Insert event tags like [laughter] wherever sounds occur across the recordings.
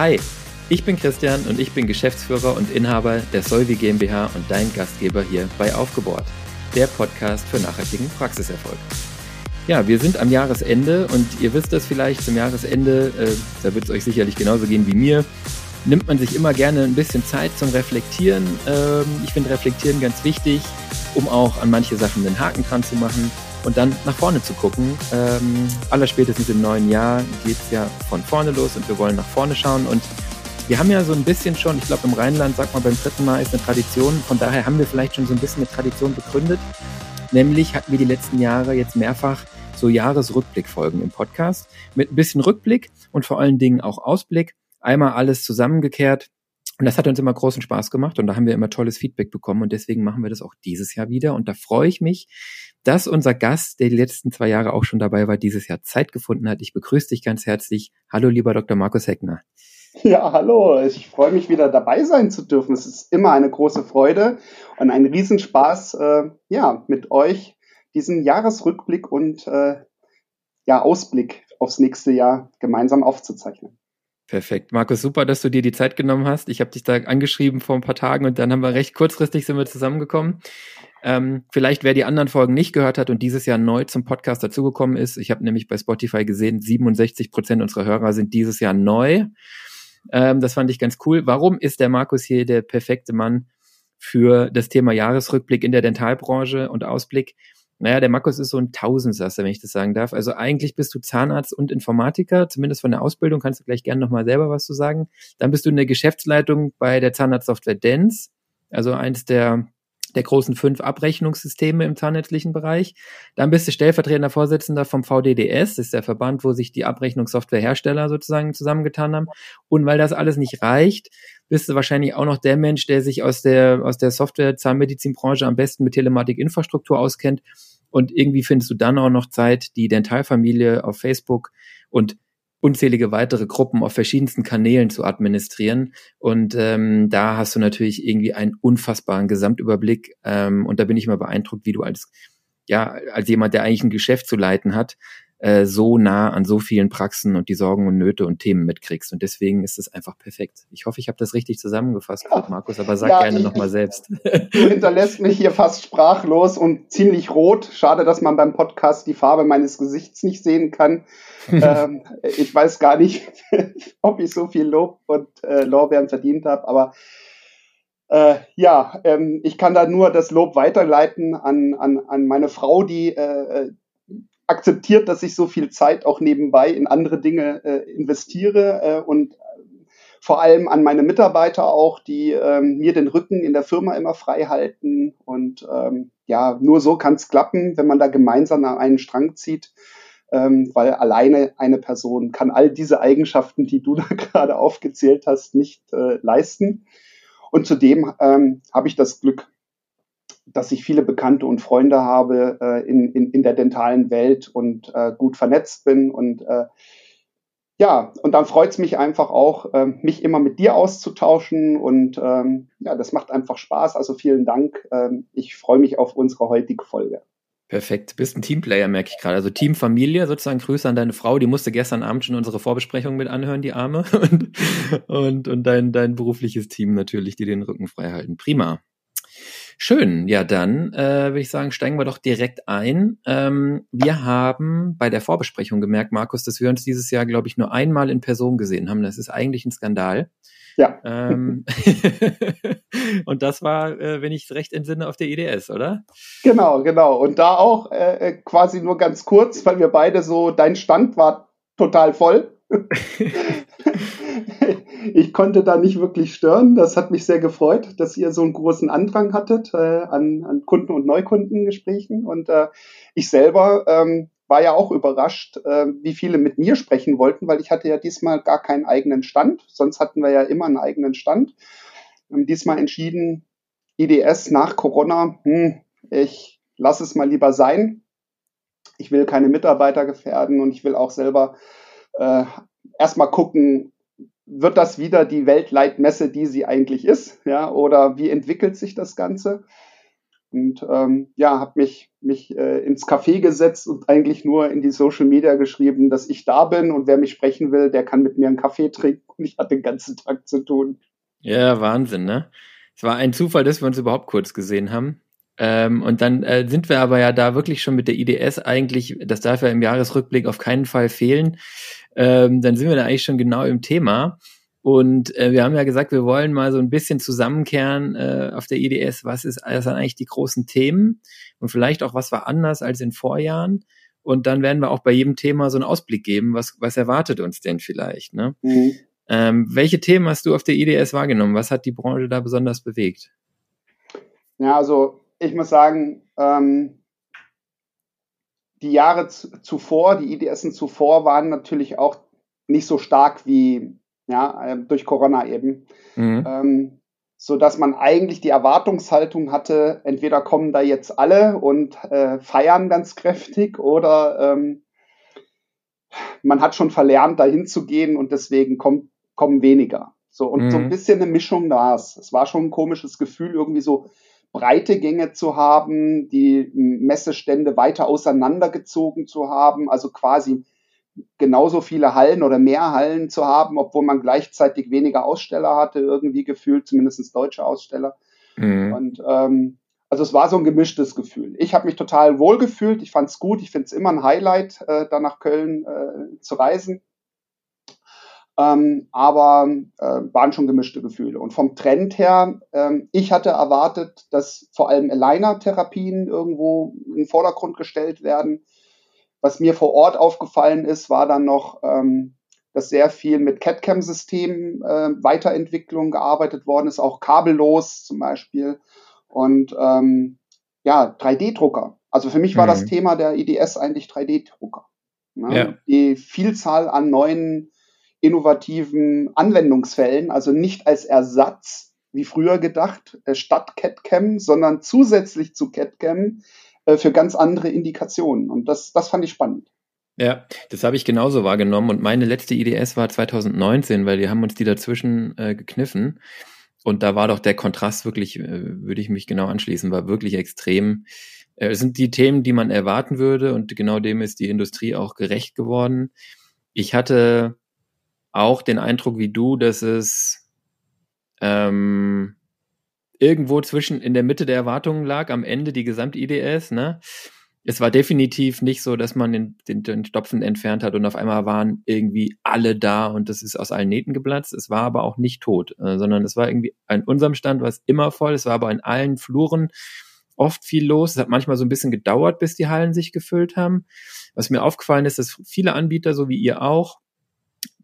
Hi, ich bin Christian und ich bin Geschäftsführer und Inhaber der Solvi GmbH und dein Gastgeber hier bei Aufgebohrt, der Podcast für nachhaltigen Praxiserfolg. Ja, wir sind am Jahresende und ihr wisst das vielleicht, zum Jahresende, äh, da wird es euch sicherlich genauso gehen wie mir, nimmt man sich immer gerne ein bisschen Zeit zum Reflektieren. Ähm, ich finde Reflektieren ganz wichtig, um auch an manche Sachen den Haken dran zu machen und dann nach vorne zu gucken. Ähm, allerspätestens im neuen Jahr geht es ja von vorne los und wir wollen nach vorne schauen. Und wir haben ja so ein bisschen schon, ich glaube im Rheinland, sagt man beim dritten Mal, ist eine Tradition. Von daher haben wir vielleicht schon so ein bisschen eine Tradition begründet. Nämlich hatten wir die letzten Jahre jetzt mehrfach so Jahresrückblickfolgen im Podcast mit ein bisschen Rückblick und vor allen Dingen auch Ausblick. Einmal alles zusammengekehrt. Und das hat uns immer großen Spaß gemacht und da haben wir immer tolles Feedback bekommen und deswegen machen wir das auch dieses Jahr wieder. Und da freue ich mich, dass unser Gast, der die letzten zwei Jahre auch schon dabei war, dieses Jahr Zeit gefunden hat. Ich begrüße dich ganz herzlich. Hallo, lieber Dr. Markus Heckner. Ja, hallo. Ich freue mich wieder dabei sein zu dürfen. Es ist immer eine große Freude und ein Riesenspaß, äh, ja, mit euch diesen Jahresrückblick und äh, ja, Ausblick aufs nächste Jahr gemeinsam aufzuzeichnen. Perfekt. Markus, super, dass du dir die Zeit genommen hast. Ich habe dich da angeschrieben vor ein paar Tagen und dann haben wir recht kurzfristig sind wir zusammengekommen. Ähm, vielleicht wer die anderen Folgen nicht gehört hat und dieses Jahr neu zum Podcast dazugekommen ist. Ich habe nämlich bei Spotify gesehen, 67 Prozent unserer Hörer sind dieses Jahr neu. Ähm, das fand ich ganz cool. Warum ist der Markus hier der perfekte Mann für das Thema Jahresrückblick in der Dentalbranche und Ausblick? Naja, der Markus ist so ein Tausendsasser, wenn ich das sagen darf. Also eigentlich bist du Zahnarzt und Informatiker, zumindest von der Ausbildung, kannst du gleich gerne nochmal selber was zu sagen. Dann bist du in der Geschäftsleitung bei der Zahnarztsoftware Dens, also eins der der großen fünf Abrechnungssysteme im zahnärztlichen Bereich. Dann bist du stellvertretender Vorsitzender vom VDDS, das ist der Verband, wo sich die Abrechnungssoftwarehersteller sozusagen zusammengetan haben. Und weil das alles nicht reicht, bist du wahrscheinlich auch noch der Mensch, der sich aus der, aus der Software-Zahnmedizinbranche am besten mit Telematik-Infrastruktur auskennt. Und irgendwie findest du dann auch noch Zeit, die Dentalfamilie auf Facebook und unzählige weitere Gruppen auf verschiedensten Kanälen zu administrieren. Und ähm, da hast du natürlich irgendwie einen unfassbaren Gesamtüberblick. Ähm, und da bin ich immer beeindruckt, wie du als ja als jemand, der eigentlich ein Geschäft zu leiten hat, äh, so nah an so vielen Praxen und die Sorgen und Nöte und Themen mitkriegst. Und deswegen ist es einfach perfekt. Ich hoffe, ich habe das richtig zusammengefasst, ja. Markus, aber sag ja, gerne nochmal selbst. [laughs] Du hinterlässt mich hier fast sprachlos und ziemlich rot. Schade, dass man beim Podcast die Farbe meines Gesichts nicht sehen kann. [laughs] ähm, ich weiß gar nicht, [laughs] ob ich so viel Lob und äh, Lorbeeren verdient habe, aber äh, ja, ähm, ich kann da nur das Lob weiterleiten an, an, an meine Frau, die äh, akzeptiert, dass ich so viel Zeit auch nebenbei in andere Dinge äh, investiere äh, und vor allem an meine Mitarbeiter auch, die ähm, mir den Rücken in der Firma immer frei halten. Und ähm, ja, nur so kann es klappen, wenn man da gemeinsam an einen Strang zieht, ähm, weil alleine eine Person kann all diese Eigenschaften, die du [laughs] da gerade aufgezählt hast, nicht äh, leisten. Und zudem ähm, habe ich das Glück, dass ich viele Bekannte und Freunde habe äh, in, in, in der dentalen Welt und äh, gut vernetzt bin. Und äh, ja, und dann freut es mich einfach auch, äh, mich immer mit dir auszutauschen. Und ähm, ja, das macht einfach Spaß. Also vielen Dank. Ähm, ich freue mich auf unsere heutige Folge. Perfekt. Du bist ein Teamplayer, merke ich gerade. Also Teamfamilie, sozusagen Grüße an deine Frau. Die musste gestern Abend schon unsere Vorbesprechung mit anhören, die Arme. [laughs] Und, und, und dein, dein berufliches Team natürlich, die den Rücken frei halten. Prima. Schön, ja dann äh, würde ich sagen, steigen wir doch direkt ein. Ähm, wir haben bei der Vorbesprechung gemerkt, Markus, dass wir uns dieses Jahr, glaube ich, nur einmal in Person gesehen haben. Das ist eigentlich ein Skandal. Ja. Ähm, [laughs] und das war, äh, wenn ich es recht entsinne, auf der IDS, oder? Genau, genau. Und da auch äh, äh, quasi nur ganz kurz, weil wir beide so, dein Stand war total voll. [laughs] ich konnte da nicht wirklich stören. Das hat mich sehr gefreut, dass ihr so einen großen Andrang hattet äh, an, an Kunden- und Neukundengesprächen. Und äh, ich selber ähm, war ja auch überrascht, äh, wie viele mit mir sprechen wollten, weil ich hatte ja diesmal gar keinen eigenen Stand. Sonst hatten wir ja immer einen eigenen Stand. Haben diesmal entschieden, IDS nach Corona, hm, ich lasse es mal lieber sein. Ich will keine Mitarbeiter gefährden und ich will auch selber äh, erstmal gucken, wird das wieder die Weltleitmesse, die sie eigentlich ist? Ja, oder wie entwickelt sich das Ganze? Und ähm, ja, habe mich, mich äh, ins Café gesetzt und eigentlich nur in die Social Media geschrieben, dass ich da bin und wer mich sprechen will, der kann mit mir einen Kaffee trinken und ich hatte den ganzen Tag zu tun. Ja, Wahnsinn, ne? Es war ein Zufall, dass wir uns überhaupt kurz gesehen haben. Ähm, und dann äh, sind wir aber ja da wirklich schon mit der IDS eigentlich, das darf ja im Jahresrückblick auf keinen Fall fehlen. Ähm, dann sind wir da eigentlich schon genau im Thema. Und äh, wir haben ja gesagt, wir wollen mal so ein bisschen zusammenkehren äh, auf der IDS, was ist was sind eigentlich die großen Themen und vielleicht auch was war anders als in Vorjahren. Und dann werden wir auch bei jedem Thema so einen Ausblick geben, was, was erwartet uns denn vielleicht. Ne? Mhm. Ähm, welche Themen hast du auf der IDS wahrgenommen? Was hat die Branche da besonders bewegt? Ja, also ich muss sagen, ähm, die Jahre zuvor, die IDSen zuvor waren natürlich auch nicht so stark wie ja, äh, durch Corona eben. Mhm. Ähm, so dass man eigentlich die Erwartungshaltung hatte, entweder kommen da jetzt alle und äh, feiern ganz kräftig oder ähm, man hat schon verlernt, dahin zu gehen und deswegen kommt, kommen weniger. So, und mhm. so ein mhm. bisschen eine Mischung da ist. Es war schon ein komisches Gefühl, irgendwie so breite Gänge zu haben, die Messestände weiter auseinandergezogen zu haben, also quasi genauso viele Hallen oder mehr Hallen zu haben, obwohl man gleichzeitig weniger Aussteller hatte, irgendwie gefühlt, zumindest deutsche Aussteller. Mhm. Und ähm, also es war so ein gemischtes Gefühl. Ich habe mich total wohl gefühlt, ich fand es gut, ich finde es immer ein Highlight, äh, da nach Köln äh, zu reisen. Ähm, aber äh, waren schon gemischte Gefühle. Und vom Trend her, ähm, ich hatte erwartet, dass vor allem Aligner-Therapien irgendwo in den Vordergrund gestellt werden. Was mir vor Ort aufgefallen ist, war dann noch, ähm, dass sehr viel mit CAD-CAM-Systemen äh, Weiterentwicklung gearbeitet worden ist, auch kabellos zum Beispiel. Und ähm, ja, 3D-Drucker. Also für mich war mhm. das Thema der IDS eigentlich 3D-Drucker. Ne? Ja. Die Vielzahl an neuen innovativen Anwendungsfällen, also nicht als Ersatz, wie früher gedacht, äh, statt CAD-CAM, sondern zusätzlich zu CAD-CAM äh, für ganz andere Indikationen. Und das, das fand ich spannend. Ja, das habe ich genauso wahrgenommen. Und meine letzte IDS war 2019, weil die haben uns die dazwischen äh, gekniffen. Und da war doch der Kontrast wirklich, äh, würde ich mich genau anschließen, war wirklich extrem. Äh, es sind die Themen, die man erwarten würde und genau dem ist die Industrie auch gerecht geworden. Ich hatte auch den Eindruck wie du, dass es ähm, irgendwo zwischen in der Mitte der Erwartungen lag, am Ende die Gesamt-IDS, ne? Es war definitiv nicht so, dass man den, den, den Stopfen entfernt hat und auf einmal waren irgendwie alle da und das ist aus allen Nähten geplatzt. Es war aber auch nicht tot, äh, sondern es war irgendwie an unserem Stand war es immer voll. Es war aber in allen Fluren oft viel los. Es hat manchmal so ein bisschen gedauert, bis die Hallen sich gefüllt haben. Was mir aufgefallen ist, dass viele Anbieter, so wie ihr auch,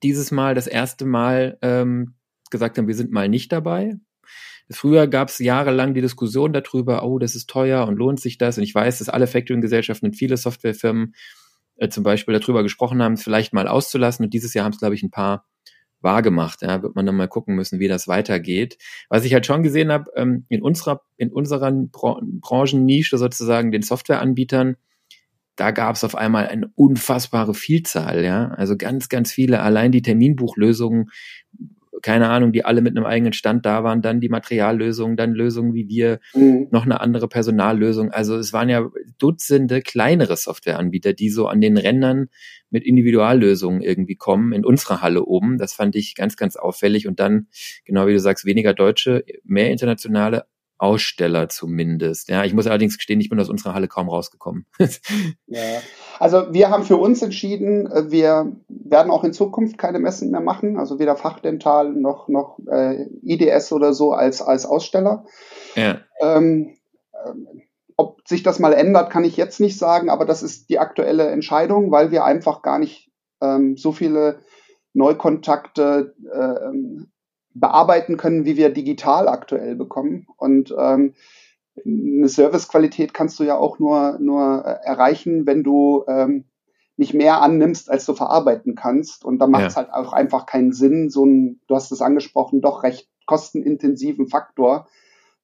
dieses Mal das erste Mal ähm, gesagt haben, wir sind mal nicht dabei. Früher gab es jahrelang die Diskussion darüber, oh, das ist teuer und lohnt sich das. Und ich weiß, dass alle Factoring-Gesellschaften und viele Softwarefirmen äh, zum Beispiel darüber gesprochen haben, es vielleicht mal auszulassen. Und dieses Jahr haben es, glaube ich, ein paar wahrgemacht. Ja, wird man dann mal gucken müssen, wie das weitergeht. Was ich halt schon gesehen habe, ähm, in unserer, in unserer Bra Branchennische sozusagen, den Softwareanbietern, da gab es auf einmal eine unfassbare Vielzahl, ja. Also ganz, ganz viele, allein die Terminbuchlösungen, keine Ahnung, die alle mit einem eigenen Stand da waren, dann die Materiallösungen, dann Lösungen wie wir, mhm. noch eine andere Personallösung. Also es waren ja Dutzende kleinere Softwareanbieter, die so an den Rändern mit Individuallösungen irgendwie kommen, in unserer Halle oben. Das fand ich ganz, ganz auffällig. Und dann, genau wie du sagst, weniger Deutsche, mehr internationale, Aussteller zumindest. Ja, ich muss allerdings gestehen, ich bin aus unserer Halle kaum rausgekommen. [laughs] ja. Also wir haben für uns entschieden, äh, wir werden auch in Zukunft keine Messen mehr machen, also weder Fachdental noch noch äh, IDS oder so als als Aussteller. Ja. Ähm, äh, ob sich das mal ändert, kann ich jetzt nicht sagen, aber das ist die aktuelle Entscheidung, weil wir einfach gar nicht ähm, so viele Neukontakte äh, bearbeiten können, wie wir digital aktuell bekommen. Und ähm, eine Servicequalität kannst du ja auch nur, nur äh, erreichen, wenn du ähm, nicht mehr annimmst, als du verarbeiten kannst. Und da macht es ja. halt auch einfach keinen Sinn, so ein, du hast es angesprochen, doch recht kostenintensiven Faktor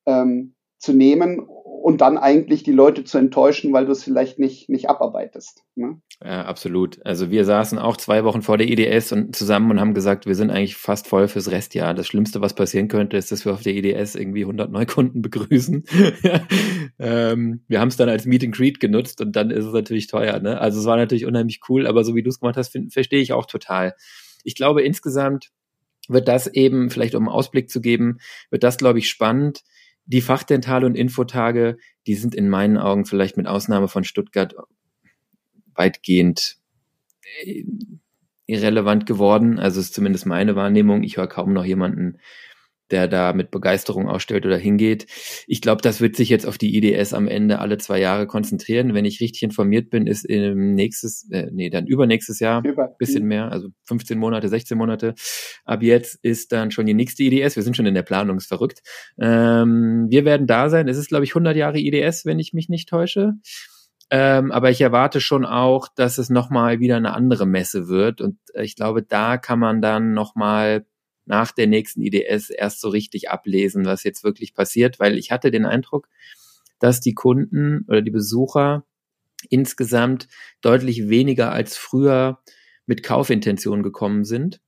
ähm, zu nehmen und dann eigentlich die Leute zu enttäuschen, weil du es vielleicht nicht, nicht abarbeitest. Ne? Ja, absolut. Also wir saßen auch zwei Wochen vor der EDS und zusammen und haben gesagt, wir sind eigentlich fast voll fürs Restjahr. Das Schlimmste, was passieren könnte, ist, dass wir auf der EDS irgendwie 100 Neukunden [laughs] begrüßen. [laughs] ähm, wir haben es dann als Meet and Greet genutzt und dann ist es natürlich teuer. Ne? Also es war natürlich unheimlich cool, aber so wie du es gemacht hast, verstehe ich auch total. Ich glaube insgesamt wird das eben, vielleicht um einen Ausblick zu geben, wird das, glaube ich, spannend. Die Fachdental- und Infotage, die sind in meinen Augen vielleicht mit Ausnahme von Stuttgart weitgehend äh, irrelevant geworden. Also ist zumindest meine Wahrnehmung. Ich höre kaum noch jemanden, der da mit Begeisterung ausstellt oder hingeht. Ich glaube, das wird sich jetzt auf die IDS am Ende alle zwei Jahre konzentrieren. Wenn ich richtig informiert bin, ist im nächstes, äh, nee, dann übernächstes Jahr, Über. bisschen mehr, also 15 Monate, 16 Monate. Ab jetzt ist dann schon die nächste IDS. Wir sind schon in der Planung, ist verrückt. Ähm, wir werden da sein. Es ist, glaube ich, 100 Jahre IDS, wenn ich mich nicht täusche. Ähm, aber ich erwarte schon auch, dass es nochmal wieder eine andere Messe wird. Und äh, ich glaube, da kann man dann nochmal nach der nächsten IDS erst so richtig ablesen, was jetzt wirklich passiert, weil ich hatte den Eindruck, dass die Kunden oder die Besucher insgesamt deutlich weniger als früher mit Kaufintention gekommen sind.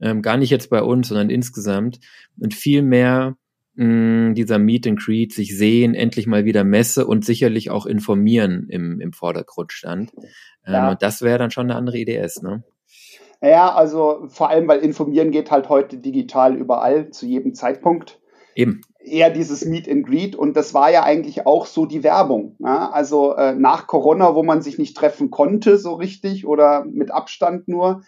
Ähm, gar nicht jetzt bei uns, sondern insgesamt. Und viel mehr mh, dieser Meet and Greet, sich sehen, endlich mal wieder Messe und sicherlich auch informieren im, im Vordergrund stand. Ähm, ja. Und das wäre dann schon eine andere IDS, ne? Ja, also vor allem, weil informieren geht halt heute digital überall, zu jedem Zeitpunkt. Eben. Eher dieses Meet and Greet und das war ja eigentlich auch so die Werbung. Ja? Also äh, nach Corona, wo man sich nicht treffen konnte so richtig oder mit Abstand nur,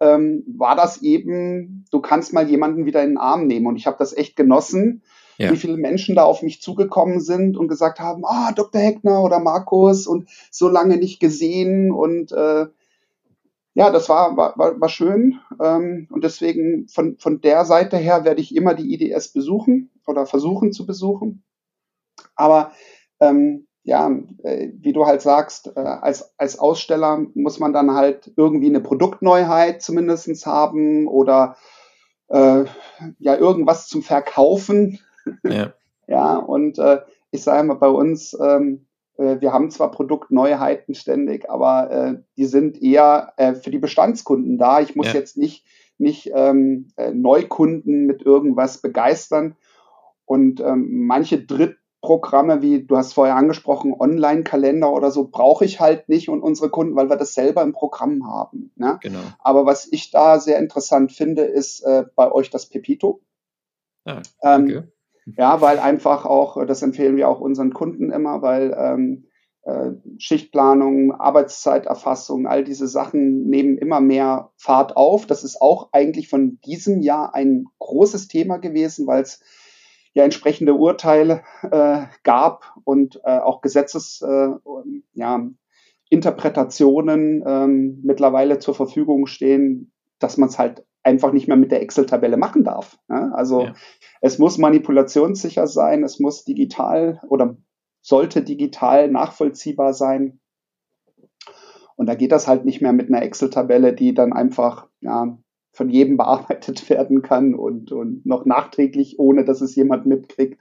ähm, war das eben, du kannst mal jemanden wieder in den Arm nehmen. Und ich habe das echt genossen, ja. wie viele Menschen da auf mich zugekommen sind und gesagt haben, ah, Dr. Heckner oder Markus und so lange nicht gesehen. Und äh, ja, das war, war, war schön. Ähm, und deswegen von, von der Seite her werde ich immer die IDS besuchen oder versuchen zu besuchen. Aber ähm, ja, äh, wie du halt sagst, äh, als, als Aussteller muss man dann halt irgendwie eine Produktneuheit zumindestens haben oder äh, ja, irgendwas zum Verkaufen. Ja, [laughs] ja und äh, ich sage mal, bei uns, ähm, äh, wir haben zwar Produktneuheiten ständig, aber äh, die sind eher äh, für die Bestandskunden da. Ich muss ja. jetzt nicht, nicht ähm, äh, Neukunden mit irgendwas begeistern. Und ähm, manche Dritt Programme wie, du hast vorher angesprochen, Online-Kalender oder so, brauche ich halt nicht und unsere Kunden, weil wir das selber im Programm haben. Ne? Genau. Aber was ich da sehr interessant finde, ist äh, bei euch das Pepito. Ah, okay. ähm, ja, weil einfach auch, das empfehlen wir auch unseren Kunden immer, weil ähm, äh, Schichtplanung, Arbeitszeiterfassung, all diese Sachen nehmen immer mehr Fahrt auf. Das ist auch eigentlich von diesem Jahr ein großes Thema gewesen, weil es ja entsprechende Urteile äh, gab und äh, auch Gesetzes äh, ja, Interpretationen ähm, mittlerweile zur Verfügung stehen, dass man es halt einfach nicht mehr mit der Excel-Tabelle machen darf. Ne? Also ja. es muss manipulationssicher sein, es muss digital oder sollte digital nachvollziehbar sein. Und da geht das halt nicht mehr mit einer Excel-Tabelle, die dann einfach ja, von jedem [laughs] bearbeitet werden kann und, und noch nachträglich, ohne dass es jemand mitkriegt.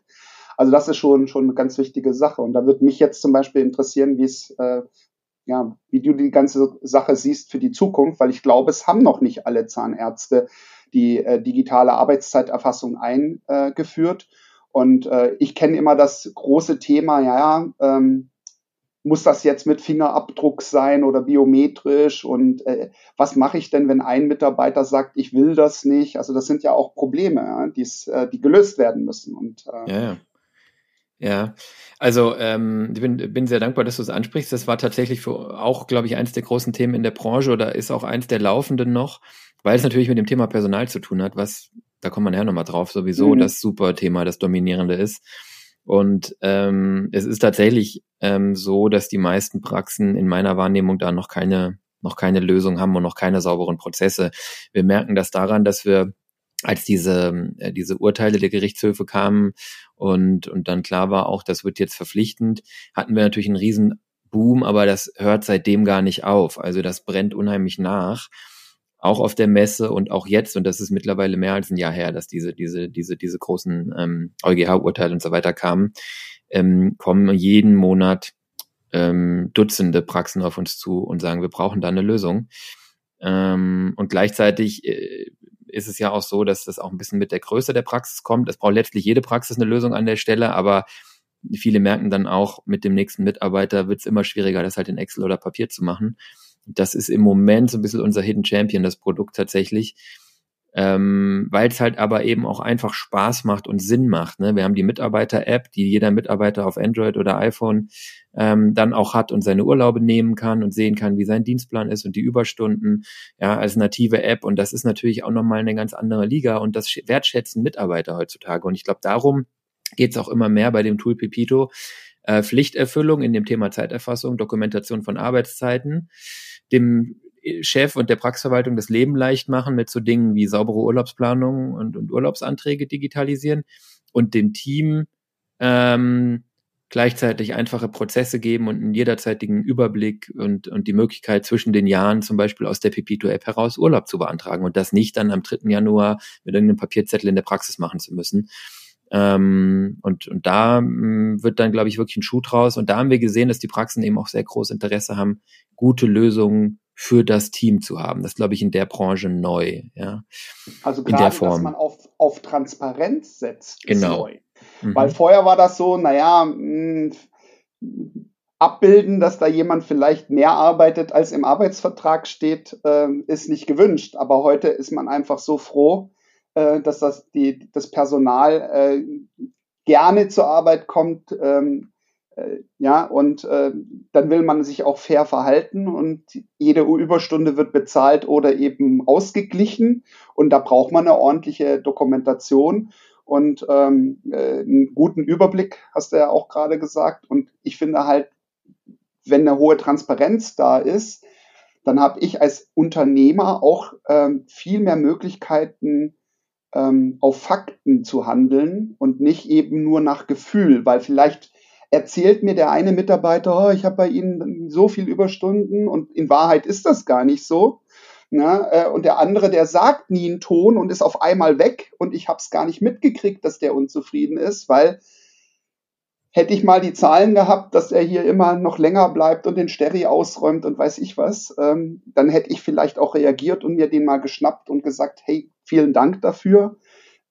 Also das ist schon, schon eine ganz wichtige Sache. Und da würde mich jetzt zum Beispiel interessieren, wie es, äh, ja, wie du die ganze Sache siehst für die Zukunft, weil ich glaube, es haben noch nicht alle Zahnärzte die äh, digitale Arbeitszeiterfassung eingeführt. Und äh, ich kenne immer das große Thema, ja, ähm, muss das jetzt mit Fingerabdruck sein oder biometrisch und äh, was mache ich denn, wenn ein Mitarbeiter sagt, ich will das nicht? Also das sind ja auch Probleme, ja, äh, die gelöst werden müssen. Und, äh, ja, ja. Ja, also ähm, ich bin, bin sehr dankbar, dass du es ansprichst. Das war tatsächlich für auch, glaube ich, eins der großen Themen in der Branche oder ist auch eins der laufenden noch, weil es natürlich mit dem Thema Personal zu tun hat, was, da kommt man ja nochmal drauf, sowieso mhm. das super Thema, das dominierende ist. Und ähm, es ist tatsächlich ähm, so, dass die meisten Praxen in meiner Wahrnehmung da noch keine, noch keine Lösung haben und noch keine sauberen Prozesse. Wir merken das daran, dass wir als diese, äh, diese Urteile der Gerichtshöfe kamen und, und dann klar war auch, das wird jetzt verpflichtend, hatten wir natürlich einen riesen Boom, aber das hört seitdem gar nicht auf. Also das brennt unheimlich nach auch auf der Messe und auch jetzt, und das ist mittlerweile mehr als ein Jahr her, dass diese, diese, diese, diese großen ähm, EuGH-Urteile und so weiter kamen, ähm, kommen jeden Monat ähm, Dutzende Praxen auf uns zu und sagen, wir brauchen da eine Lösung. Ähm, und gleichzeitig äh, ist es ja auch so, dass das auch ein bisschen mit der Größe der Praxis kommt. Es braucht letztlich jede Praxis eine Lösung an der Stelle, aber viele merken dann auch, mit dem nächsten Mitarbeiter wird es immer schwieriger, das halt in Excel oder Papier zu machen. Das ist im Moment so ein bisschen unser Hidden Champion, das Produkt tatsächlich ähm, weil es halt aber eben auch einfach Spaß macht und Sinn macht. Ne? Wir haben die Mitarbeiter-App, die jeder Mitarbeiter auf Android oder iPhone ähm, dann auch hat und seine Urlaube nehmen kann und sehen kann, wie sein Dienstplan ist und die Überstunden, ja, als native App. Und das ist natürlich auch nochmal eine ganz andere Liga und das wertschätzen Mitarbeiter heutzutage. Und ich glaube, darum geht es auch immer mehr bei dem Tool Pipito. Äh, Pflichterfüllung in dem Thema Zeiterfassung, Dokumentation von Arbeitszeiten, dem Chef und der Praxisverwaltung das Leben leicht machen mit so Dingen wie saubere Urlaubsplanung und, und Urlaubsanträge digitalisieren und dem Team ähm, gleichzeitig einfache Prozesse geben und einen jederzeitigen Überblick und, und die Möglichkeit zwischen den Jahren zum Beispiel aus der Pepito-App heraus Urlaub zu beantragen und das nicht dann am 3. Januar mit irgendeinem Papierzettel in der Praxis machen zu müssen. Ähm, und, und da mh, wird dann, glaube ich, wirklich ein Schuh draus. Und da haben wir gesehen, dass die Praxen eben auch sehr großes Interesse haben, gute Lösungen für das Team zu haben. Das glaube ich in der Branche neu. Ja. Also gerade, dass man auf, auf Transparenz setzt, ist genau. neu. Mhm. Weil vorher war das so, naja, mh, hm, abbilden, dass da jemand vielleicht mehr arbeitet, als im Arbeitsvertrag steht, äh, ist nicht gewünscht. Aber heute ist man einfach so froh, äh, dass das, die, das Personal äh, gerne zur Arbeit kommt, ähm, äh, ja, und äh, dann will man sich auch fair verhalten und jede Überstunde wird bezahlt oder eben ausgeglichen und da braucht man eine ordentliche Dokumentation und ähm, äh, einen guten Überblick, hast du ja auch gerade gesagt. Und ich finde halt, wenn eine hohe Transparenz da ist, dann habe ich als Unternehmer auch ähm, viel mehr Möglichkeiten, ähm, auf Fakten zu handeln und nicht eben nur nach Gefühl, weil vielleicht erzählt mir der eine Mitarbeiter, oh, ich habe bei Ihnen so viel Überstunden. Und in Wahrheit ist das gar nicht so. Na, äh, und der andere, der sagt nie einen Ton und ist auf einmal weg. Und ich habe es gar nicht mitgekriegt, dass der unzufrieden ist, weil hätte ich mal die Zahlen gehabt, dass er hier immer noch länger bleibt und den Steri ausräumt und weiß ich was, ähm, dann hätte ich vielleicht auch reagiert und mir den mal geschnappt und gesagt, hey, vielen Dank dafür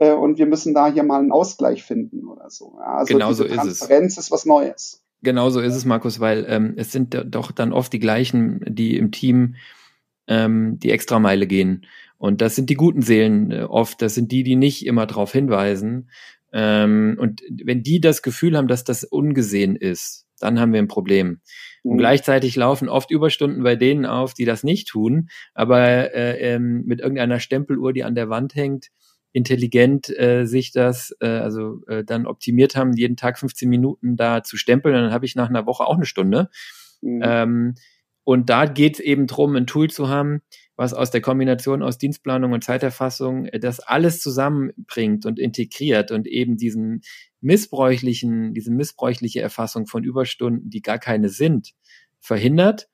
äh, und wir müssen da hier mal einen Ausgleich finden oder so. Ja, also genau so ist Transparenz es. ist was Neues. Genau so ist es, Markus, weil ähm, es sind doch dann oft die gleichen, die im Team ähm, die Extrameile gehen. Und das sind die guten Seelen äh, oft, das sind die, die nicht immer darauf hinweisen. Ähm, und wenn die das Gefühl haben, dass das ungesehen ist, dann haben wir ein Problem. Und mhm. gleichzeitig laufen oft Überstunden bei denen auf, die das nicht tun, aber äh, ähm, mit irgendeiner Stempeluhr, die an der Wand hängt, intelligent äh, sich das äh, also äh, dann optimiert haben, jeden Tag 15 Minuten da zu stempeln. dann habe ich nach einer Woche auch eine Stunde. Mhm. Ähm, und da geht es eben drum, ein Tool zu haben, was aus der Kombination aus Dienstplanung und Zeiterfassung äh, das alles zusammenbringt und integriert und eben diesen missbräuchlichen, diese missbräuchliche Erfassung von Überstunden, die gar keine sind, verhindert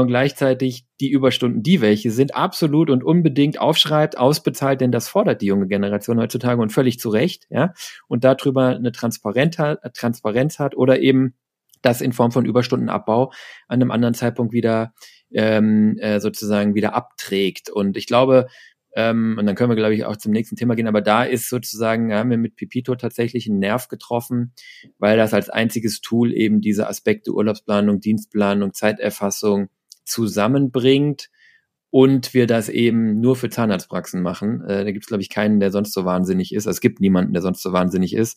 und gleichzeitig die Überstunden, die welche sind, absolut und unbedingt aufschreibt, ausbezahlt, denn das fordert die junge Generation heutzutage und völlig zu Recht, ja, und darüber eine Transparenz hat, Transparenz hat oder eben das in Form von Überstundenabbau an einem anderen Zeitpunkt wieder ähm, äh, sozusagen wieder abträgt. Und ich glaube, ähm, und dann können wir, glaube ich, auch zum nächsten Thema gehen. Aber da ist sozusagen, haben wir mit Pipito tatsächlich einen Nerv getroffen, weil das als einziges Tool eben diese Aspekte Urlaubsplanung, Dienstplanung, Zeiterfassung, zusammenbringt und wir das eben nur für Zahnarztpraxen machen. Äh, da gibt es, glaube ich, keinen, der sonst so wahnsinnig ist. Also es gibt niemanden, der sonst so wahnsinnig ist.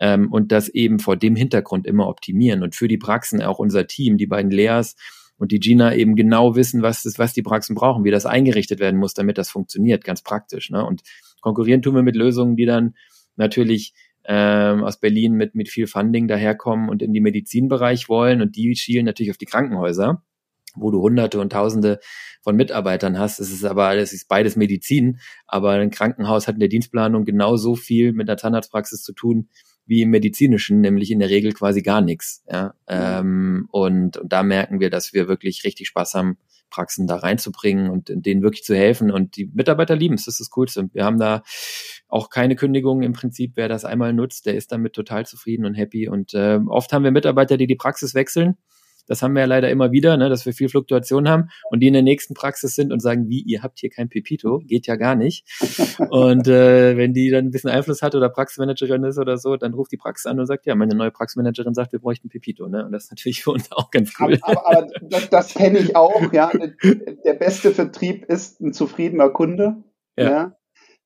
Ähm, und das eben vor dem Hintergrund immer optimieren. Und für die Praxen auch unser Team, die beiden Leas und die Gina eben genau wissen, was, das, was die Praxen brauchen, wie das eingerichtet werden muss, damit das funktioniert, ganz praktisch. Ne? Und konkurrieren tun wir mit Lösungen, die dann natürlich ähm, aus Berlin mit, mit viel Funding daherkommen und in die Medizinbereich wollen. Und die schielen natürlich auf die Krankenhäuser wo du Hunderte und Tausende von Mitarbeitern hast. Es ist aber, das ist beides Medizin, aber ein Krankenhaus hat in der Dienstplanung genauso viel mit der Zahnarztpraxis zu tun wie im medizinischen, nämlich in der Regel quasi gar nichts. Ja? Ähm, und, und da merken wir, dass wir wirklich richtig Spaß haben, Praxen da reinzubringen und denen wirklich zu helfen. Und die Mitarbeiter lieben es, das ist das Coolste. Wir haben da auch keine Kündigungen im Prinzip. Wer das einmal nutzt, der ist damit total zufrieden und happy. Und äh, oft haben wir Mitarbeiter, die die Praxis wechseln Das haben wir ja leider immer wieder, ne, dass wir viel Fluktuation haben und die in der nächsten Praxis sind und sagen, wie, ihr habt hier kein Pepito, geht ja gar nicht. und äh, wenn die dann ein bisschen Einfluss hat oder Praxismanagerin ist oder so, dann ruft die Praxis an und sagt, ja, meine neue Praxismanagerin sagt, wir bräuchten Pepito. Ne? Und das ist natürlich für uns auch ganz cool. Aber, aber, das, das kenne ich auch, ja. Der beste Vertrieb ist ein zufriedener Kunde. ja? ja?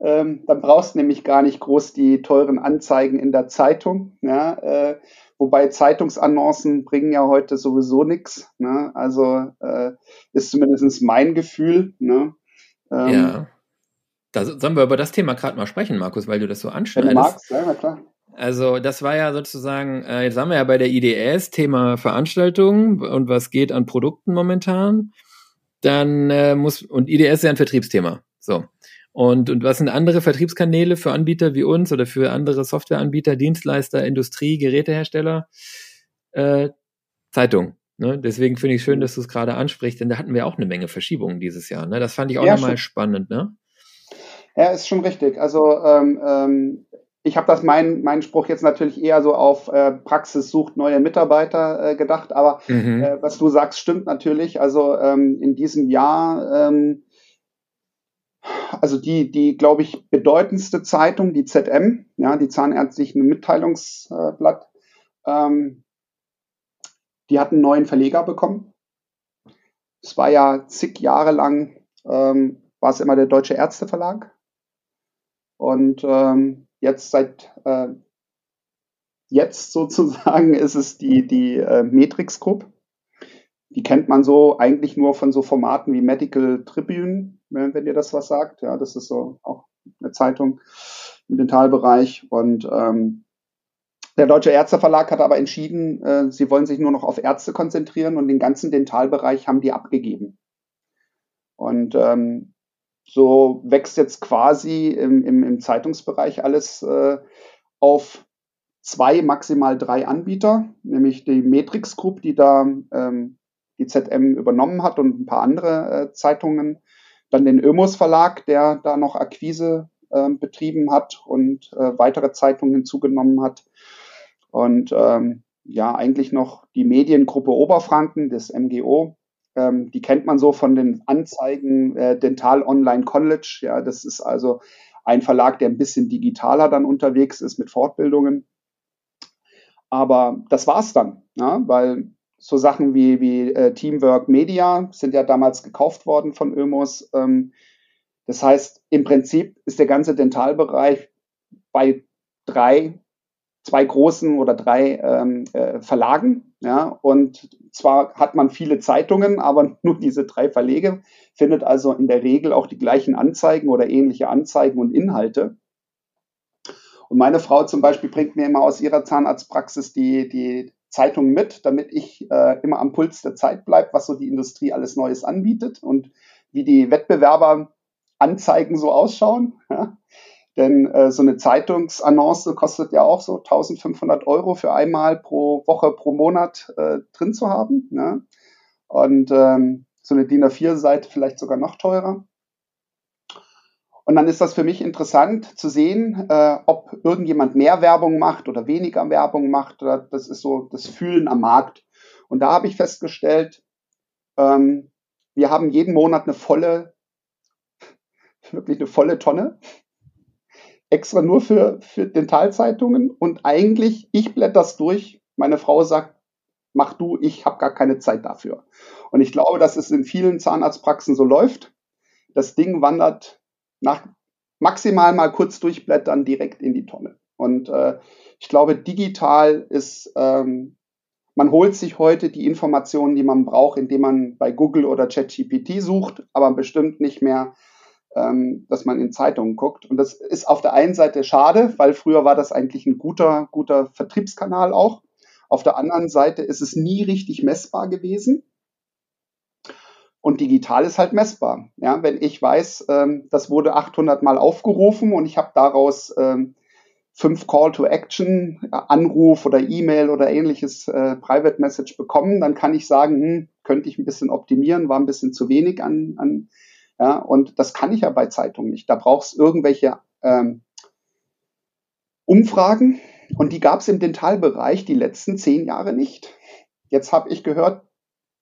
Ähm, dann brauchst du nämlich gar nicht groß die teuren Anzeigen in der Zeitung. Ja, äh, wobei Zeitungsannoncen bringen ja heute sowieso nichts. Ne? Also äh, ist zumindest mein Gefühl. Ne? Ähm, ja. Da sollen wir über das Thema gerade mal sprechen, Markus, weil du das so anschneidest. Wenn du magst, ja, na klar. Also das war ja sozusagen, äh, jetzt haben wir ja bei der IDS Thema Veranstaltungen und was geht an Produkten momentan. Dann äh, muss, und IDS ist ja ein Vertriebsthema. So. Und, und was sind andere Vertriebskanäle für Anbieter wie uns oder für andere Softwareanbieter, Dienstleister, Industrie, Gerätehersteller? Äh, Zeitung. Ne? Deswegen finde ich schön, dass du es gerade ansprichst, denn da hatten wir auch eine Menge Verschiebungen dieses Jahr. Ne? Das fand ich auch ja, nochmal spannend. Ne? Ja, ist schon richtig. Also ähm, ähm, ich habe das mein, mein Spruch jetzt natürlich eher so auf äh, Praxis sucht neue Mitarbeiter äh, gedacht, aber mhm. äh, was du sagst, stimmt natürlich. Also ähm, in diesem Jahr ähm, also die, die, glaube ich, bedeutendste Zeitung, die ZM, ja, die Zahnärztlichen Mitteilungsblatt, ähm, die hat einen neuen Verleger bekommen. Es war ja zig Jahre lang, ähm, war es immer der Deutsche Ärzteverlag. Und ähm, jetzt seit äh, jetzt [laughs] sozusagen ist es die, die äh, Matrix Group. Die kennt man so eigentlich nur von so Formaten wie Medical Tribune, wenn ihr das was sagt. Ja, das ist so auch eine Zeitung im Dentalbereich. Und ähm, der Deutsche Ärzteverlag hat aber entschieden, äh, sie wollen sich nur noch auf Ärzte konzentrieren und den ganzen Dentalbereich haben die abgegeben. Und ähm, so wächst jetzt quasi im, im, im Zeitungsbereich alles äh, auf zwei, maximal drei Anbieter, nämlich die Matrix Group, die da ähm, die ZM übernommen hat und ein paar andere äh, Zeitungen. Dann den Ömos Verlag, der da noch Akquise äh, betrieben hat und äh, weitere Zeitungen hinzugenommen hat. Und ähm, ja, eigentlich noch die Mediengruppe Oberfranken, das MGO. Ähm, die kennt man so von den Anzeigen äh, Dental Online College. Ja, das ist also ein Verlag, der ein bisschen digitaler dann unterwegs ist mit Fortbildungen. Aber das war's dann, ja, weil so Sachen wie, wie äh, Teamwork Media sind ja damals gekauft worden von Ömos. Ähm, das heißt, im Prinzip ist der ganze Dentalbereich bei drei, zwei großen oder drei ähm, äh, Verlagen. Ja, und zwar hat man viele Zeitungen, aber [laughs] nur diese drei Verlege findet also in der Regel auch die gleichen Anzeigen oder ähnliche Anzeigen und Inhalte. Und meine Frau zum Beispiel bringt mir immer aus ihrer Zahnarztpraxis die, die Zeitung mit, damit ich äh, immer am Puls der Zeit bleibe, was so die Industrie alles Neues anbietet und wie die Wettbewerberanzeigen so ausschauen. [laughs] Ja. Denn äh, so eine Zeitungsannonce kostet ja auch so 1500 Euro für einmal pro Woche, pro Monat äh, drin zu haben. Ne? Und ähm, so eine DIN A4-Seite vielleicht sogar noch teurer. Und dann ist das für mich interessant zu sehen, äh, ob irgendjemand mehr Werbung macht oder weniger Werbung macht. Oder das ist so das Fühlen am Markt. Und da habe ich festgestellt, ähm, wir haben jeden Monat eine volle, [laughs] wirklich eine volle Tonne. Extra nur für, für Dentalzeitungen. Und eigentlich, ich blätter das durch. Meine Frau sagt, mach du, ich habe gar keine Zeit dafür. Und ich glaube, dass es in vielen Zahnarztpraxen so läuft. Das Ding wandert nach maximal mal kurz durchblättern direkt in die Tonne. Und äh, ich glaube, digital ist, ähm, man holt sich heute die Informationen, die man braucht, indem man bei Google oder ChatGPT sucht, aber bestimmt nicht mehr, ähm, dass man in Zeitungen guckt. Und das ist auf der einen Seite schade, weil früher war das eigentlich ein guter, guter Vertriebskanal auch. Auf der anderen Seite ist es nie richtig messbar gewesen. Und digital ist halt messbar. Ja, wenn ich weiß, ähm, das wurde 800 Mal aufgerufen und ich habe daraus ähm, fünf Call to Action, äh, Anruf oder E-Mail oder ähnliches äh, Private Message bekommen, dann kann ich sagen, hm, könnte ich ein bisschen optimieren, war ein bisschen zu wenig an, an ja, und das kann ich ja bei Zeitungen nicht. Da braucht es irgendwelche ähm, Umfragen und die gab es im Dentalbereich die letzten zehn Jahre nicht. Jetzt habe ich gehört,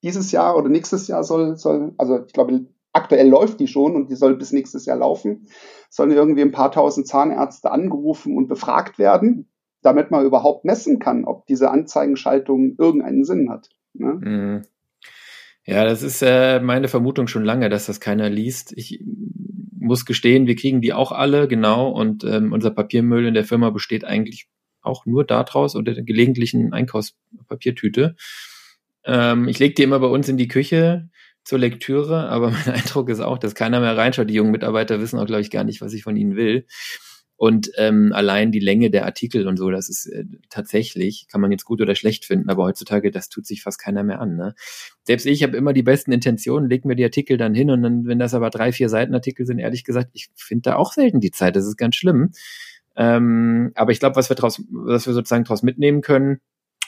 dieses Jahr oder nächstes Jahr soll, soll, also ich glaube, aktuell läuft die schon und die soll bis nächstes Jahr laufen, sollen irgendwie ein paar tausend Zahnärzte angerufen und befragt werden, damit man überhaupt messen kann, ob diese Anzeigenschaltung irgendeinen Sinn hat. Ne? Mhm. Ja, das ist äh, meine Vermutung schon lange, dass das keiner liest. Ich muss gestehen, wir kriegen die auch alle, genau, und ähm, unser Papiermüll in der Firma besteht eigentlich auch nur daraus oder der gelegentlichen Einkaufspapiertüte. Ähm, ich lege die immer bei uns in die Küche zur Lektüre, aber [laughs] mein Eindruck ist auch, dass keiner mehr reinschaut. Die jungen Mitarbeiter wissen auch, glaube ich, gar nicht, was ich von ihnen will. Und ähm, allein die Länge der Artikel und so, das ist äh, tatsächlich, kann man jetzt gut oder schlecht finden, aber heutzutage, das tut sich fast keiner mehr an. Ne? Selbst ich habe immer die besten Intentionen, leg mir die Artikel dann hin und dann, wenn das aber drei, vier Seitenartikel sind, ehrlich gesagt, ich finde da auch selten die Zeit. Das ist ganz schlimm. Ähm, aber ich glaube, was wir draus, was wir sozusagen daraus mitnehmen können,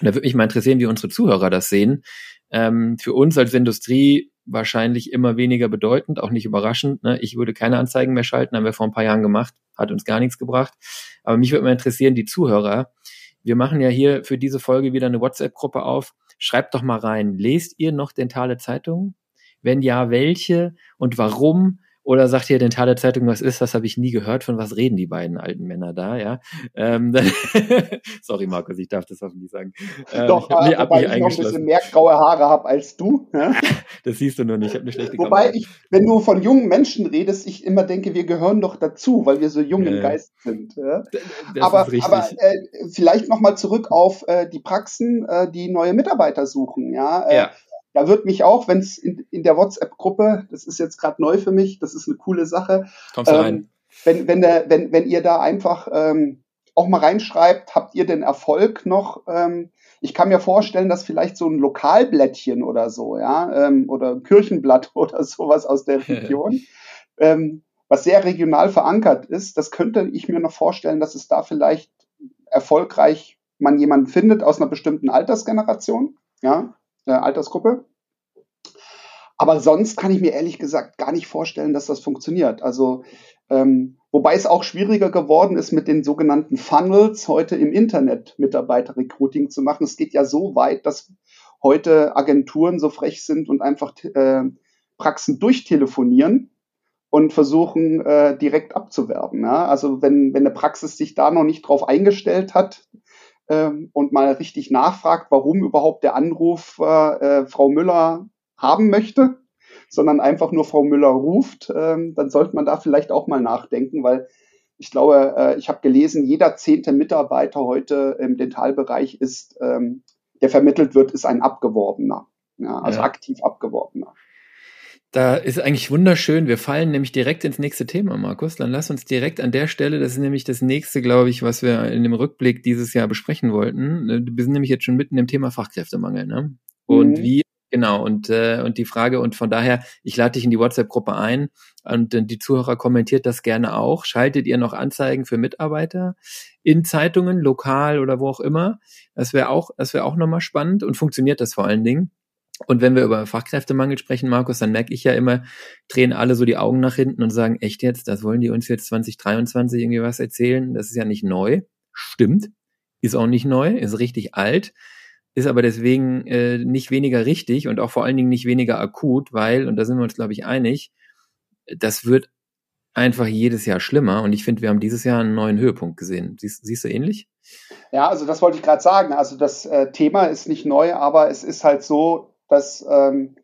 da würde mich mal interessieren, wie unsere Zuhörer das sehen. Ähm, für uns als Industrie wahrscheinlich immer weniger bedeutend, auch nicht überraschend. Ne? Ich würde keine Anzeigen mehr schalten, haben wir vor ein paar Jahren gemacht, hat uns gar nichts gebracht. Aber mich würde mal interessieren, die Zuhörer. Wir machen ja hier für diese Folge wieder eine WhatsApp-Gruppe auf. Schreibt doch mal rein, lest ihr noch dentale Zeitungen? Wenn ja, welche und warum? Oder sagt hier Dentale Zeitung, was ist, das habe ich nie gehört, von was reden die beiden alten Männer da, ja. Ähm, [laughs] sorry, Markus, ich darf das hoffentlich sagen. Ähm, Doch, ich äh, wobei ich noch ein bisschen mehr graue Haare habe als du. Ja? [laughs] das siehst du nur nicht, ich habe eine schlechte Wobei Kamera. ich, wenn du von jungen Menschen redest, ich immer denke, wir gehören doch dazu, weil wir so jung im Geist sind. Ja? aber aber äh, vielleicht nochmal zurück auf äh, die Praxen, äh, die neue Mitarbeiter suchen, ja. Äh, ja da wird mich auch, wenn es in, in der WhatsApp-Gruppe, das ist jetzt gerade neu für mich, das ist eine coole Sache. Kommst du ähm, rein? Wenn, wenn, der, wenn, wenn ihr da einfach ähm, auch mal reinschreibt, habt ihr den Erfolg noch? Ähm, ich kann mir vorstellen, dass vielleicht so ein Lokalblättchen oder so, ja, ähm, oder ein Kirchenblatt [laughs] oder sowas aus der Region, [laughs] ähm, was sehr regional verankert ist, das könnte ich mir noch vorstellen, dass es da vielleicht erfolgreich man jemanden findet aus einer bestimmten Altersgeneration, ja, äh, Altersgruppe. Aber sonst kann ich mir ehrlich gesagt gar nicht vorstellen, dass das funktioniert. Also ähm, wobei es auch schwieriger geworden ist, mit den sogenannten Funnels heute im Internet Mitarbeiter-Recruiting zu machen. Es geht ja so weit, dass heute Agenturen so frech sind und einfach äh, Praxen durchtelefonieren und versuchen äh, direkt abzuwerben. Ja? Also wenn, wenn eine Praxis sich da noch nicht drauf eingestellt hat, ähm, und mal richtig nachfragt, warum überhaupt der Anruf äh, Frau Müller haben möchte, sondern einfach nur Frau Müller ruft, ähm, dann sollte man da vielleicht auch mal nachdenken, weil ich glaube, äh, ich habe gelesen, jeder zehnte Mitarbeiter heute im Dentalbereich ist, ähm, der vermittelt wird, ist ein Abgeworbener. Ja, also ja. aktiv Abgeworbener. Da ist eigentlich wunderschön. Wir fallen nämlich direkt ins nächste Thema, Markus. Dann lass uns direkt an der Stelle, das ist nämlich das nächste, glaube ich, was wir in dem Rückblick dieses Jahr besprechen wollten. Äh, wir sind nämlich jetzt schon mitten im Thema Fachkräftemangel, ne? Und mhm. wie, genau, und, äh, und die Frage, und von daher, ich lade dich in die WhatsApp-Gruppe ein und äh, die Zuhörer kommentiert das gerne auch. Schaltet ihr noch Anzeigen für Mitarbeiter in Zeitungen, lokal oder wo auch immer? Das wäre auch, das wäre auch nochmal spannend und funktioniert das vor allen Dingen? Und wenn wir über Fachkräftemangel sprechen, Markus, dann merke ich ja immer, drehen alle so die Augen nach hinten und sagen, echt jetzt, das wollen die uns jetzt 2023 irgendwie was erzählen? Das ist ja nicht neu. Stimmt. Ist auch nicht neu, ist richtig alt, ist aber deswegen äh, nicht weniger richtig und auch vor allen Dingen nicht weniger akut, weil, und da sind wir uns, glaube ich, einig, das wird einfach jedes Jahr schlimmer. Und ich finde, wir haben dieses Jahr einen neuen Höhepunkt gesehen. Siehst, siehst du ähnlich? Ja, also das wollte ich gerade sagen. Also das äh, Thema ist nicht neu, aber es ist halt so, dass ähm,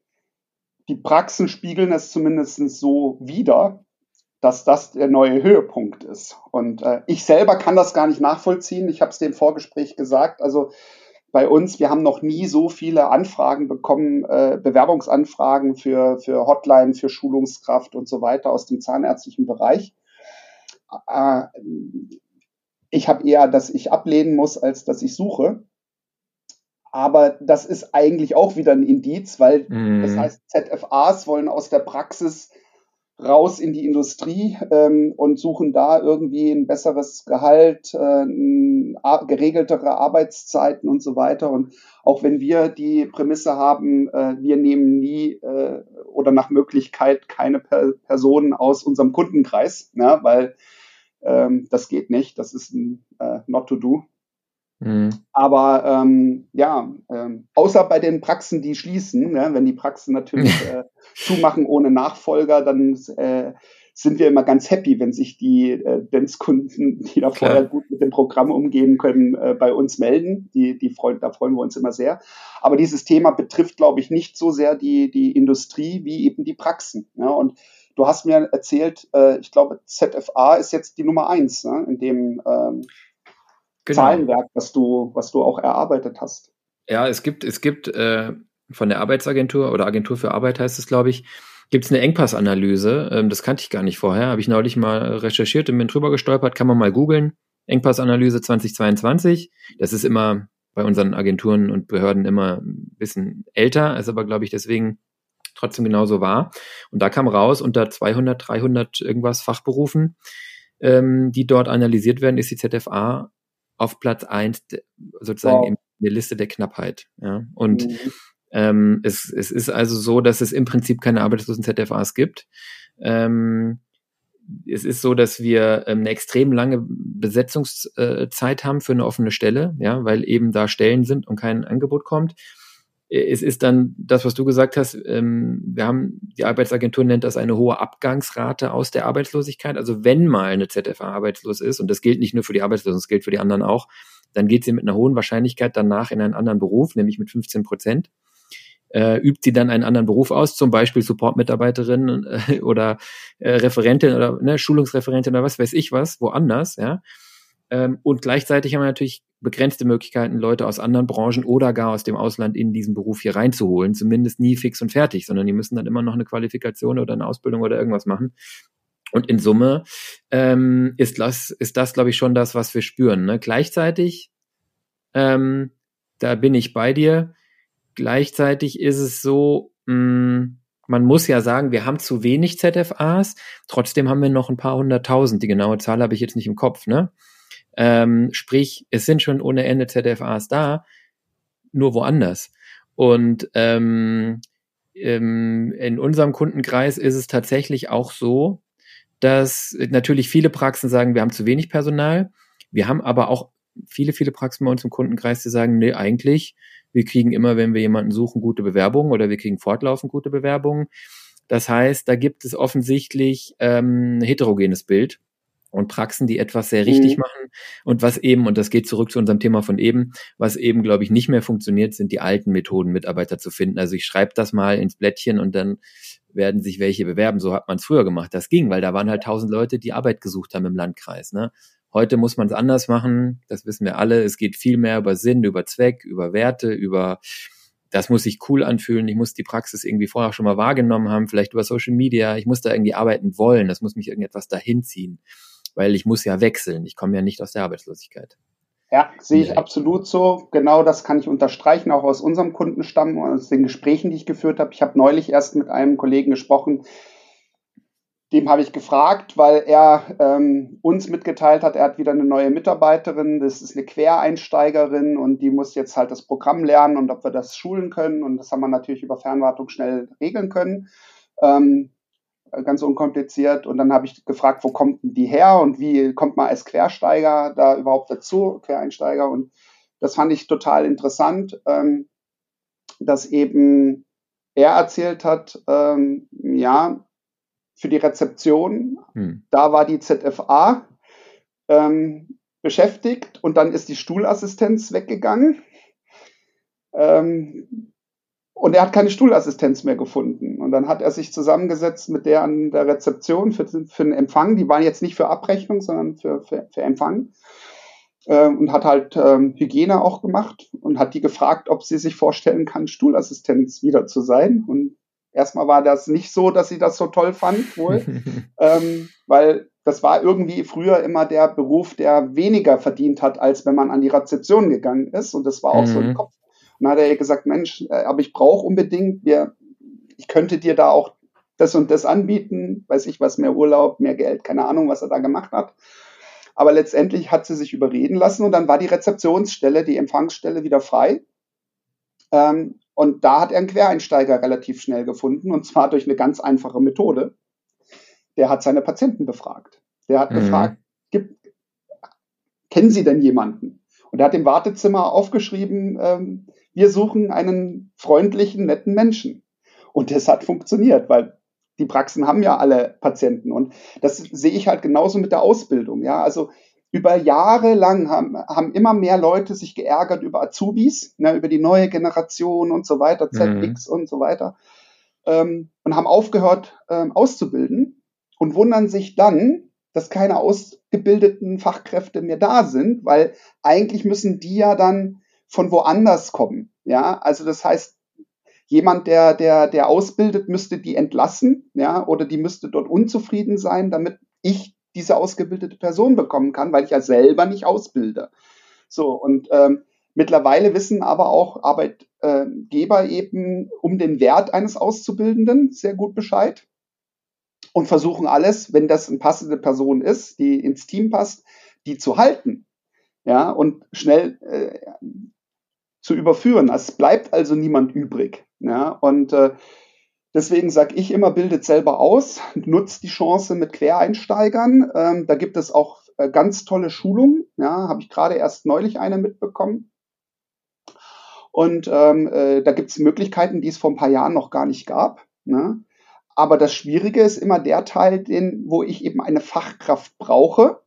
die Praxen spiegeln es zumindest so wider, dass das der neue Höhepunkt ist. Und äh, ich selber kann das gar nicht nachvollziehen. Ich habe es dem Vorgespräch gesagt. Also bei uns, wir haben noch nie so viele Anfragen bekommen, äh, Bewerbungsanfragen für, für Hotline, für Schulungskraft und so weiter aus dem zahnärztlichen Bereich. Äh, ich habe eher, dass ich ablehnen muss, als dass ich suche. Aber das ist eigentlich auch wieder ein Indiz, weil mm. das heißt, ZFAs wollen aus der Praxis raus in die Industrie ähm, und suchen da irgendwie ein besseres Gehalt, äh, geregeltere Arbeitszeiten und so weiter. Und auch wenn wir die Prämisse haben, äh, wir nehmen nie äh, oder nach Möglichkeit keine per Personen aus unserem Kundenkreis, ja, weil ähm, das geht nicht, das ist ein äh, Not to do. Mhm. Aber ähm, ja, ähm, außer bei den Praxen, die schließen, ne, wenn die Praxen natürlich [laughs] äh, zumachen ohne Nachfolger, dann äh, sind wir immer ganz happy, wenn sich die äh, Dance-Kunden, die da vorher gut mit dem Programm umgehen können, äh, bei uns melden. Die, die freuen, da freuen wir uns immer sehr. Aber dieses Thema betrifft, glaube ich, nicht so sehr die, die Industrie wie eben die Praxen. Ja, und du hast mir erzählt, äh, ich glaube, ZFA ist jetzt die Nummer eins ne, in dem ähm, genau. Zahlenwerk, was du, was du auch erarbeitet hast. Ja, es gibt, es gibt äh, von der Arbeitsagentur oder Agentur für Arbeit heißt es, glaube ich, gibt es eine Engpassanalyse. Ähm, das kannte ich gar nicht vorher. Habe ich neulich mal recherchiert und bin drüber gestolpert. Kann man mal googeln. Engpassanalyse 2022. Das ist immer bei unseren Agenturen und Behörden immer ein bisschen älter, ist aber, glaube ich, deswegen trotzdem genauso wahr. Und da kam raus, unter 200, 300 irgendwas Fachberufen, ähm, die dort analysiert werden, ist die ZFA auf Platz eins sozusagen wow. in der Liste der Knappheit. Ja? Und mhm. ähm, es, es ist also so, dass es im Prinzip keine arbeitslosen ZFAs gibt. Ähm, es ist so, dass wir ähm, eine extrem lange Besetzungszeit haben für eine offene Stelle, ja, weil eben da Stellen sind und kein Angebot kommt. Es ist dann das, was du gesagt hast. Ähm, wir haben, die Arbeitsagentur nennt das eine hohe Abgangsrate aus der Arbeitslosigkeit. Also wenn mal eine ZFA arbeitslos ist, und das gilt nicht nur für die Arbeitslosen, das gilt für die anderen auch, dann geht sie mit einer hohen Wahrscheinlichkeit danach in einen anderen Beruf, nämlich mit 15 Prozent. Äh, übt sie dann einen anderen Beruf aus, zum Beispiel Supportmitarbeiterin äh, oder äh, Referentin oder ne, Schulungsreferentin oder was weiß ich was, woanders, ja. Ähm, und gleichzeitig haben wir natürlich begrenzte Möglichkeiten, Leute aus anderen Branchen oder gar aus dem Ausland in diesen Beruf hier reinzuholen. Zumindest nie fix und fertig, sondern die müssen dann immer noch eine Qualifikation oder eine Ausbildung oder irgendwas machen. Und in Summe ähm, ist das, ist das, glaube ich, schon das, was wir spüren. Ne? Gleichzeitig, ähm, da bin ich bei dir. Gleichzeitig ist es so, mh, hm, man muss ja sagen, wir haben zu wenig ZFAs. Trotzdem haben wir noch ein paar hunderttausend. Die genaue Zahl habe ich jetzt nicht im Kopf. Ne? Ähm, sprich, es sind schon ohne Ende ZFAs da, nur woanders. Und ähm, ähm, in unserem Kundenkreis ist es tatsächlich auch so, dass natürlich viele Praxen sagen, wir haben zu wenig Personal. Wir haben aber auch viele, viele Praxen bei uns im Kundenkreis, die sagen, nee, eigentlich, wir kriegen immer, wenn wir jemanden suchen, gute Bewerbungen oder wir kriegen fortlaufend gute Bewerbungen. Das heißt, da gibt es offensichtlich ähm, heterogenes Bild und Praxen, die etwas sehr richtig mhm. machen. Und was eben, und das geht zurück zu unserem Thema von eben, was eben, glaube ich, nicht mehr funktioniert, sind die alten Methoden, Mitarbeiter zu finden. Also ich schreibe das mal ins Blättchen und dann werden sich welche bewerben. So hat man es früher gemacht. Das ging, weil da waren halt tausend Leute, die Arbeit gesucht haben im Landkreis. Ne? Heute muss man es anders machen. Das wissen wir alle. Es geht viel mehr über Sinn, über Zweck, über Werte, über das muss sich cool anfühlen. Ich muss die Praxis irgendwie vorher schon mal wahrgenommen haben, vielleicht über Social Media. Ich muss da irgendwie arbeiten wollen. Das muss mich irgendetwas dahin ziehen weil ich muss ja wechseln. Ich komme ja nicht aus der Arbeitslosigkeit. Ja, sehe ich absolut so. Genau das kann ich unterstreichen, auch aus unserem Kundenstamm, aus den Gesprächen, die ich geführt habe. Ich habe neulich erst mit einem Kollegen gesprochen, dem habe ich gefragt, weil er ähm, uns mitgeteilt hat, er hat wieder eine neue Mitarbeiterin, das ist eine Quereinsteigerin und die muss jetzt halt das Programm lernen und ob wir das schulen können. Und das haben wir natürlich über Fernwartung schnell regeln können. Ähm, äh, ganz unkompliziert. Und dann habe ich gefragt, wo kommt denn die her und wie kommt man als Quersteiger da überhaupt dazu, Quereinsteiger. Und das fand ich total interessant, ähm, dass eben er erzählt hat, ähm, ja, für die Rezeption, hm. da war die ZFA ähm, beschäftigt und dann ist die Stuhlassistenz weggegangen. Ähm, und er hat keine Stuhlassistenz mehr gefunden. Und dann hat er sich zusammengesetzt mit der an der Rezeption für, für den Empfang. Die waren jetzt nicht für Abrechnung, sondern für, für, für Empfang. Äh, und hat halt ähm, Hygiene auch gemacht und hat die gefragt, ob sie sich vorstellen kann, Stuhlassistenz wieder zu sein. Und erstmal war das nicht so, dass sie das so toll fand, wohl, [laughs] ähm, weil das war irgendwie früher immer der Beruf, der weniger verdient hat, als wenn man an die Rezeption gegangen ist. Und das war auch mhm. so im Kopf und dann hat er gesagt, Mensch, äh, aber ich brauche unbedingt, wir, ich könnte dir da auch das und das anbieten, weiß ich was, mehr Urlaub, mehr Geld, keine Ahnung, was er da gemacht hat. Aber letztendlich hat sie sich überreden lassen und dann war die Rezeptionsstelle, die Empfangsstelle wieder frei. Ähm, und da hat er einen Quereinsteiger relativ schnell gefunden und zwar durch eine ganz einfache Methode. Der hat seine Patienten befragt. Der hat mhm. gefragt, gibt, kennen Sie denn jemanden? Und er hat im Wartezimmer aufgeschrieben, ähm, wir suchen einen freundlichen, netten Menschen. Und das hat funktioniert, weil die Praxen haben ja alle Patienten. Und das sehe ich halt genauso mit der Ausbildung. Ja, also über Jahre lang haben, haben immer mehr Leute sich geärgert über Azubis, ne, über die neue Generation und so weiter, ZX mhm. und so weiter, ähm, und haben aufgehört ähm, auszubilden und wundern sich dann, dass keine ausgebildeten Fachkräfte mehr da sind, weil eigentlich müssen die ja dann von woanders kommen. Ja, also das heißt, jemand, der, der, der ausbildet, müsste die entlassen, ja, oder die müsste dort unzufrieden sein, damit ich diese ausgebildete Person bekommen kann, weil ich ja selber nicht ausbilde. So, und ähm, mittlerweile wissen aber auch Arbeitgeber eben um den Wert eines Auszubildenden sehr gut Bescheid und versuchen alles, wenn das eine passende Person ist, die ins Team passt, die zu halten. Ja, und schnell äh, zu überführen. Es bleibt also niemand übrig. Ja, und äh, Deswegen sage ich immer, bildet selber aus, nutzt die Chance mit Quereinsteigern. Ähm, da gibt es auch äh, ganz tolle Schulungen. Ja, habe ich gerade erst neulich eine mitbekommen. Und ähm, äh, da gibt es Möglichkeiten, die es vor ein paar Jahren noch gar nicht gab. Ne? Aber das Schwierige ist immer der Teil, den, wo ich eben eine Fachkraft brauche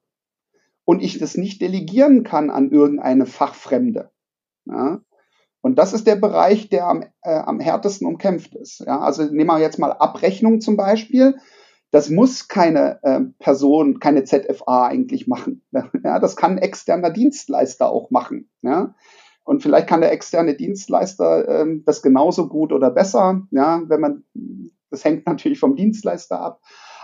und ich das nicht delegieren kann an irgendeine Fachfremde. Ja? Und das ist der Bereich, der am, äh, am härtesten umkämpft ist. Ja, also nehmen wir jetzt mal Abrechnung zum Beispiel. Das muss keine äh, Person, keine ZFA eigentlich machen. [laughs] Ja, das kann ein externer Dienstleister auch machen. Ja. Und vielleicht kann der externe Dienstleister ähm, das genauso gut oder besser. Ja, wenn man, das hängt natürlich vom Dienstleister ab.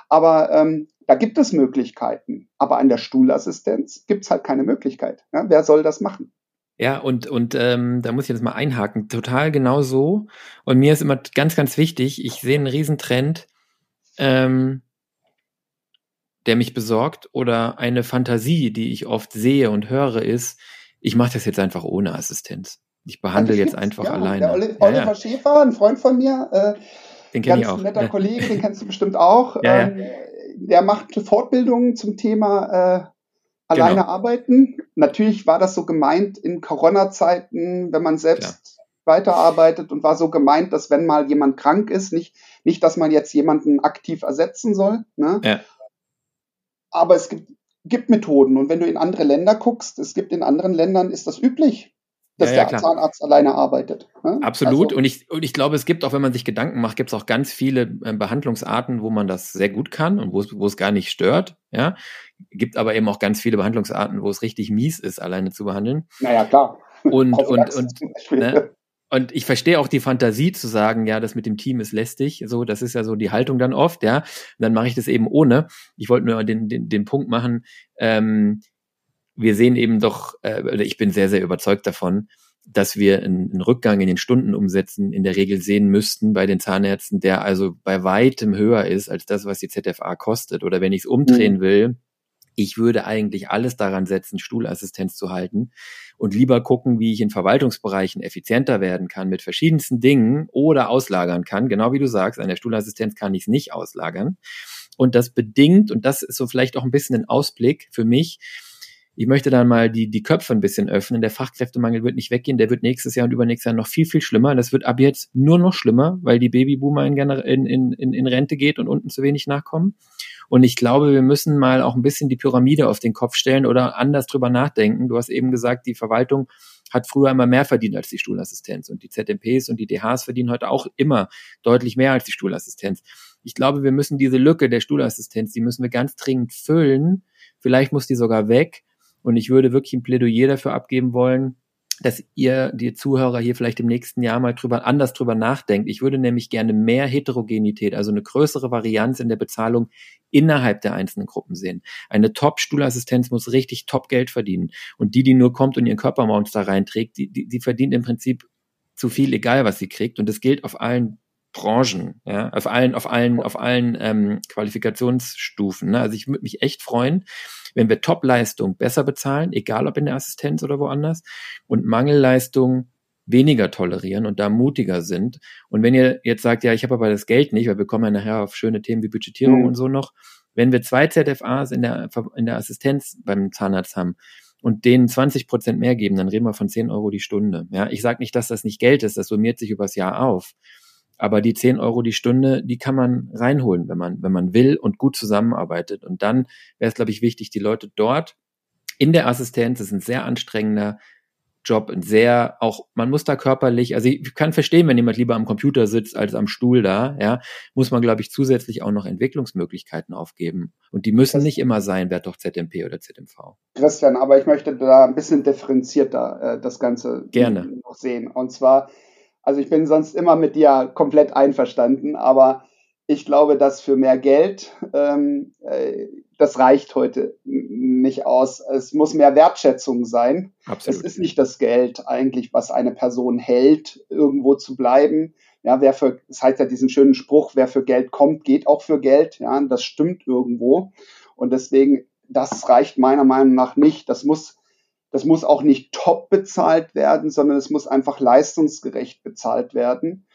Aber ähm, da gibt es Möglichkeiten. Aber an der Stuhlassistenz gibt es halt keine Möglichkeit. Ja, wer soll das machen? Ja, und, und ähm, da muss ich jetzt mal einhaken. Total genau so. Und mir ist immer ganz, ganz wichtig, ich sehe einen Riesentrend, ähm, der mich besorgt oder eine Fantasie, die ich oft sehe und höre, ist, ich mache das jetzt einfach ohne Assistenz. Ich behandle also jetzt einfach ja, alleine. Der Oliver ja, ja. Schäfer, ein Freund von mir, äh, den kenne ich auch. netter. [laughs] Kollege, den kennst du bestimmt auch. Ähm, der macht Fortbildungen zum Thema äh, alleine genau. arbeiten. Natürlich war das so gemeint in Corona-Zeiten, wenn man selbst ja. weiterarbeitet und war so gemeint, dass wenn mal jemand krank ist, nicht, nicht dass man jetzt jemanden aktiv ersetzen soll. Ne? Ja. Aber es gibt, gibt Methoden und wenn du in andere Länder guckst, es gibt in anderen Ländern, ist das üblich dass ja, ja, der Zahnarzt alleine arbeitet. Ne? Absolut. Also, und, ich, und ich glaube, es gibt auch, wenn man sich Gedanken macht, gibt es auch ganz viele äh, Behandlungsarten, wo man das sehr gut kann und wo es, wo es gar nicht stört. Ja, gibt aber eben auch ganz viele Behandlungsarten, wo es richtig mies ist, alleine zu behandeln. Naja, klar. Und, [laughs] und, und, ne? und ich verstehe auch die Fantasie zu sagen, ja, das mit dem Team ist lästig. So, das ist ja so die Haltung dann oft, ja. Und dann mache ich das eben ohne. Ich wollte nur den, den, den Punkt machen, ähm, wir sehen eben doch, äh, ich bin sehr, sehr überzeugt davon, dass wir einen, einen Rückgang in den Stundenumsätzen in der Regel sehen müssten bei den Zahnärzten, der also bei weitem höher ist als das, was die ZFA kostet. Oder wenn ich es umdrehen mhm. will, ich würde eigentlich alles daran setzen, Stuhlassistenz zu halten und lieber gucken, wie ich in Verwaltungsbereichen effizienter werden kann mit verschiedensten Dingen oder auslagern kann. Genau wie du sagst, an der Stuhlassistenz kann ich es nicht auslagern. Und das bedingt, und das ist so vielleicht auch ein bisschen ein Ausblick für mich, ich möchte dann mal die, die Köpfe ein bisschen öffnen. Der Fachkräftemangel wird nicht weggehen, der wird nächstes Jahr und übernächstes Jahr noch viel, viel schlimmer. Das wird ab jetzt nur noch schlimmer, weil die Babyboomer in, in, in, in Rente geht und unten zu wenig nachkommen. Und ich glaube, wir müssen mal auch ein bisschen die Pyramide auf den Kopf stellen oder anders drüber nachdenken. Du hast eben gesagt, die Verwaltung hat früher immer mehr verdient als die Stuhlassistenz und die ZMPs und die DHs verdienen heute auch immer deutlich mehr als die Stuhlassistenz. Ich glaube, wir müssen diese Lücke der Stuhlassistenz, die müssen wir ganz dringend füllen. Vielleicht muss die sogar weg und ich würde wirklich ein Plädoyer dafür abgeben wollen, dass ihr, die Zuhörer hier vielleicht im nächsten Jahr mal drüber, anders drüber nachdenkt. Ich würde nämlich gerne mehr Heterogenität, also eine größere Varianz in der Bezahlung innerhalb der einzelnen Gruppen sehen. Eine Top-Stuhlassistenz muss richtig Top-Geld verdienen. Und die, die nur kommt und ihren Körpermonster reinträgt, die, die, die verdient im Prinzip zu viel, egal was sie kriegt. Und das gilt auf allen Branchen, ja, auf allen, auf allen, auf allen ähm, Qualifikationsstufen. Ne? Also ich würde mich echt freuen, wenn wir Top-Leistung besser bezahlen, egal ob in der Assistenz oder woanders, und Mangelleistung weniger tolerieren und da mutiger sind. Und wenn ihr jetzt sagt, ja, ich habe aber das Geld nicht, weil wir kommen ja nachher auf schöne Themen wie Budgetierung mhm. und so noch, wenn wir zwei ZFAs in der, in der Assistenz beim Zahnarzt haben und denen 20 Prozent mehr geben, dann reden wir von 10 Euro die Stunde. Ja, ich sage nicht, dass das nicht Geld ist, das summiert sich übers Jahr auf. Aber die 10 Euro die Stunde, die kann man reinholen, wenn man, wenn man will und gut zusammenarbeitet. Und dann wäre es, glaube ich, wichtig, die Leute dort in der Assistenz, das ist ein sehr anstrengender Job, ein sehr, auch, man muss da körperlich, also ich kann verstehen, wenn jemand lieber am Computer sitzt als am Stuhl da, ja, muss man, glaube ich, zusätzlich auch noch Entwicklungsmöglichkeiten aufgeben. Und die müssen nicht immer sein, wer doch ZMP oder ZMV. Christian, aber ich möchte da ein bisschen differenzierter äh, das Ganze Gerne. noch sehen. Und zwar, also ich bin sonst immer mit dir komplett einverstanden, aber ich glaube, dass für mehr Geld, ähm, äh, das reicht heute nicht aus. Es muss mehr Wertschätzung sein. Absolut. Es ist nicht das Geld eigentlich, was eine Person hält, irgendwo zu bleiben. Ja, wer für, es das heißt ja diesen schönen Spruch, wer für Geld kommt, geht auch für Geld. Ja, das stimmt irgendwo. Und deswegen, das reicht meiner Meinung nach nicht. Das muss das muss auch nicht top bezahlt werden, sondern es muss einfach leistungsgerecht bezahlt werden.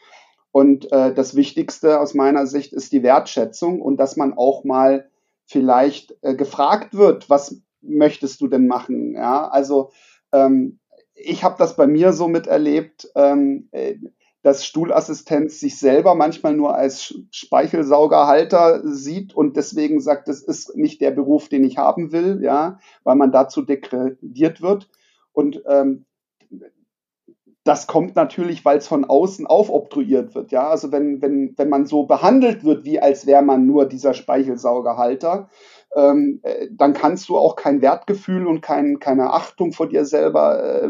Und äh, das Wichtigste aus meiner Sicht ist die Wertschätzung und dass man auch mal vielleicht äh, gefragt wird, was möchtest du denn machen? Ja, also ähm, ich habe das bei mir so miterlebt, ähm, äh, dass Stuhlassistenz sich selber manchmal nur als Speichelsaugerhalter sieht und deswegen sagt, es ist nicht der Beruf, den ich haben will, ja, weil man dazu degradiert wird. Und ähm, das kommt natürlich, weil es von außen aufobtruiert wird. Ja, also wenn, wenn, wenn man so behandelt wird, wie als wäre man nur dieser Speichelsaugerhalter, ähm, äh, dann kannst du auch kein Wertgefühl und kein, keine Achtung vor dir selber äh,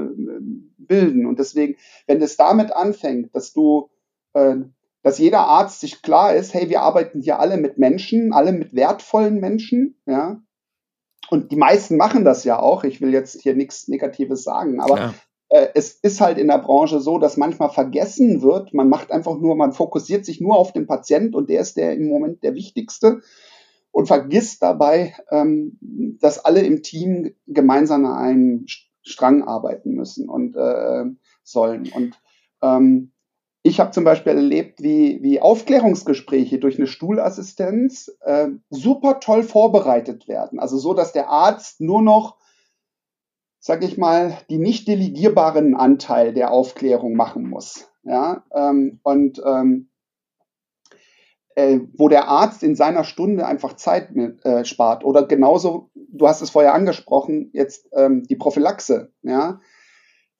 bilden. Und deswegen, wenn es damit anfängt, dass du, äh, dass jeder Arzt sich klar ist, hey, wir arbeiten hier alle mit Menschen, alle mit wertvollen Menschen, ja. Und die meisten machen das ja auch. Ich will jetzt hier nichts Negatives sagen, aber ja. äh, es ist halt in der Branche so, dass manchmal vergessen wird, man macht einfach nur, man fokussiert sich nur auf den Patient und der ist der im Moment der wichtigste und vergisst dabei, ähm, dass alle im Team gemeinsam an einem Strang arbeiten müssen und äh, sollen. Und ähm, ich habe zum Beispiel erlebt, wie, wie Aufklärungsgespräche durch eine Stuhlassistenz äh, super toll vorbereitet werden. Also so, dass der Arzt nur noch, sag ich mal, die nicht delegierbaren Anteil der Aufklärung machen muss. Ja, ähm, und ähm, äh, wo der Arzt in seiner Stunde einfach Zeit mit, äh, spart. Oder genauso, du hast es vorher angesprochen, jetzt ähm, die Prophylaxe. Ja,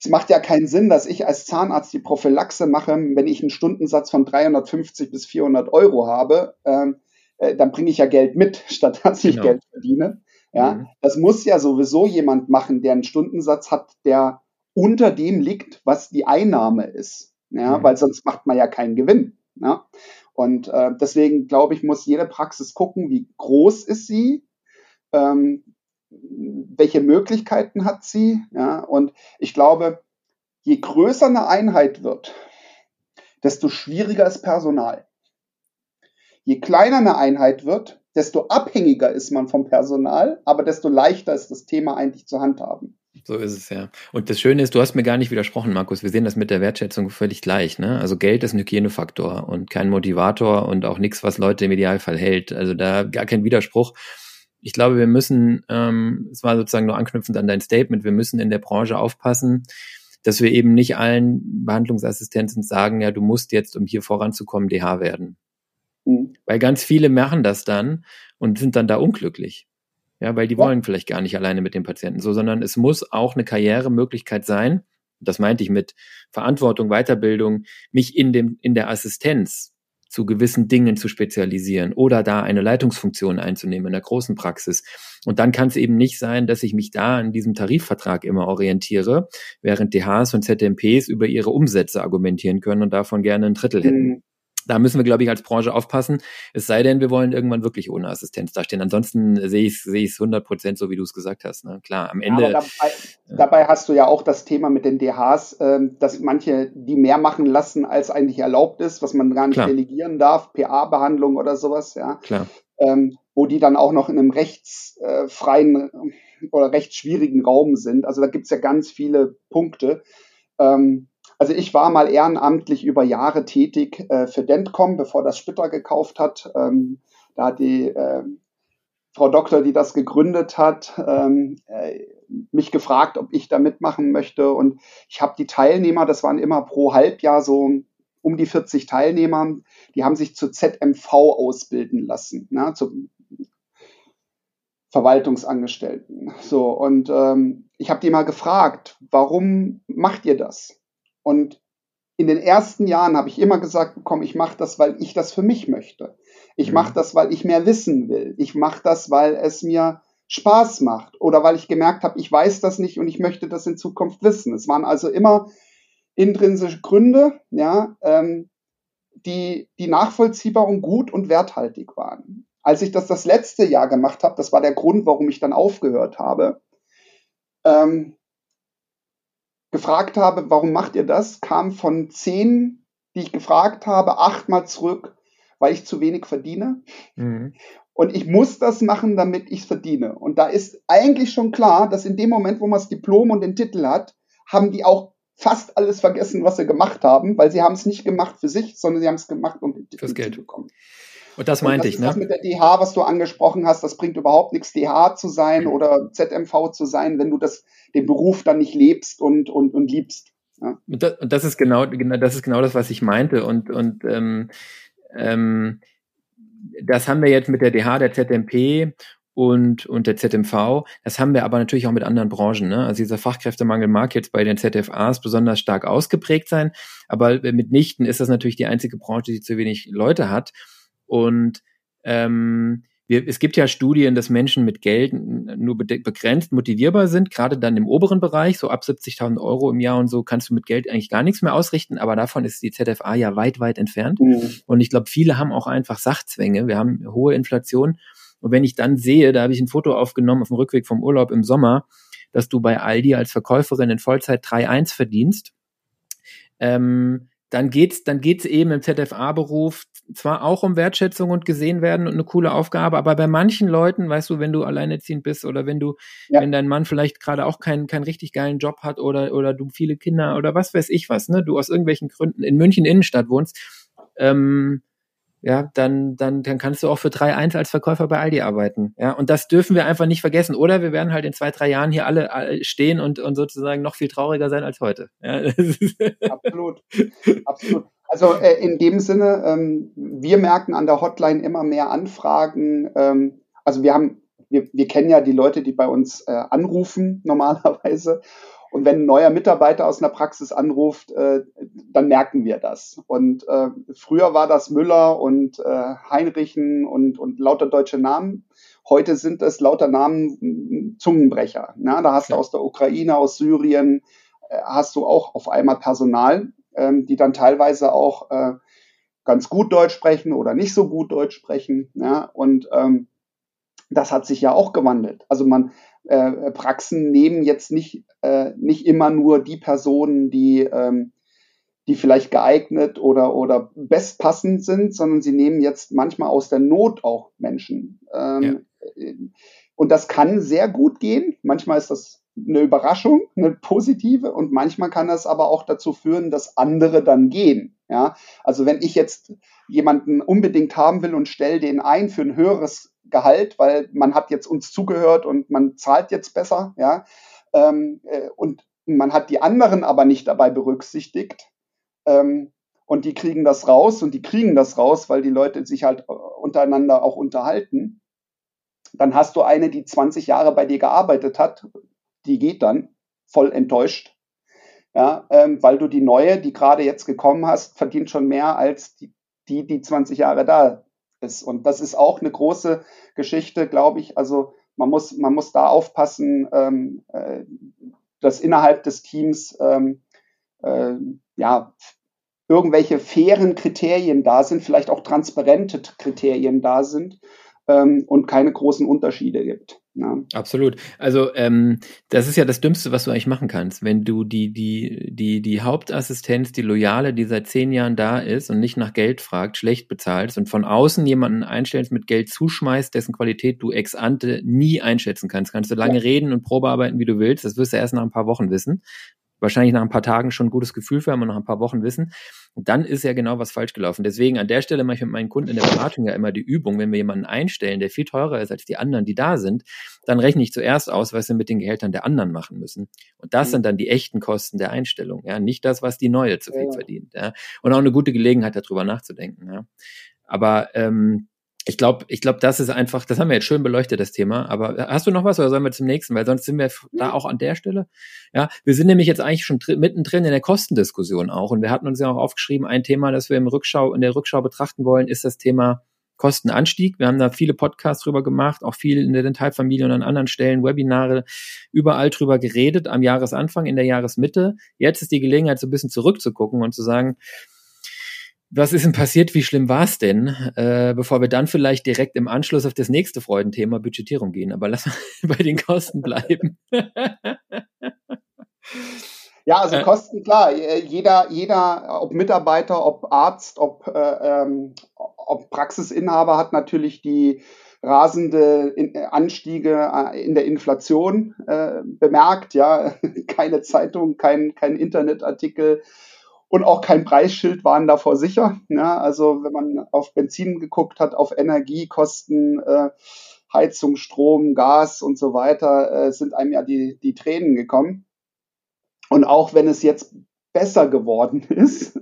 es macht ja keinen Sinn, dass ich als Zahnarzt die Prophylaxe mache, wenn ich einen Stundensatz von 350 bis 400 Euro habe. Ähm, äh, dann bringe ich ja Geld mit, [laughs] statt dass ich genau. Geld verdiene. Ja, mhm. das muss ja sowieso jemand machen, der einen Stundensatz hat, der unter dem liegt, was die Einnahme ist. Ja, mhm. weil sonst macht man ja keinen Gewinn. Ja? Und äh, deswegen glaube ich, muss jede Praxis gucken, wie groß ist sie, ähm, welche Möglichkeiten hat sie. Ja? Und ich glaube, je größer eine Einheit wird, desto schwieriger ist Personal. Je kleiner eine Einheit wird, desto abhängiger ist man vom Personal, aber desto leichter ist das Thema eigentlich zu handhaben. So ist es ja. Und das Schöne ist, du hast mir gar nicht widersprochen, Markus. Wir sehen das mit der Wertschätzung völlig gleich. Ne? Also Geld ist ein Hygienefaktor und kein Motivator und auch nichts, was Leute im Idealfall hält. Also da gar kein Widerspruch. Ich glaube, wir müssen, ähm, es war sozusagen nur anknüpfend an dein Statement, wir müssen in der Branche aufpassen, dass wir eben nicht allen Behandlungsassistenzen sagen, ja, du musst jetzt, um hier voranzukommen, DH werden. Mhm. Weil ganz viele machen das dann und sind dann da unglücklich. Ja, weil die wollen vielleicht gar nicht alleine mit dem Patienten so, sondern es muss auch eine Karrieremöglichkeit sein. Das meinte ich mit Verantwortung, Weiterbildung, mich in dem, in der Assistenz zu gewissen Dingen zu spezialisieren oder da eine Leitungsfunktion einzunehmen in der großen Praxis. Und dann kann es eben nicht sein, dass ich mich da an diesem Tarifvertrag immer orientiere, während DHs und ZMPs über ihre Umsätze argumentieren können und davon gerne ein Drittel hätten. Da müssen wir, glaube ich, als Branche aufpassen. Es sei denn, wir wollen irgendwann wirklich ohne Assistenz dastehen. Ansonsten sehe ich sehe ich es 100 Prozent so, wie du es gesagt hast. Ne? Klar, am Ende. Ja, dabei, dabei, hast du ja auch das Thema mit den DHs, äh, dass manche die mehr machen lassen, als eigentlich erlaubt ist, was man gar nicht Klar. delegieren darf, PA-Behandlung oder sowas. Ja. Klar. Ähm, wo die dann auch noch in einem rechtsfreien äh, oder rechtsschwierigen Raum sind. Also da gibt's ja ganz viele Punkte. Ähm, also ich war mal ehrenamtlich über Jahre tätig äh, für Dentcom, bevor das Splitter gekauft hat. Ähm, da hat die, äh, Frau Doktor, die das gegründet hat, ähm, äh, mich gefragt, ob ich da mitmachen möchte. Und ich habe die Teilnehmer, das waren immer pro Halbjahr so um die 40 Teilnehmer, die haben sich zur ZMV ausbilden lassen, ne, zu Verwaltungsangestellten. So, und ähm, ich habe die mal gefragt, warum macht ihr das? Und in den ersten Jahren habe ich immer gesagt komm, ich mache das, weil ich das für mich möchte. Ich mhm. mache das, weil ich mehr wissen will. Ich mache das, weil es mir Spaß macht oder weil ich gemerkt habe, ich weiß das nicht und ich möchte das in Zukunft wissen. Es waren also immer intrinsische Gründe, ja, ähm, die, die nachvollziehbar und gut und werthaltig waren. Als ich das das letzte Jahr gemacht habe, das war der Grund, warum ich dann aufgehört habe, ähm, gefragt habe, warum macht ihr das, kam von zehn, die ich gefragt habe, achtmal zurück, weil ich zu wenig verdiene. Mhm. Und ich muss das machen, damit ich es verdiene. Und da ist eigentlich schon klar, dass in dem Moment, wo man das Diplom und den Titel hat, haben die auch fast alles vergessen, was sie gemacht haben, weil sie haben es nicht gemacht für sich, sondern sie haben es gemacht, um den Titel zu bekommen. Und das meinte und das ich, ne? Das mit der DH, was du angesprochen hast, das bringt überhaupt nichts, DH zu sein mhm. oder ZMV zu sein, wenn du das, den Beruf dann nicht lebst und, und, und liebst. Ja. Und, das, und das ist genau, das ist genau das, was ich meinte. Und, und ähm, ähm, das haben wir jetzt mit der DH, der ZMP und, und der ZMV. Das haben wir aber natürlich auch mit anderen Branchen. Ne? Also dieser Fachkräftemangel mag jetzt bei den ZFAs besonders stark ausgeprägt sein, aber mitnichten ist das natürlich die einzige Branche, die zu wenig Leute hat. Und ähm, wir, es gibt ja Studien, dass Menschen mit Geld nur begrenzt motivierbar sind, gerade dann im oberen Bereich, so ab 70.000 Euro im Jahr und so kannst du mit Geld eigentlich gar nichts mehr ausrichten, aber davon ist die ZFA ja weit, weit entfernt. Mhm. Und ich glaube, viele haben auch einfach Sachzwänge. Wir haben hohe Inflation. Und wenn ich dann sehe, da habe ich ein Foto aufgenommen auf dem Rückweg vom Urlaub im Sommer, dass du bei Aldi als Verkäuferin in Vollzeit 3,1 verdienst, ähm, dann geht's, dann geht's eben im ZFA-Beruf zwar auch um Wertschätzung und gesehen werden und eine coole Aufgabe, aber bei manchen Leuten, weißt du, wenn du alleinerziehend bist oder wenn du, ja. wenn dein Mann vielleicht gerade auch keinen, keinen richtig geilen Job hat oder, oder du viele Kinder oder was weiß ich was, ne, du aus irgendwelchen Gründen in München Innenstadt wohnst, ähm, ja, dann, dann, dann kannst du auch für 3-1 als Verkäufer bei Aldi arbeiten. Ja, und das dürfen wir einfach nicht vergessen. Oder wir werden halt in zwei, drei Jahren hier alle stehen und, und sozusagen noch viel trauriger sein als heute. Ja, [laughs] absolut. Absolut. Also äh, in dem Sinne, ähm, wir merken an der Hotline immer mehr Anfragen. Ähm, also wir haben, wir, wir kennen ja die Leute, die bei uns äh, anrufen normalerweise. Und wenn ein neuer Mitarbeiter aus einer Praxis anruft, äh, dann merken wir das. Und äh, früher war das Müller und äh, Heinrichen und, und lauter deutsche Namen. Heute sind es lauter Namen Zungenbrecher. Na, da hast ja. du aus der Ukraine, aus Syrien, äh, hast du auch auf einmal Personal, ähm, die dann teilweise auch äh, ganz gut Deutsch sprechen oder nicht so gut Deutsch sprechen. Ja, und ähm, das hat sich ja auch gewandelt. Also man, äh, Praxen nehmen jetzt nicht, äh, nicht immer nur die Personen, die, ähm, die vielleicht geeignet oder, oder bestpassend sind, sondern sie nehmen jetzt manchmal aus der Not auch Menschen. Ähm, ja. Und das kann sehr gut gehen. Manchmal ist das eine Überraschung, [laughs] eine positive, und manchmal kann das aber auch dazu führen, dass andere dann gehen. Ja, also wenn ich jetzt jemanden unbedingt haben will und stelle den ein für ein höheres Gehalt, weil man hat jetzt uns zugehört und man zahlt jetzt besser, ja. Ähm, äh, und man hat die anderen aber nicht dabei berücksichtigt. Ähm, und die kriegen das raus und die kriegen das raus, weil die Leute sich halt äh, untereinander auch unterhalten. Dann hast du eine, die 20 Jahre bei dir gearbeitet hat, die geht dann voll enttäuscht. Ja, ähm, weil du die neue, die gerade jetzt gekommen hast, verdient schon mehr als die, die, die 20 Jahre da ist. Und das ist auch eine große Geschichte, glaube ich. Also man muss, man muss da aufpassen, ähm, äh, dass innerhalb des Teams ähm, äh, ja irgendwelche fairen Kriterien da sind, vielleicht auch transparente Kriterien da sind ähm, und keine großen Unterschiede gibt. Ja. Absolut. Also ähm, das ist ja das Dümmste, was du eigentlich machen kannst, wenn du die die die die Hauptassistenz, die Loyale, die seit zehn Jahren da ist und nicht nach Geld fragt, schlecht bezahlst und von außen jemanden einstellst, mit Geld zuschmeißt, dessen Qualität du ex ante nie einschätzen kannst. Kannst du lange ja. reden und Probearbeiten, wie du willst. Das wirst du erst nach ein paar Wochen wissen. Wahrscheinlich nach ein paar Tagen schon ein gutes Gefühl für haben und nach ein paar Wochen wissen. Und dann ist ja genau was falsch gelaufen. Deswegen an der Stelle mache ich mit meinen Kunden in der Beratung ja immer die Übung, wenn wir jemanden einstellen, der viel teurer ist als die anderen, die da sind, dann rechne ich zuerst aus, was wir mit den Gehältern der anderen machen müssen. Und das mhm. sind dann die echten Kosten der Einstellung, ja, nicht das, was die neue zu viel ja. verdient. Ja. Und auch eine gute Gelegenheit, darüber nachzudenken. Ja. Aber ähm, ich glaube, ich glaube, das ist einfach, das haben wir jetzt schön beleuchtet, das Thema. Aber hast du noch was oder sollen wir zum nächsten? Weil sonst sind wir da auch an der Stelle. Ja, wir sind nämlich jetzt eigentlich schon mittendrin in der Kostendiskussion auch. Und wir hatten uns ja auch aufgeschrieben, ein Thema, das wir im Rückschau, in der Rückschau betrachten wollen, ist das Thema Kostenanstieg. Wir haben da viele Podcasts drüber gemacht, auch viel in der Dentalfamilie und an anderen Stellen, Webinare, überall drüber geredet, am Jahresanfang, in der Jahresmitte. Jetzt ist die Gelegenheit, so ein bisschen zurückzugucken und zu sagen, was ist denn passiert? Wie schlimm war es denn? Äh, bevor wir dann vielleicht direkt im Anschluss auf das nächste Freudenthema Budgetierung gehen. Aber lass mal [laughs] bei den Kosten bleiben. [laughs] ja, also äh. Kosten, klar. Jeder, jeder, ob Mitarbeiter, ob Arzt, ob, äh, ähm, ob Praxisinhaber hat natürlich die rasende Anstiege äh, in der Inflation äh, bemerkt. Ja, [laughs] keine Zeitung, kein, kein Internetartikel und auch kein Preisschild waren davor sicher. Ja, also wenn man auf Benzin geguckt hat, auf Energiekosten, äh, Heizung, Strom, Gas und so weiter, äh, sind einem ja die, die Tränen gekommen. Und auch wenn es jetzt besser geworden [laughs] ist,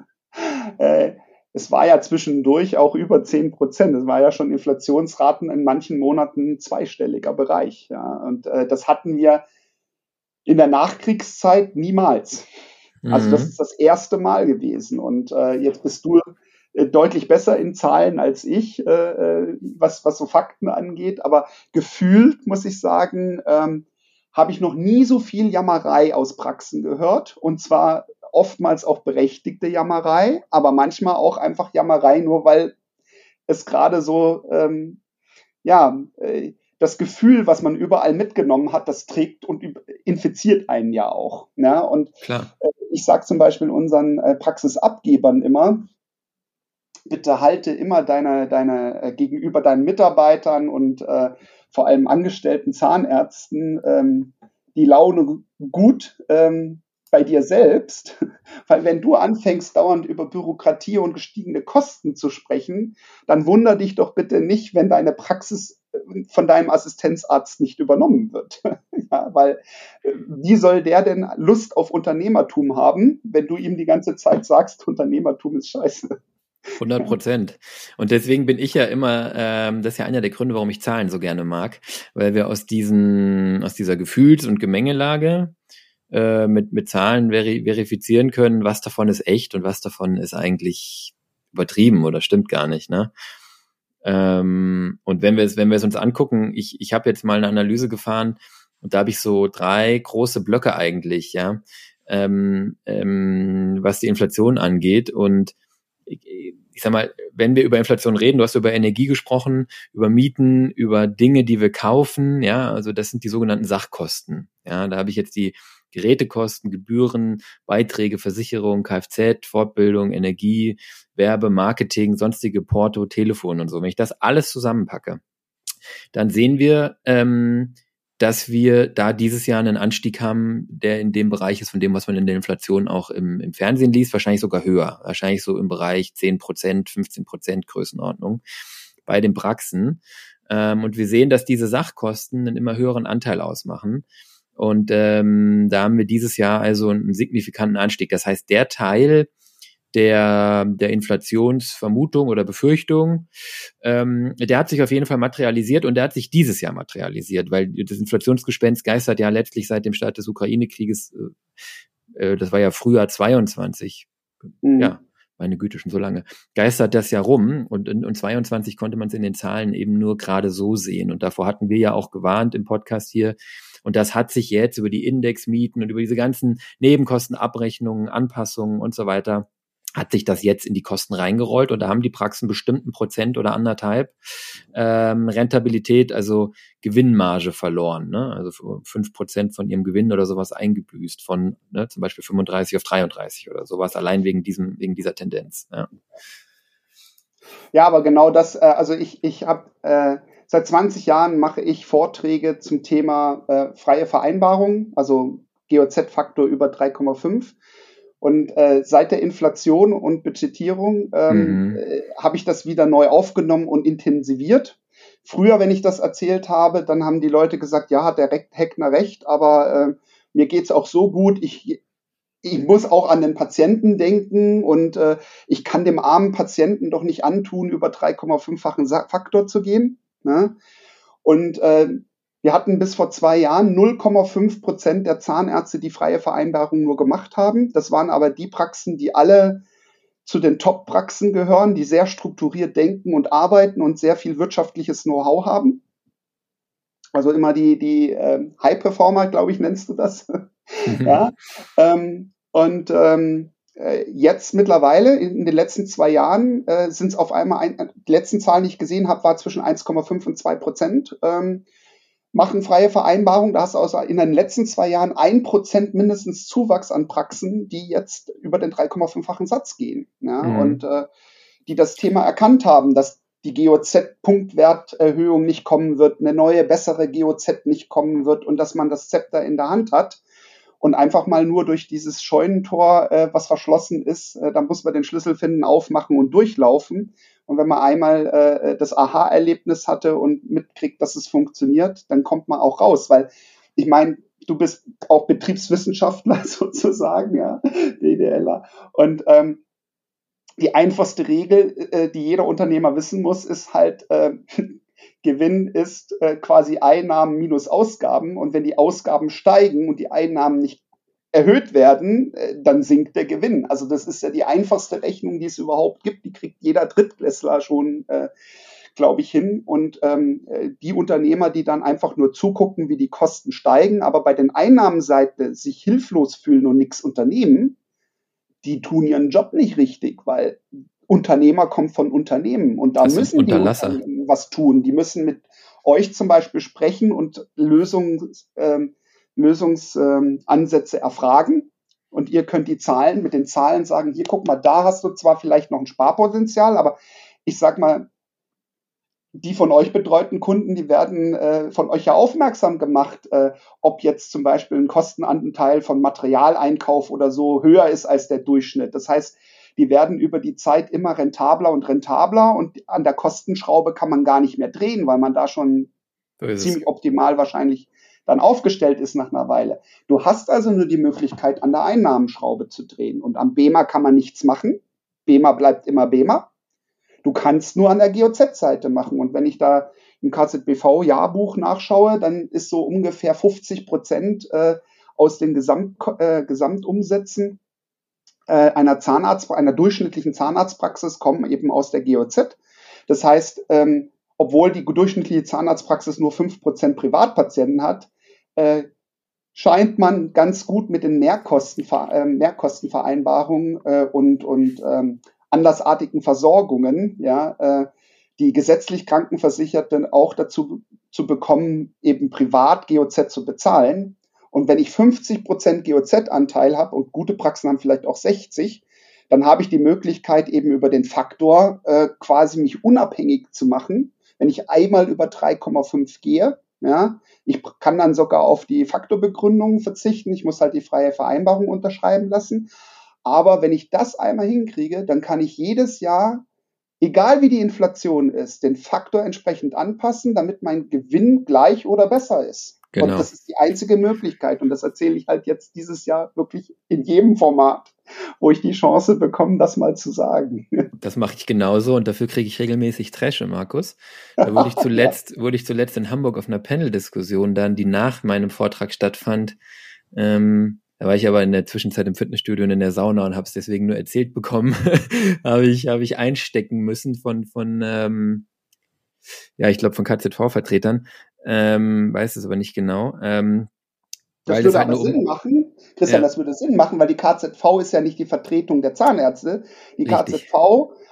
äh, es war ja zwischendurch auch über zehn Prozent. Es war ja schon Inflationsraten in manchen Monaten zweistelliger Bereich. Ja. Und äh, das hatten wir in der Nachkriegszeit niemals. Also das mhm. ist das erste Mal gewesen. Und äh, jetzt bist du äh, deutlich besser in Zahlen als ich, äh, äh, was, was so Fakten angeht. Aber gefühlt, muss ich sagen, ähm, habe ich noch nie so viel Jammerei aus Praxen gehört. Und zwar oftmals auch berechtigte Jammerei, aber manchmal auch einfach Jammerei, nur weil es gerade so, ähm, ja, äh, das Gefühl, was man überall mitgenommen hat, das trägt und infiziert einen ja auch. Ne? Und Klar. Äh, ich sage zum Beispiel unseren äh, Praxisabgebern immer, bitte halte immer deine, deine äh, gegenüber deinen Mitarbeitern und äh, vor allem angestellten Zahnärzten ähm, die Laune gut ähm, bei dir selbst, [laughs] weil wenn du anfängst, dauernd über Bürokratie und gestiegene Kosten zu sprechen, dann wunder dich doch bitte nicht, wenn deine Praxis äh, von deinem Assistenzarzt nicht übernommen wird. [laughs] ja, weil äh, wie soll der denn Lust auf Unternehmertum haben, wenn du ihm die ganze Zeit sagst, Unternehmertum ist scheiße? 100 Prozent. Und deswegen bin ich ja immer, ähm, das ist ja einer der Gründe, warum ich Zahlen so gerne mag, weil wir aus diesen, aus dieser Gefühls- und Gemengelage äh, mit, mit Zahlen veri verifizieren können, was davon ist echt und was davon ist eigentlich übertrieben oder stimmt gar nicht. Ne? Ähm, und wenn wir es, wenn wir es uns angucken, ich, ich habe jetzt mal eine Analyse gefahren und da habe ich so drei große Blöcke eigentlich, ja, ähm, ähm, was die Inflation angeht. Und ich, ich sag mal, wenn wir über Inflation reden, du hast über Energie gesprochen, über Mieten, über Dinge, die wir kaufen, ja, also das sind die sogenannten Sachkosten. Ja, da habe ich jetzt die Gerätekosten, Gebühren, Beiträge, Versicherung, Kfz, Fortbildung, Energie, Werbe, Marketing, sonstige Porto, Telefon und so. Wenn ich das alles zusammenpacke, dann sehen wir, ähm, dass wir da dieses Jahr einen Anstieg haben, der in dem Bereich ist von dem, was man in der Inflation auch im, im Fernsehen liest, wahrscheinlich sogar höher, wahrscheinlich so im Bereich 10 Prozent, 15 Prozent Größenordnung bei den Praxen. Ähm, und wir sehen, dass diese Sachkosten einen immer höheren Anteil ausmachen. Und ähm, da haben wir dieses Jahr also einen signifikanten Anstieg. Das heißt, der Teil der, der Inflationsvermutung oder Befürchtung, ähm, der hat sich auf jeden Fall materialisiert und der hat sich dieses Jahr materialisiert, weil das Inflationsgespenst geistert ja letztlich seit dem Start des Ukraine-Krieges, äh, äh das war ja Frühjahr 22, mhm. ja, meine Güte, schon so lange, geistert das ja rum und in, in 22 konnte man es in den Zahlen eben nur gerade so sehen und davor hatten wir ja auch gewarnt im Podcast hier, und das hat sich jetzt über die Indexmieten und über diese ganzen Nebenkostenabrechnungen, Anpassungen und so weiter hat sich das jetzt in die Kosten reingerollt und da haben die Praxen bestimmten Prozent oder anderthalb ähm, Rentabilität, also Gewinnmarge verloren. Ne? Also fünf Prozent von ihrem Gewinn oder sowas eingebüßt von ne, zum Beispiel 35 auf 33 oder sowas, allein wegen diesem, wegen dieser Tendenz. Ja. Ja, aber genau das, äh, also ich, ich habe äh, Seit 20 Jahren mache ich Vorträge zum Thema äh, freie Vereinbarung, also GOZ-Faktor über 3,5. Und äh, seit der Inflation und Budgetierung ähm, mhm. äh, habe ich das wieder neu aufgenommen und intensiviert. Früher, wenn ich das erzählt habe, dann haben die Leute gesagt, ja, hat der Heckner recht, aber äh, mir geht's auch so gut, ich, ich muss auch an den Patienten denken und äh, ich kann dem armen Patienten doch nicht antun, über 3,5-fachen Faktor zu gehen. Ne? Und äh, wir hatten bis vor zwei Jahren 0,5 Prozent der Zahnärzte, die freie Vereinbarungen nur gemacht haben. Das waren aber die Praxen, die alle zu den Top-Praxen gehören, die sehr strukturiert denken und arbeiten und sehr viel wirtschaftliches Know-how haben. Also immer die, die äh, High-Performer, glaube ich, nennst du das. [laughs] ja. Ähm, und ähm, äh, jetzt mittlerweile, in den letzten zwei Jahren, äh, sind es auf einmal, ein, die letzten Zahlen, die ich gesehen habe, war zwischen 1,5 und 2 Prozent. Ähm, machen freie Vereinbarungen. Da hast du in den letzten zwei Jahren ein Prozent mindestens Zuwachs an Praxen, die jetzt über den 3,5-fachen Satz gehen. Ja, mhm. Und äh, die das Thema erkannt haben, dass die GOZ-Punktwerterhöhung nicht kommen wird, eine neue, bessere GOZ nicht kommen wird und dass man das Zepter in der Hand hat und einfach mal nur durch dieses Scheunentor, äh, was verschlossen ist, äh, da muss man den Schlüssel finden, aufmachen und durchlaufen. Und wenn man einmal äh, das Aha-Erlebnis hatte und mitkriegt, dass es funktioniert, dann kommt man auch raus. Weil ich meine, du bist auch Betriebswissenschaftler [laughs] sozusagen, ja, DDLer. Und ähm, die einfachste Regel, äh, die jeder Unternehmer wissen muss, ist halt, äh, [laughs] Gewinn ist äh, quasi Einnahmen minus Ausgaben. Und wenn die Ausgaben steigen und die Einnahmen nicht erhöht werden, äh, dann sinkt der Gewinn. Also das ist ja die einfachste Rechnung, die es überhaupt gibt. Die kriegt jeder Drittklässler schon, äh, glaube ich, hin. Und ähm, äh, die Unternehmer, die dann einfach nur zugucken, wie die Kosten steigen, aber bei den Einnahmenseite sich hilflos fühlen und nichts unternehmen, die tun ihren Job nicht richtig, weil Unternehmer kommt von Unternehmen und da das müssen die was tun. Die müssen mit euch zum Beispiel sprechen und Lösungs, ähm, Lösungsansätze ähm, erfragen. Und ihr könnt die Zahlen mit den Zahlen sagen, hier guck mal, da hast du zwar vielleicht noch ein Sparpotenzial, aber ich sag mal, die von euch betreuten Kunden, die werden äh, von euch ja aufmerksam gemacht, äh, ob jetzt zum Beispiel ein Kostenanteil von Materialeinkauf oder so höher ist als der Durchschnitt. Das heißt, die werden über die Zeit immer rentabler und rentabler und an der Kostenschraube kann man gar nicht mehr drehen, weil man da schon so ziemlich optimal wahrscheinlich dann aufgestellt ist nach einer Weile. Du hast also nur die Möglichkeit, an der Einnahmenschraube zu drehen. Und am BEMA kann man nichts machen. BEMA bleibt immer BEMA. Du kannst nur an der GOZ-Seite machen. Und wenn ich da im KZBV-Jahrbuch nachschaue, dann ist so ungefähr 50 Prozent äh, aus den Gesamt, äh, Gesamtumsätzen einer Zahnarzt, einer durchschnittlichen Zahnarztpraxis kommen eben aus der GOZ. Das heißt, ähm, obwohl die durchschnittliche Zahnarztpraxis nur fünf Prozent Privatpatienten hat, äh, scheint man ganz gut mit den Mehrkosten, äh, Mehrkostenvereinbarungen äh, und, und ähm, andersartigen Versorgungen, ja, äh, die gesetzlich Krankenversicherten auch dazu zu bekommen, eben privat GOZ zu bezahlen. Und wenn ich 50 Prozent GOZ-Anteil habe und gute Praxen haben vielleicht auch 60, dann habe ich die Möglichkeit eben über den Faktor äh, quasi mich unabhängig zu machen. Wenn ich einmal über 3,5 gehe, ja, ich kann dann sogar auf die Faktorbegründung verzichten. Ich muss halt die freie Vereinbarung unterschreiben lassen. Aber wenn ich das einmal hinkriege, dann kann ich jedes Jahr, egal wie die Inflation ist, den Faktor entsprechend anpassen, damit mein Gewinn gleich oder besser ist. Genau. Und das ist die einzige Möglichkeit. Und das erzähle ich halt jetzt dieses Jahr wirklich in jedem Format, wo ich die Chance bekomme, das mal zu sagen. [laughs] Das mache ich genauso und dafür kriege ich regelmäßig Träsche, Markus. Da wurde ich [laughs] zuletzt, wurde ich zuletzt in Hamburg auf einer Panel-Diskussion dann, die nach meinem Vortrag stattfand. Ähm, da war ich aber in der Zwischenzeit im Fitnessstudio und in der Sauna und habe es deswegen nur erzählt bekommen. [laughs] habe ich, habe ich einstecken müssen von, von ähm, ja, ich glaube von KZV-Vertretern, ähm, weiß es aber nicht genau. Ähm, das würde halt aber Sinn machen, Christian, ja. das würde Sinn machen, weil die KZV ist ja nicht die Vertretung der Zahnärzte. Die Richtig. KZV,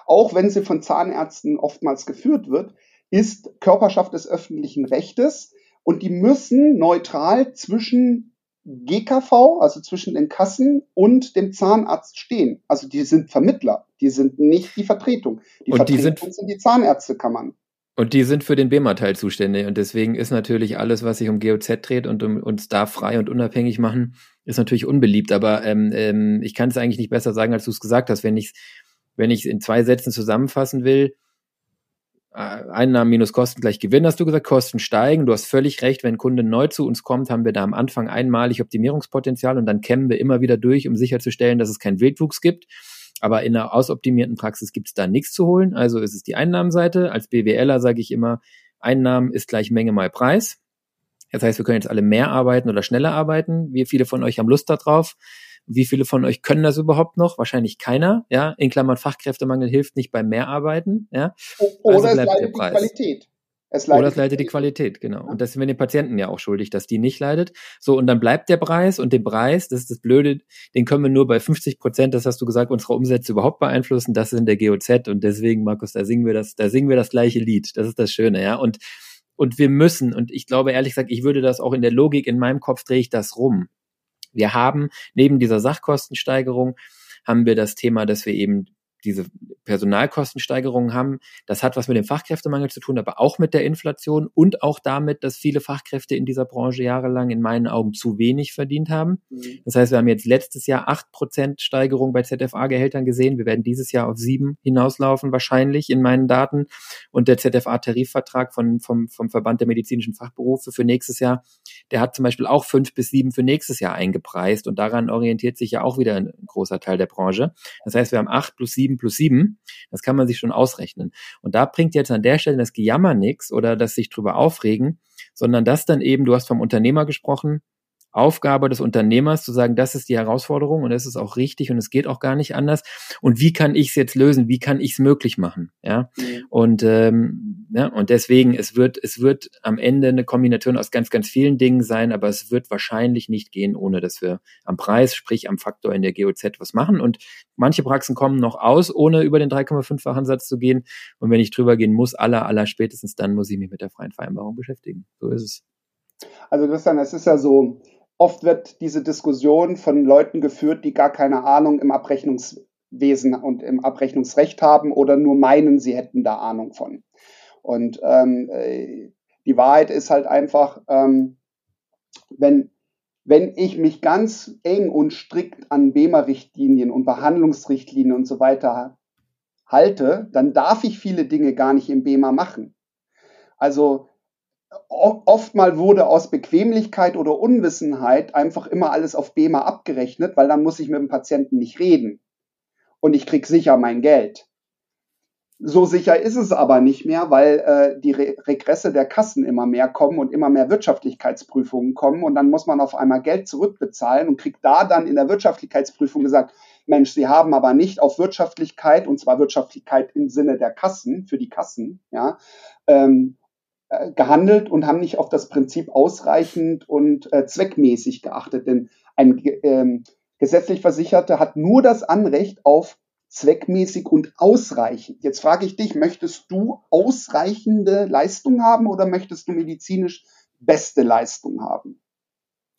auch wenn sie von Zahnärzten oftmals geführt wird, ist Körperschaft des öffentlichen Rechtes und die müssen neutral zwischen GKV, also zwischen den Kassen und dem Zahnarzt stehen. Also die sind Vermittler, die sind nicht die Vertretung. Die und Vertretung die sind, sind die Zahnärztekammern. Und die sind für den BEMA-Teil zuständig. Und deswegen ist natürlich alles, was sich um GOZ dreht und um uns da frei und unabhängig machen, ist natürlich unbeliebt. Aber ähm, ähm, ich kann es eigentlich nicht besser sagen, als du es gesagt hast. Wenn ich wenn ich in zwei Sätzen zusammenfassen will, äh, Einnahmen minus Kosten gleich Gewinn, hast du gesagt, Kosten steigen. Du hast völlig recht, wenn ein Kunde neu zu uns kommt, haben wir da am Anfang einmalig Optimierungspotenzial und dann kämmen wir immer wieder durch, um sicherzustellen, dass es keinen Wildwuchs gibt. Aber in einer ausoptimierten Praxis gibt es da nichts zu holen. Also ist es die Einnahmenseite. Als BWLer sage ich immer, Einnahmen ist gleich Menge mal Preis. Das heißt, wir können jetzt alle mehr arbeiten oder schneller arbeiten. Wie viele von euch haben Lust darauf? Wie viele von euch können das überhaupt noch? Wahrscheinlich keiner, ja. In Klammern Fachkräftemangel hilft nicht beim Mehrarbeiten, ja. Oder also es leidet die Qualität. Es leidet Oder es leidet die Qualität, genau. Und das sind wir den Patienten ja auch schuldig, dass die nicht leidet. So, und dann bleibt der Preis und den Preis, das ist das Blöde, den können wir nur bei 50 Prozent, das hast du gesagt, unserer Umsätze überhaupt beeinflussen. Das ist in der GOZ und deswegen, Markus, da singen wir das, da singen wir das gleiche Lied. Das ist das Schöne, ja. Und, und wir müssen, und ich glaube ehrlich gesagt, ich würde das auch in der Logik, in meinem Kopf drehe ich das rum. Wir haben neben dieser Sachkostensteigerung haben wir das Thema, dass wir eben diese Personalkostensteigerungen haben. Das hat was mit dem Fachkräftemangel zu tun, aber auch mit der Inflation und auch damit, dass viele Fachkräfte in dieser Branche jahrelang in meinen Augen zu wenig verdient haben. Mhm. Das heißt, wir haben jetzt letztes Jahr acht Prozent Steigerung bei ZFA-Gehältern gesehen. Wir werden dieses Jahr auf sieben hinauslaufen, wahrscheinlich in meinen Daten. Und der ZFA-Tarifvertrag von, vom, vom Verband der medizinischen Fachberufe für nächstes Jahr, der hat zum Beispiel auch fünf bis sieben für nächstes Jahr eingepreist. Und daran orientiert sich ja auch wieder ein großer Teil der Branche. Das heißt, wir haben acht plus sieben 7 plus 7. Das kann man sich schon ausrechnen. Und da bringt jetzt an der Stelle das Gejammer nichts oder das sich drüber aufregen, sondern das dann eben, du hast vom Unternehmer gesprochen, Aufgabe des Unternehmers zu sagen, das ist die Herausforderung und das ist auch richtig und es geht auch gar nicht anders. Und wie kann ich es jetzt lösen? Wie kann ich es möglich machen? Ja. Mhm. Und ähm, ja, und deswegen, es wird, es wird am Ende eine Kombination aus ganz, ganz vielen Dingen sein, aber es wird wahrscheinlich nicht gehen, ohne dass wir am Preis, sprich am Faktor in der GOZ was machen. Und manche Praxen kommen noch aus, ohne über den 3,5-fachen Satz zu gehen. Und wenn ich drüber gehen muss, aller, aller spätestens dann muss ich mich mit der freien Vereinbarung beschäftigen. So ist es. Also Christian, es ist ja so, oft wird diese Diskussion von Leuten geführt, die gar keine Ahnung im Abrechnungswesen und im Abrechnungsrecht haben oder nur meinen, sie hätten da Ahnung von. Und ähm, äh, die Wahrheit ist halt einfach, ähm, wenn, wenn ich mich ganz eng und strikt an BEMA-Richtlinien und Behandlungsrichtlinien und so weiter halte, dann darf ich viele Dinge gar nicht im BEMA machen. Also oftmal wurde aus Bequemlichkeit oder Unwissenheit einfach immer alles auf BEMA abgerechnet, weil dann muss ich mit dem Patienten nicht reden. Und ich krieg sicher mein Geld. So sicher ist es aber nicht mehr, weil äh, die Re Regresse der Kassen immer mehr kommen und immer mehr Wirtschaftlichkeitsprüfungen kommen und dann muss man auf einmal Geld zurückbezahlen und kriegt da dann in der Wirtschaftlichkeitsprüfung gesagt, Mensch, Sie haben aber nicht auf Wirtschaftlichkeit, und zwar Wirtschaftlichkeit im Sinne der Kassen, für die Kassen, ja, ähm, äh, gehandelt und haben nicht auf das Prinzip ausreichend und äh, zweckmäßig geachtet. Denn ein ähm, gesetzlich Versicherter hat nur das Anrecht auf zweckmäßig und ausreichend. Jetzt frage ich dich, möchtest du ausreichende Leistung haben oder möchtest du medizinisch beste Leistung haben?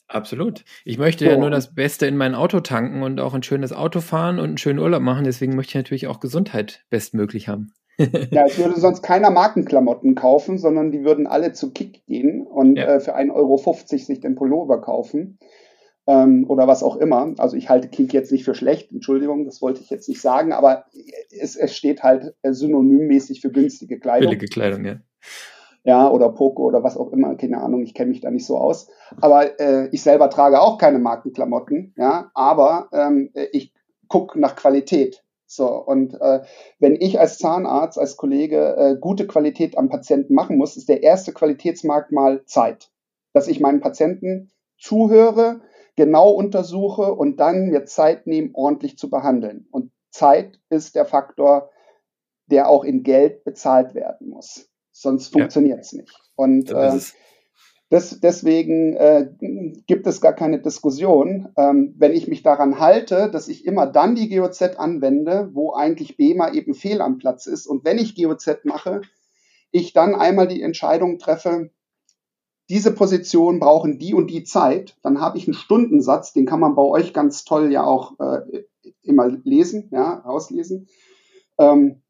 Absolut. Ich möchte so. ja nur das Beste in mein Auto tanken und auch ein schönes Auto fahren und einen schönen Urlaub machen. Deswegen möchte ich natürlich auch Gesundheit bestmöglich haben. [laughs] ja, es würde sonst keiner Markenklamotten kaufen, sondern die würden alle zu Kick gehen und ja. äh, für 1,50 Euro sich den Pullover kaufen. Ähm, oder was auch immer. Also ich halte Kick jetzt nicht für schlecht, Entschuldigung, das wollte ich jetzt nicht sagen, aber es, es steht halt äh, synonymmäßig für günstige Kleidung. Billige Kleidung, ja. Ja, oder Poco oder was auch immer, keine Ahnung, ich kenne mich da nicht so aus. Aber äh, ich selber trage auch keine Markenklamotten, ja, aber ähm, ich gucke nach Qualität. So, und äh, wenn ich als Zahnarzt, als Kollege äh, gute Qualität am Patienten machen muss, ist der erste Qualitätsmerkmal Zeit. Dass ich meinen Patienten zuhöre, genau untersuche und dann mir Zeit nehme, ordentlich zu behandeln. Und Zeit ist der Faktor, der auch in Geld bezahlt werden muss. Sonst funktioniert es nicht. Und äh, das, deswegen äh, gibt es gar keine Diskussion. Ähm, wenn ich mich daran halte, dass ich immer dann die GOZ anwende, wo eigentlich BEMA eben fehl am Platz ist. Und wenn ich GOZ mache, ich dann einmal die Entscheidung treffe, diese Positionen brauchen die und die Zeit, dann habe ich einen Stundensatz, den kann man bei euch ganz toll ja auch äh, immer lesen, ja, auslesen. Ähm,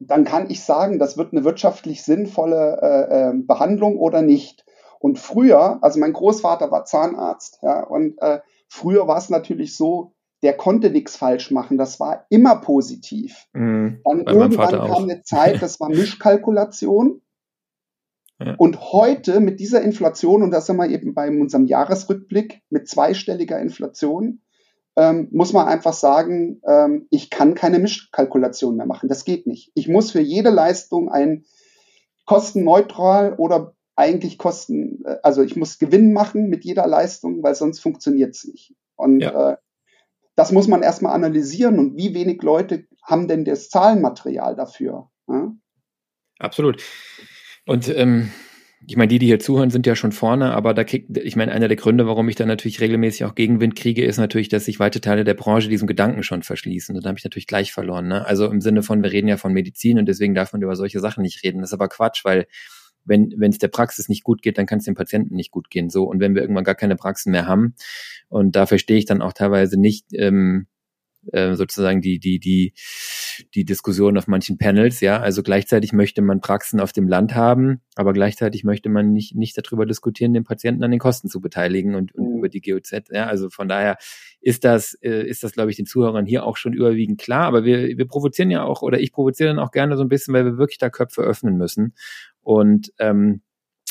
dann kann ich sagen, das wird eine wirtschaftlich sinnvolle äh, äh, Behandlung oder nicht. Und früher, also mein Großvater war Zahnarzt, ja, und äh, früher war es natürlich so, der konnte nichts falsch machen. Das war immer positiv. Mhm, Dann irgendwann kam eine Zeit, das war Mischkalkulation. [laughs] Ja. Und heute mit dieser Inflation, und das sind wir eben bei unserem Jahresrückblick mit zweistelliger Inflation, ähm, muss man einfach sagen, ähm, ich kann keine Mischkalkulation mehr machen. Das geht nicht. Ich muss für jede Leistung ein kostenneutral oder eigentlich Kosten, äh, also ich muss Gewinn machen mit jeder Leistung, weil sonst funktioniert es nicht. Und ja. äh, das muss man erstmal analysieren und wie wenig Leute haben denn das Zahlenmaterial dafür. Ja? Absolut. Und ähm, ich meine, die, die hier zuhören, sind ja schon vorne, aber da kriegt, ich meine, einer der Gründe, warum ich da natürlich regelmäßig auch Gegenwind kriege, ist natürlich, dass sich weite Teile der Branche diesem Gedanken schon verschließen. Und da habe ich natürlich gleich verloren. Ne? Also im Sinne von, wir reden ja von Medizin und deswegen darf man über solche Sachen nicht reden. Das ist aber Quatsch, weil wenn wenn es der Praxis nicht gut geht, dann kann es dem Patienten nicht gut gehen. So und wenn wir irgendwann gar keine Praxen mehr haben und da verstehe ich dann auch teilweise nicht ähm, äh, sozusagen die die die die Diskussion auf manchen Panels. Ja, also gleichzeitig möchte man Praxen auf dem Land haben, aber gleichzeitig möchte man nicht nicht darüber diskutieren, den Patienten an den Kosten zu beteiligen und, und mhm. über die GOZ. Ja, also von daher ist das äh, ist das glaube ich den Zuhörern hier auch schon überwiegend klar. Aber wir wir provozieren ja auch oder ich provoziere dann auch gerne so ein bisschen, weil wir wirklich da Köpfe öffnen müssen und ähm,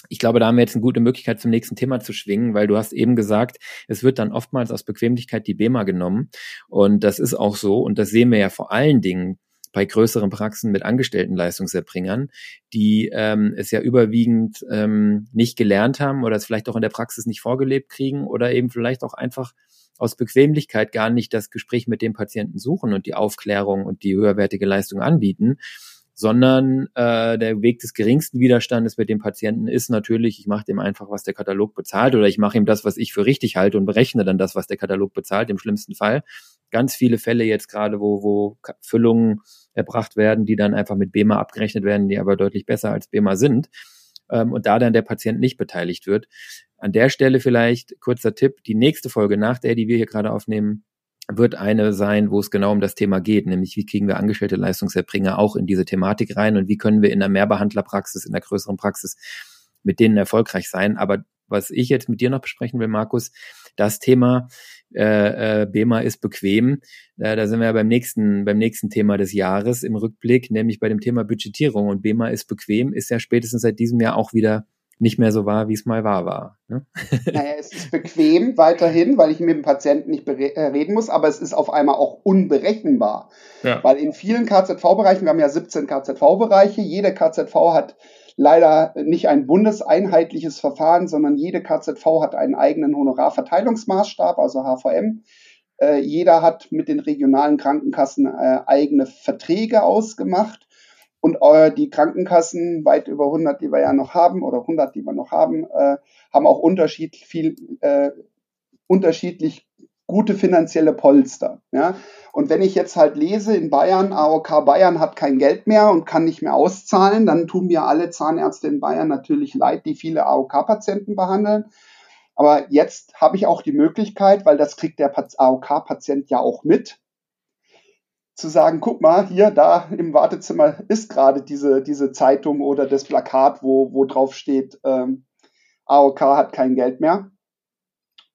ich glaube, da haben wir jetzt eine gute Möglichkeit, zum nächsten Thema zu schwingen, weil du hast eben gesagt, es wird dann oftmals aus Bequemlichkeit die BEMA genommen. Und das ist auch so. Und das sehen wir ja vor allen Dingen bei größeren Praxen mit angestellten Leistungserbringern, die ähm, es ja überwiegend ähm, nicht gelernt haben oder es vielleicht auch in der Praxis nicht vorgelebt kriegen oder eben vielleicht auch einfach aus Bequemlichkeit gar nicht das Gespräch mit dem Patienten suchen und die Aufklärung und die höherwertige Leistung anbieten, sondern äh, der Weg des geringsten Widerstandes mit dem Patienten ist natürlich, ich mache dem einfach, was der Katalog bezahlt oder ich mache ihm das, was ich für richtig halte und berechne dann das, was der Katalog bezahlt, im schlimmsten Fall. Ganz viele Fälle jetzt gerade, wo, wo Füllungen erbracht werden, die dann einfach mit BEMA abgerechnet werden, die aber deutlich besser als BEMA sind ähm, und da dann der Patient nicht beteiligt wird. An der Stelle vielleicht kurzer Tipp, die nächste Folge nach der, die wir hier gerade aufnehmen, wird eine sein, wo es genau um das Thema geht, nämlich wie kriegen wir angestellte Leistungserbringer auch in diese Thematik rein und wie können wir in der Mehrbehandlerpraxis, in der größeren Praxis mit denen erfolgreich sein. Aber was ich jetzt mit dir noch besprechen will, Markus, das Thema äh, äh, BEMA ist bequem. Äh, da sind wir ja beim nächsten, beim nächsten Thema des Jahres im Rückblick, nämlich bei dem Thema Budgetierung. Und BEMA ist bequem, ist ja spätestens seit diesem Jahr auch wieder nicht mehr so war, wie es mal war war. Ne? [laughs] Naja, es ist bequem weiterhin, weil ich mit dem Patienten nicht äh, reden muss, aber es ist auf einmal auch unberechenbar. Ja. Weil in vielen KZV-Bereichen, wir haben ja 17 KZV-Bereiche, jede KZV hat leider nicht ein bundeseinheitliches Verfahren, sondern jede KZV hat einen eigenen Honorarverteilungsmaßstab, also HVM. Äh, jeder hat mit den regionalen Krankenkassen äh, eigene Verträge ausgemacht. Und äh, die Krankenkassen, weit über 100, die wir ja noch haben, oder 100, die wir noch haben, äh, haben auch unterschiedlich viel, äh, unterschiedlich gute finanzielle Polster. Ja? Und wenn ich jetzt halt lese in Bayern, AOK Bayern hat kein Geld mehr und kann nicht mehr auszahlen, dann tun mir alle Zahnärzte in Bayern natürlich leid, die viele AOK-Patienten behandeln. Aber jetzt habe ich auch die Möglichkeit, weil das kriegt der AOK-Patient ja auch mit, zu sagen, guck mal, hier, da im Wartezimmer ist gerade diese, diese Zeitung oder das Plakat, wo, wo drauf steht, ähm, AOK hat kein Geld mehr.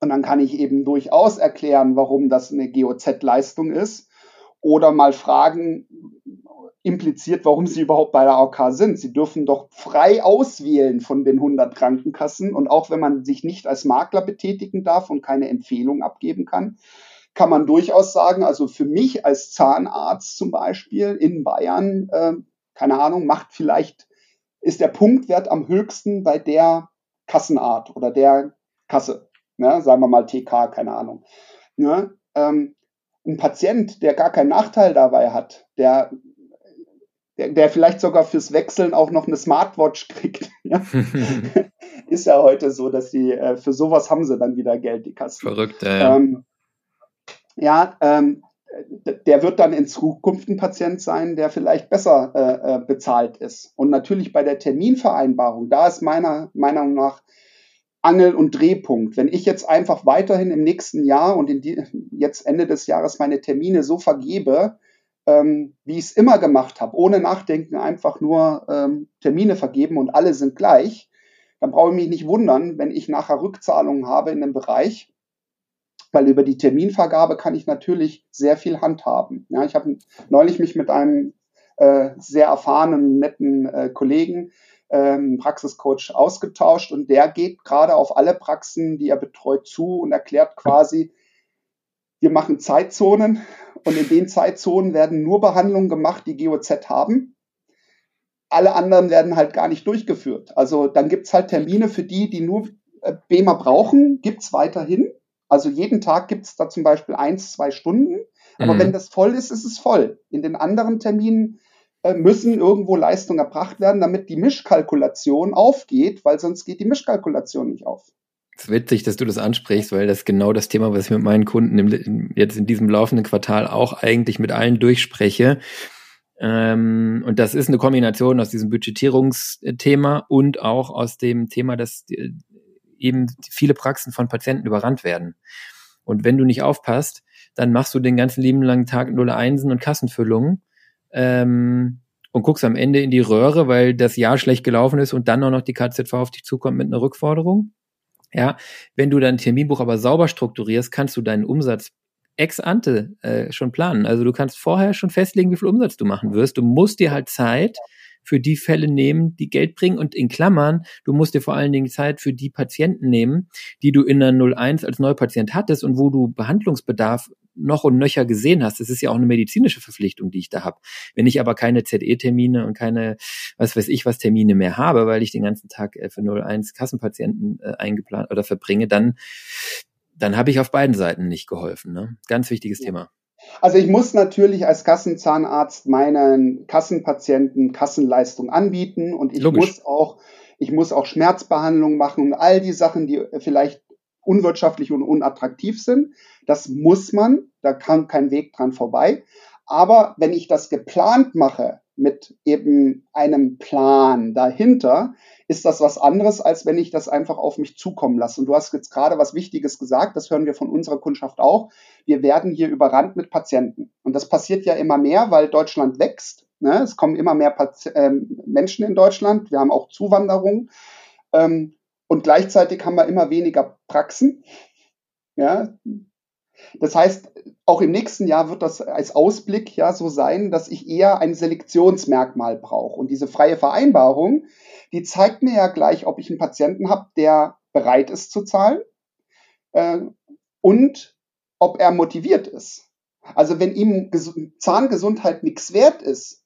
Und dann kann ich eben durchaus erklären, warum das eine GOZ-Leistung ist. Oder mal fragen, impliziert, warum sie überhaupt bei der AOK sind. Sie dürfen doch frei auswählen von den 100 Krankenkassen. Und auch wenn man sich nicht als Makler betätigen darf und keine Empfehlung abgeben kann, kann man durchaus sagen, also für mich als Zahnarzt zum Beispiel in Bayern, äh, keine Ahnung, macht vielleicht, ist der Punktwert am höchsten bei der Kassenart oder der Kasse. Ne? Sagen wir mal TK, keine Ahnung. Ne? Ähm, ein Patient, der gar keinen Nachteil dabei hat, der, der, der vielleicht sogar fürs Wechseln auch noch eine Smartwatch kriegt, [laughs] ja? [laughs] ist ja heute so, dass sie äh, für sowas haben sie dann wieder Geld, die Kassen. Verrückt, ja. Ähm, ja, ähm, der wird dann in Zukunft ein Patient sein, der vielleicht besser äh, äh, bezahlt ist. Und natürlich bei der Terminvereinbarung, da ist meiner Meinung nach Angel- und Drehpunkt. Wenn ich jetzt einfach weiterhin im nächsten Jahr und die, jetzt Ende des Jahres meine Termine so vergebe, ähm, wie ich es immer gemacht habe, ohne Nachdenken einfach nur ähm, Termine vergeben und alle sind gleich, dann brauche ich mich nicht wundern, wenn ich nachher Rückzahlungen habe in dem Bereich, weil über die Terminvergabe kann ich natürlich sehr viel handhaben. Ja, ich habe neulich mich mit einem äh, sehr erfahrenen, netten äh, Kollegen, ähm, Praxiscoach, ausgetauscht und der geht gerade auf alle Praxen, die er betreut, zu und erklärt quasi, wir machen Zeitzonen und in den Zeitzonen werden nur Behandlungen gemacht, die GOZ haben. Alle anderen werden halt gar nicht durchgeführt. Also dann gibt's halt Termine für die, die nur äh, BEMA brauchen, gibt's weiterhin. Also jeden Tag gibt's da zum Beispiel eins, zwei Stunden. Aber mhm. wenn das voll ist, ist es voll. In den anderen Terminen äh, müssen irgendwo Leistungen erbracht werden, damit die Mischkalkulation aufgeht, weil sonst geht die Mischkalkulation nicht auf. Es ist witzig, dass du das ansprichst, weil das ist genau das Thema, was ich mit meinen Kunden im, jetzt in diesem laufenden Quartal auch eigentlich mit allen durchspreche. Ähm, und das ist eine Kombination aus diesem Budgetierungsthema und auch aus dem Thema, dass eben viele Praxen von Patienten überrannt werden. Und wenn du nicht aufpasst, dann machst du den ganzen lieben langen Tag Null Einsen und Kassenfüllungen ähm, und guckst am Ende in die Röhre, weil das Jahr schlecht gelaufen ist und dann auch noch die KZV auf dich zukommt mit einer Rückforderung. Ja, wenn du dein Terminbuch aber sauber strukturierst, kannst du deinen Umsatz ex ante äh, schon planen. Also du kannst vorher schon festlegen, wie viel Umsatz du machen wirst. Du musst dir halt Zeit für die Fälle nehmen, die Geld bringen und in Klammern, du musst dir vor allen Dingen Zeit für die Patienten nehmen, die du in der 01 als Neupatient hattest und wo du Behandlungsbedarf noch und nöcher gesehen hast. Das ist ja auch eine medizinische Verpflichtung, die ich da habe. Wenn ich aber keine ZE-Termine und keine, was weiß ich, was Termine mehr habe, weil ich den ganzen Tag für 01 Kassenpatienten äh, eingeplant oder verbringe, dann, dann habe ich auf beiden Seiten nicht geholfen. Ne? Ganz wichtiges ja. Thema. Also ich muss natürlich als Kassenzahnarzt meinen Kassenpatienten Kassenleistung anbieten und ich Logisch. muss auch ich muss auch Schmerzbehandlung machen und all die Sachen, die vielleicht unwirtschaftlich und unattraktiv sind. Das muss man, da kann kein Weg dran vorbei. Aber wenn ich das geplant mache, mit eben einem Plan dahinter, ist das was anderes, als wenn ich das einfach auf mich zukommen lasse. Und du hast jetzt gerade was Wichtiges gesagt, das hören wir von unserer Kundschaft auch. Wir werden hier überrannt mit Patienten. Und das passiert ja immer mehr, weil Deutschland wächst. Ne? Es kommen immer mehr Pati äh, Menschen in Deutschland. Wir haben auch Zuwanderung. Ähm, und gleichzeitig haben wir immer weniger Praxen. Ja. Das heißt, auch im nächsten Jahr wird das als Ausblick ja so sein, dass ich eher ein Selektionsmerkmal brauche. Und diese freie Vereinbarung, die zeigt mir ja gleich, ob ich einen Patienten habe, der bereit ist zu zahlen äh, und ob er motiviert ist. Also wenn ihm Zahngesundheit nichts wert ist,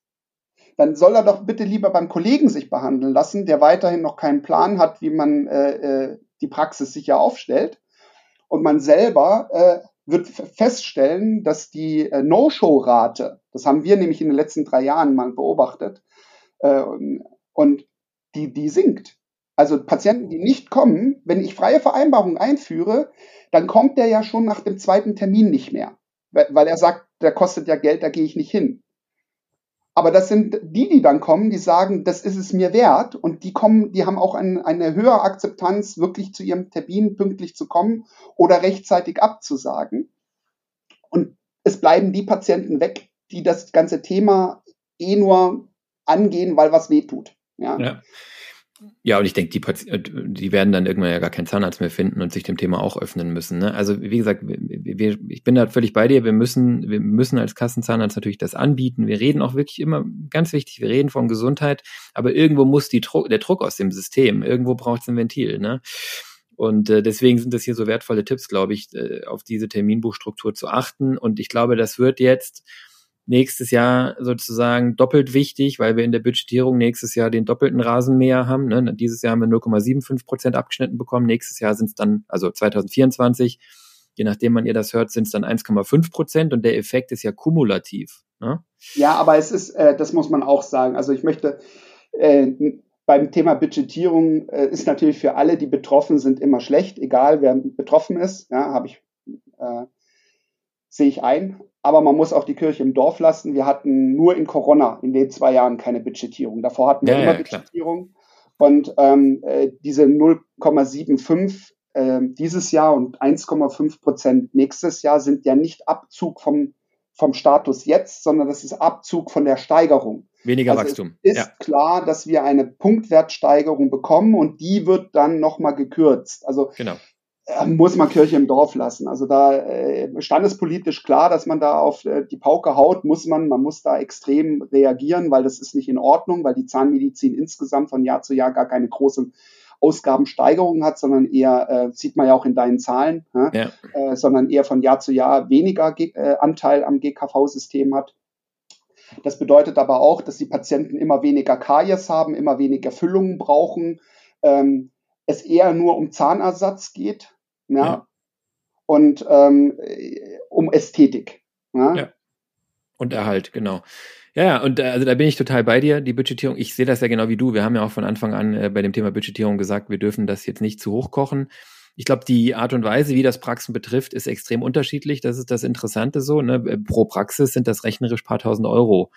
dann soll er doch bitte lieber beim Kollegen sich behandeln lassen, der weiterhin noch keinen Plan hat, wie man äh, äh, die Praxis sicher aufstellt. Und man selber äh, wird feststellen, dass die äh, No-Show-Rate, das haben wir nämlich in den letzten drei Jahren mal beobachtet, äh, und die, die sinkt. Also Patienten, die nicht kommen, wenn ich freie Vereinbarungen einführe, dann kommt der ja schon nach dem zweiten Termin nicht mehr, weil er sagt, der kostet ja Geld, da gehe ich nicht hin. Aber das sind die, die dann kommen, die sagen, das ist es mir wert und die kommen, die haben auch ein, eine höhere Akzeptanz, wirklich zu ihrem Termin pünktlich zu kommen oder rechtzeitig abzusagen. Und es bleiben die Patienten weg, die das ganze Thema eh nur angehen, weil was weh tut. Ja. ja. Ja, und ich denke, die, äh, die werden dann irgendwann ja gar keinen Zahnarzt mehr finden und sich dem Thema auch öffnen müssen. Ne? Also wie gesagt, wir, ich bin da völlig bei dir. Wir müssen, wir müssen als Kassenzahnarzt natürlich das anbieten. Wir reden auch wirklich immer, ganz wichtig, wir reden von Gesundheit, aber irgendwo muss die Druck, der Druck aus dem System, irgendwo braucht es ein Ventil. Ne? Und äh, deswegen sind das hier so wertvolle Tipps, glaube ich, äh, auf diese Terminbuchstruktur zu achten. Und ich glaube, das wird jetzt nächstes Jahr sozusagen doppelt wichtig, weil wir in der Budgetierung nächstes Jahr den doppelten Rasenmäher haben. Ne? Dieses Jahr haben wir 0,75 Prozent abgeschnitten bekommen. Nächstes Jahr sind es dann, also 2024, je nachdem man ihr das hört, sind es dann 1,5 Prozent und der Effekt ist ja kumulativ. Ne? Ja, aber es ist, äh, das muss man auch sagen. Also ich möchte äh, beim Thema Budgetierung äh, ist natürlich für alle, die betroffen sind, immer schlecht, egal wer betroffen ist. Ja, habe ich äh, sehe ich ein. Aber man muss auch die Kirche im Dorf lassen. Wir hatten nur in Corona in den zwei Jahren keine Budgetierung. Davor hatten wir ja, immer ja, Budgetierung. Und ähm, äh, diese 0,75 äh, dieses Jahr und 1,5 Prozent nächstes Jahr sind ja nicht Abzug vom, vom Status jetzt, sondern das ist Abzug von der Steigerung. Weniger also Wachstum. Es ist ja. klar, dass wir eine Punktwertsteigerung bekommen und die wird dann nochmal gekürzt. Also genau. Äh, muss man Kirche im Dorf lassen. Also da äh, standespolitisch klar, dass man da auf äh, die Pauke haut, muss man, man muss da extrem reagieren, weil das ist nicht in Ordnung, weil die Zahnmedizin insgesamt von Jahr zu Jahr gar keine große Ausgabensteigerung hat, sondern eher, äh, sieht man ja auch in deinen Zahlen, ja. Äh, sondern eher von Jahr zu Jahr weniger G äh, Anteil am GKV-System hat. Das bedeutet aber auch, dass die Patienten immer weniger Karies haben, immer weniger Füllungen brauchen, ähm, es eher nur um Zahnersatz geht ja, ja. und ähm, um Ästhetik. Ja. ja. Und Erhalt, genau. Ja, und äh, also da bin ich total bei dir. Die Budgetierung, ich sehe das ja genau wie du. Wir haben ja auch von Anfang an äh, bei dem Thema Budgetierung gesagt, wir dürfen das jetzt nicht zu hoch kochen. Ich glaube, die Art und Weise, wie das Praxen betrifft, ist extrem unterschiedlich. Das ist das Interessante so. Ne? Äh, pro Praxis sind das rechnerisch paar tausend Euro.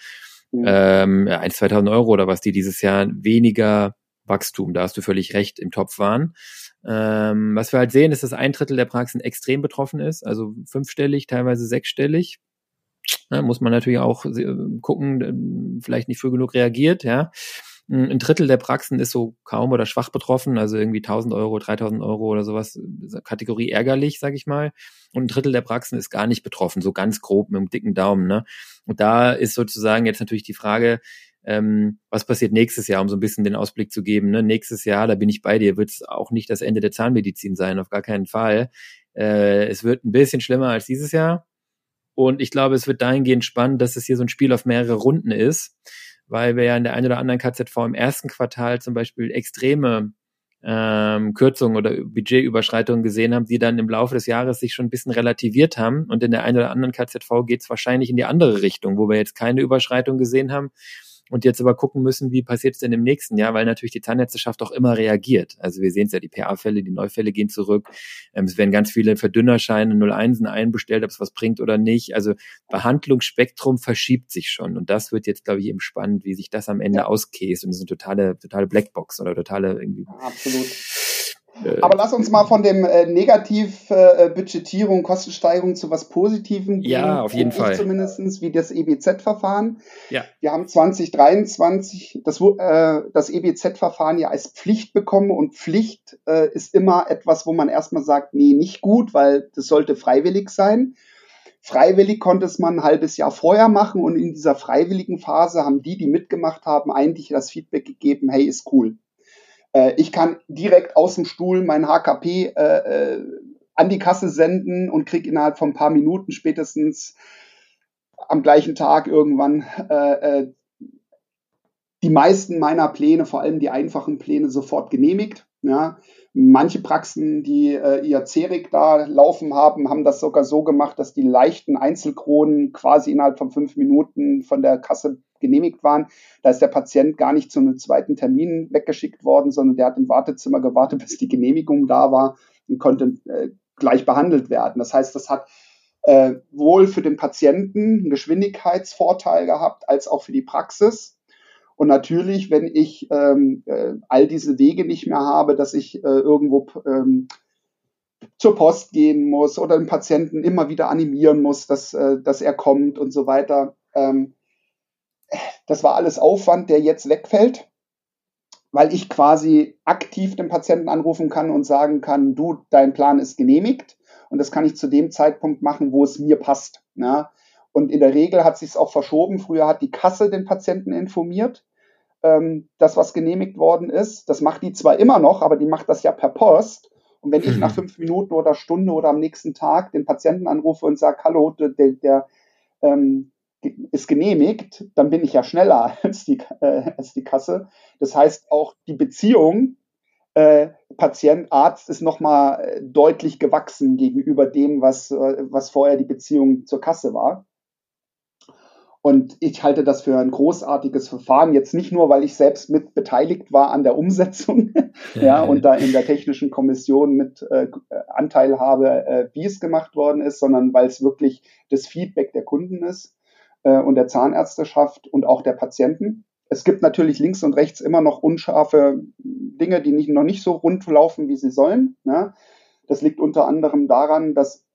Mhm. Ähm, 1, 2000 Euro oder was, die dieses Jahr weniger Wachstum, da hast du völlig recht, im Topf waren. Ähm, was wir halt sehen, ist, dass ein Drittel der Praxen extrem betroffen ist, also fünfstellig, teilweise sechsstellig. Ja, muss man natürlich auch äh, gucken, äh, vielleicht nicht früh genug reagiert, ja. Ein Drittel der Praxen ist so kaum oder schwach betroffen, also irgendwie 1000 Euro, 3000 Euro oder sowas, Kategorie ärgerlich, sag ich mal. Und ein Drittel der Praxen ist gar nicht betroffen, so ganz grob mit einem dicken Daumen. Ne? Und da ist sozusagen jetzt natürlich die Frage, ähm, was passiert nächstes Jahr, um so ein bisschen den Ausblick zu geben. Ne? Nächstes Jahr, da bin ich bei dir, wird es auch nicht das Ende der Zahnmedizin sein, auf gar keinen Fall. Äh, es wird ein bisschen schlimmer als dieses Jahr. Und ich glaube, es wird dahingehend spannend, dass es hier so ein Spiel auf mehrere Runden ist weil wir ja in der einen oder anderen KZV im ersten Quartal zum Beispiel extreme ähm, Kürzungen oder Budgetüberschreitungen gesehen haben, die dann im Laufe des Jahres sich schon ein bisschen relativiert haben. Und in der einen oder anderen KZV geht es wahrscheinlich in die andere Richtung, wo wir jetzt keine Überschreitung gesehen haben, und jetzt aber gucken müssen, wie passiert es denn im nächsten Jahr, weil natürlich die Zahnärzteschaft auch immer reagiert. Also wir sehen es ja, die PA-Fälle, die Neufälle gehen zurück. Ähm, es werden ganz viele Verdünnerscheine 01 einbestellt, ob es was bringt oder nicht. Also Behandlungsspektrum verschiebt sich schon. Und das wird jetzt, glaube ich, eben spannend, wie sich das am Ende ja. auskäst. Und das ist eine totale, totale Blackbox oder totale irgendwie. Absolut. Äh, Aber lass uns mal von dem äh, Negativ-Budgetierung, äh, Kostensteigerung zu was Positivem gehen. Ja, auf jeden Fall. Zumindestens wie das EBZ-Verfahren. Ja. Wir haben 2023 das, äh, das EBZ-Verfahren ja als Pflicht bekommen und Pflicht äh, ist immer etwas, wo man erstmal sagt, nee, nicht gut, weil das sollte freiwillig sein. Freiwillig konnte es man ein halbes Jahr vorher machen und in dieser freiwilligen Phase haben die, die mitgemacht haben, eigentlich das Feedback gegeben, hey, ist cool. Äh, ich kann direkt aus dem Stuhl mein HKP äh, äh, an die Kasse senden und kriege innerhalb von ein paar Minuten spätestens am gleichen Tag irgendwann äh, äh, die meisten meiner Pläne, vor allem die einfachen Pläne, sofort genehmigt. Ja, manche Praxen, die äh, ihr CERIC da laufen haben, haben das sogar so gemacht, dass die leichten Einzelkronen quasi innerhalb von fünf Minuten von der Kasse genehmigt waren. Da ist der Patient gar nicht zu einem zweiten Termin weggeschickt worden, sondern der hat im Wartezimmer gewartet, bis die Genehmigung da war und konnte äh, gleich behandelt werden. Das heißt, das hat äh, wohl für den Patienten einen Geschwindigkeitsvorteil gehabt, als auch für die Praxis. Und natürlich, wenn ich ähm, äh, all diese Wege nicht mehr habe, dass ich äh, irgendwo ähm, zur Post gehen muss oder den Patienten immer wieder animieren muss, dass, äh, dass er kommt und so weiter. Ähm, das war alles Aufwand, der jetzt wegfällt, weil ich quasi aktiv den Patienten anrufen kann und sagen kann, du, dein Plan ist genehmigt. Und das kann ich zu dem Zeitpunkt machen, wo es mir passt. Ja? Und in der Regel hat sich es auch verschoben. Früher hat die Kasse den Patienten informiert ähm, das, was genehmigt worden ist. Das macht die zwar immer noch, aber die macht das ja per Post. Und wenn ich mhm. nach fünf Minuten oder Stunde oder am nächsten Tag den Patienten anrufe und sage, hallo, der, der ähm, ist genehmigt, dann bin ich ja schneller [laughs] als die, äh, als die Kasse. Das heißt, auch die Beziehung äh, Patient, Arzt ist nochmal äh, deutlich gewachsen gegenüber dem, was, äh, was vorher die Beziehung zur Kasse war. Und ich halte das für ein großartiges Verfahren, jetzt nicht nur, weil ich selbst mit beteiligt war an der Umsetzung [laughs] ja, ja und da in der technischen Kommission mit äh, Anteil habe, äh, wie es gemacht worden ist, sondern weil es wirklich das Feedback der Kunden ist äh, und der Zahnärzteschaft und auch der Patienten. Es gibt natürlich links und rechts immer noch unscharfe Dinge, die nicht, noch nicht so rund laufen, wie sie sollen. Ne? Das liegt unter anderem daran, dass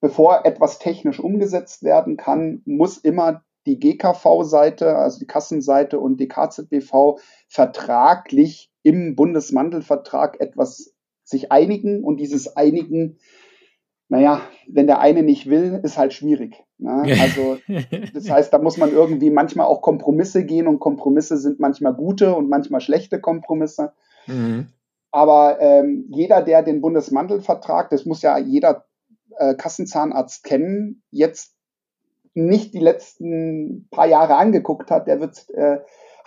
bevor etwas technisch umgesetzt werden kann, muss immer die GKV-Seite, also die Kassenseite und die KZBV vertraglich im Bundesmantelvertrag etwas sich einigen und dieses Einigen, naja, wenn der eine nicht will, ist halt schwierig. Ne? Also das heißt, da muss man irgendwie manchmal auch Kompromisse gehen und Kompromisse sind manchmal gute und manchmal schlechte Kompromisse. Mhm. Aber ähm, jeder, der den Bundesmantelvertrag, das muss ja jeder äh, Kassenzahnarzt kennen, jetzt nicht die letzten paar Jahre angeguckt hat, der wird, äh,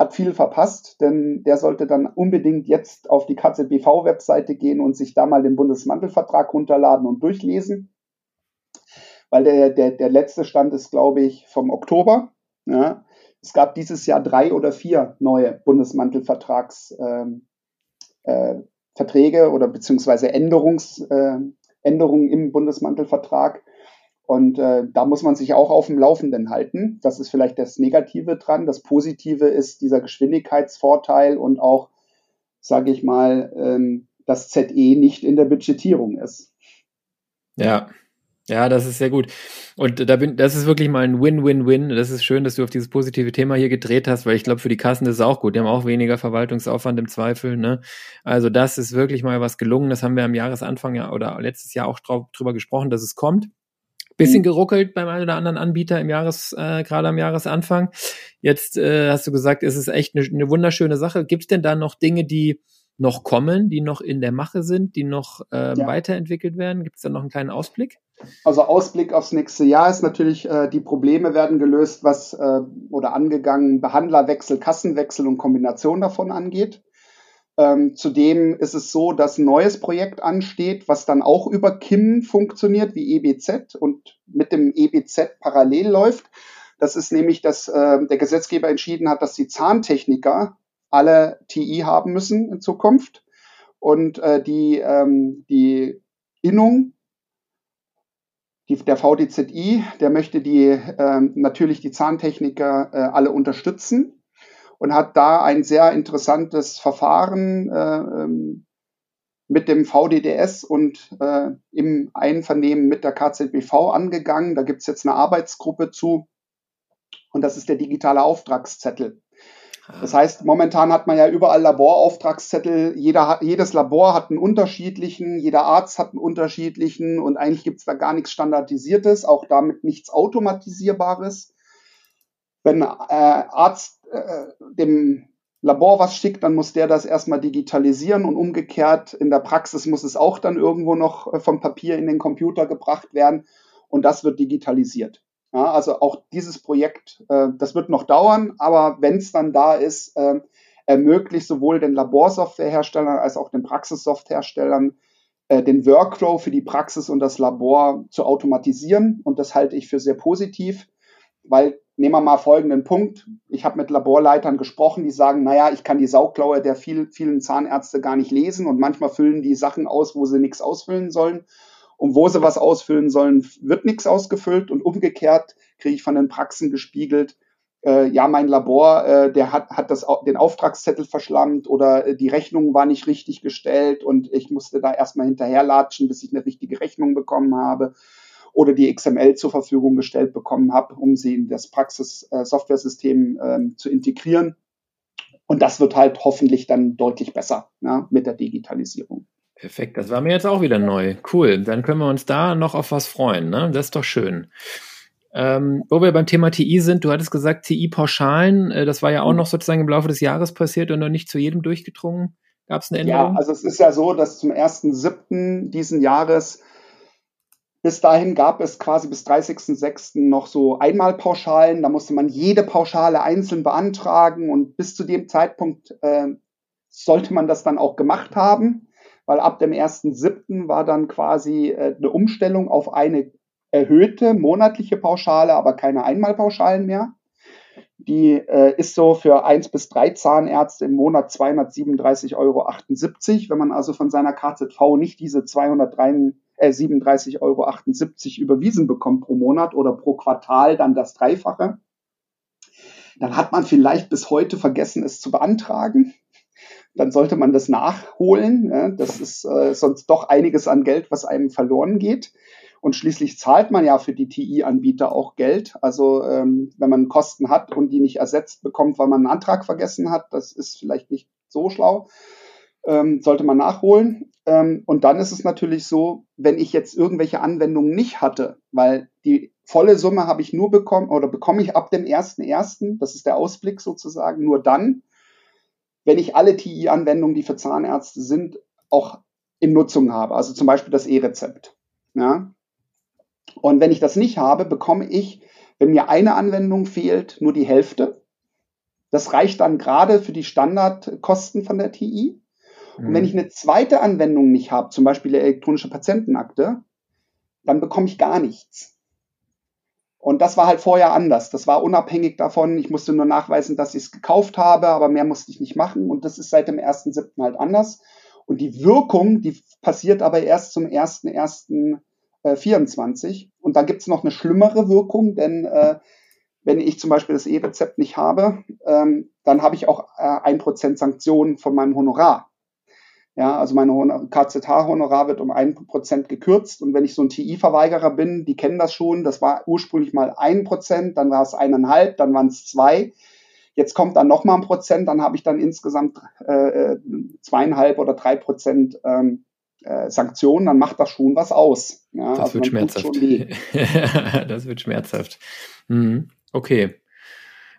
hat viel verpasst, denn der sollte dann unbedingt jetzt auf die KZBV-Webseite gehen und sich da mal den Bundesmantelvertrag runterladen und durchlesen. Weil der, der, der letzte Stand ist, glaube ich, vom Oktober. Ja. Es gab dieses Jahr drei oder vier neue Bundesmantelvertrags ähm, äh, oder beziehungsweise Änderungs, äh, Änderungen im Bundesmantelvertrag. Und äh, da muss man sich auch auf dem Laufenden halten. Das ist vielleicht das Negative dran. Das Positive ist dieser Geschwindigkeitsvorteil und auch, sage ich mal, ähm, dass ZE nicht in der Budgetierung ist. Ja, ja, das ist sehr gut. Und da bin, das ist wirklich mal ein Win-Win-Win. Das ist schön, dass du auf dieses positive Thema hier gedreht hast, weil ich glaube, für die Kassen ist es auch gut. Die haben auch weniger Verwaltungsaufwand im Zweifel. Ne? Also das ist wirklich mal was gelungen. Das haben wir am Jahresanfang ja oder letztes Jahr auch drauf, drüber gesprochen, dass es kommt. Bisschen mhm. geruckelt beim einen oder anderen Anbieter im Jahres, äh, gerade am Jahresanfang. Jetzt äh, hast du gesagt, es ist echt eine, eine wunderschöne Sache. Gibt es denn da noch Dinge, die noch kommen, die noch in der Mache sind, die noch äh, ja. weiterentwickelt werden? Gibt es da noch einen kleinen Ausblick? Also Ausblick aufs nächste Jahr ist natürlich, äh, die Probleme werden gelöst, was äh, oder angegangen Behandlerwechsel, Kassenwechsel und Kombination davon angeht. Ähm, zudem ist es so, dass ein neues Projekt ansteht, was dann auch über KIM funktioniert, wie EBZ und mit dem EBZ parallel läuft. Das ist nämlich, dass äh, der Gesetzgeber entschieden hat, dass die Zahntechniker alle TI haben müssen in Zukunft und äh, die, ähm, die Innung die, der VDZI, der möchte die äh, natürlich die Zahntechniker äh, alle unterstützen und hat da ein sehr interessantes Verfahren äh, ähm, mit dem VDDS und äh, im Einvernehmen mit der KZBV angegangen. Da gibt es jetzt eine Arbeitsgruppe zu und das ist der digitale Auftragszettel. Das heißt, momentan hat man ja überall Laborauftragszettel. Jeder, jedes Labor hat einen unterschiedlichen, jeder Arzt hat einen unterschiedlichen und eigentlich gibt es da gar nichts Standardisiertes, auch damit nichts Automatisierbares. Wenn äh, Arzt äh, dem Labor was schickt, dann muss der das erstmal digitalisieren und umgekehrt in der Praxis muss es auch dann irgendwo noch äh, vom Papier in den Computer gebracht werden und das wird digitalisiert. Ja, also auch dieses Projekt, äh, das wird noch dauern, aber wenn es dann da ist, äh, ermöglicht sowohl den Laborsoftwareherstellern als auch den Praxissoftwareherstellern äh, den Workflow für die Praxis und das Labor zu automatisieren. Und das halte ich für sehr positiv, weil nehmen wir mal folgenden Punkt. Ich habe mit Laborleitern gesprochen, die sagen, naja, ich kann die Sauklaue der viel, vielen Zahnärzte gar nicht lesen und manchmal füllen die Sachen aus, wo sie nichts ausfüllen sollen und wo sie was ausfüllen sollen, wird nichts ausgefüllt und umgekehrt kriege ich von den Praxen gespiegelt, äh, ja, mein Labor, äh, der hat, hat das, den Auftragszettel verschlammt oder äh, die Rechnung war nicht richtig gestellt und ich musste da erstmal hinterherlatschen, bis ich eine richtige Rechnung bekommen habe oder die XML zur Verfügung gestellt bekommen habe, um sie in das Praxis-Software-System äh, ähm, zu integrieren. Und das wird halt hoffentlich dann deutlich besser ja, mit der Digitalisierung. Perfekt, das war mir jetzt auch wieder neu. Cool, dann können wir uns da noch auf was freuen. Ne? Das ist doch schön. Ähm, wo wir beim Thema TI sind, du hattest gesagt, TI-Pauschalen, äh, das war ja auch mhm. noch sozusagen im Laufe des Jahres passiert und noch nicht zu jedem durchgedrungen. Gab es eine Änderung? Ja, also es ist ja so, dass zum 1.7. diesen Jahres bis dahin gab es quasi bis 30.06. noch so Einmalpauschalen. Da musste man jede Pauschale einzeln beantragen und bis zu dem Zeitpunkt äh, sollte man das dann auch gemacht haben weil ab dem 1.7. war dann quasi äh, eine Umstellung auf eine erhöhte monatliche Pauschale, aber keine Einmalpauschalen mehr. Die äh, ist so für eins bis drei Zahnärzte im Monat 237,78 Euro. Wenn man also von seiner KZV nicht diese 237,78 äh, Euro überwiesen bekommt pro Monat oder pro Quartal dann das Dreifache, dann hat man vielleicht bis heute vergessen, es zu beantragen dann sollte man das nachholen. Ja, das ist äh, sonst doch einiges an Geld, was einem verloren geht. Und schließlich zahlt man ja für die TI-Anbieter auch Geld. Also ähm, wenn man Kosten hat und die nicht ersetzt bekommt, weil man einen Antrag vergessen hat, das ist vielleicht nicht so schlau. Ähm, sollte man nachholen. Ähm, und dann ist es natürlich so, wenn ich jetzt irgendwelche Anwendungen nicht hatte, weil die volle Summe habe ich nur bekommen oder bekomme ich ab dem 1.1., das ist der Ausblick sozusagen, nur dann, wenn ich alle TI-Anwendungen, die für Zahnärzte sind, auch in Nutzung habe. Also zum Beispiel das E-Rezept. Ja? Und wenn ich das nicht habe, bekomme ich, wenn mir eine Anwendung fehlt, nur die Hälfte. Das reicht dann gerade für die Standardkosten von der TI. Mhm. Und wenn mhm. ich eine zweite Anwendung nicht habe, zum Beispiel die elektronische Patientenakte, dann bekomme ich gar nichts. Und das war halt vorher anders. Das war unabhängig davon. Ich musste nur nachweisen, dass ich es gekauft habe, aber mehr musste ich nicht machen. Und das ist seit dem 1.7. halt anders. Und die Wirkung, die passiert aber erst zum 1.1.24. Und dann gibt es noch eine schlimmere Wirkung, denn äh, wenn ich zum Beispiel das E-Rezept nicht habe, ähm, dann habe ich auch äh, ein äh, Prozent Sanktionen von meinem Honorar. Ja, also meine KZH-Honorar wird um ein Prozent gekürzt. Und wenn ich so ein TI-Verweigerer bin, die kennen das schon, das war ursprünglich mal ein Prozent, dann war es eineinhalb, dann waren es zwei. Jetzt kommt dann nochmal ein Prozent, dann habe ich dann insgesamt äh, zweieinhalb oder drei Prozent ähm, äh, Sanktionen, dann macht das schon was aus. Ja, das also wird schmerzhaft. [laughs] das wird schmerzhaft. Mhm. Okay.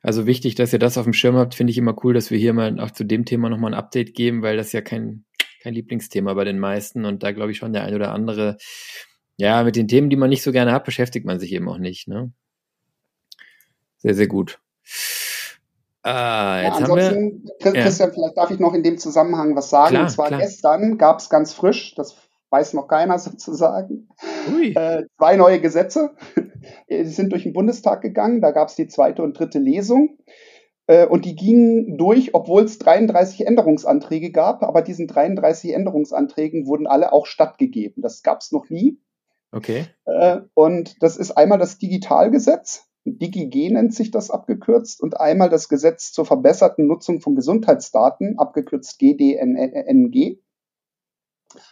Also wichtig, dass ihr das auf dem Schirm habt, finde ich immer cool, dass wir hier mal auch zu dem Thema nochmal ein Update geben, weil das ja kein kein Lieblingsthema bei den meisten und da glaube ich schon der ein oder andere, ja, mit den Themen, die man nicht so gerne hat, beschäftigt man sich eben auch nicht. Ne? Sehr, sehr gut. Ah, jetzt ja, haben wir, Christian, ja. vielleicht darf ich noch in dem Zusammenhang was sagen. Klar, und zwar klar. gestern gab es ganz frisch, das weiß noch keiner [laughs] sozusagen, äh, zwei neue Gesetze. [laughs] Die sind durch den Bundestag gegangen. Da gab es die zweite und dritte Lesung. Äh, und die gingen durch, obwohl es 33 Änderungsanträge gab, aber diesen 33 Änderungsanträgen wurden alle auch stattgegeben. Das gab es noch nie. Okay. Äh, und das ist einmal das Digitalgesetz, DigiG nennt sich das abgekürzt, und einmal das Gesetz zur verbesserten Nutzung von Gesundheitsdaten, abgekürzt GDNG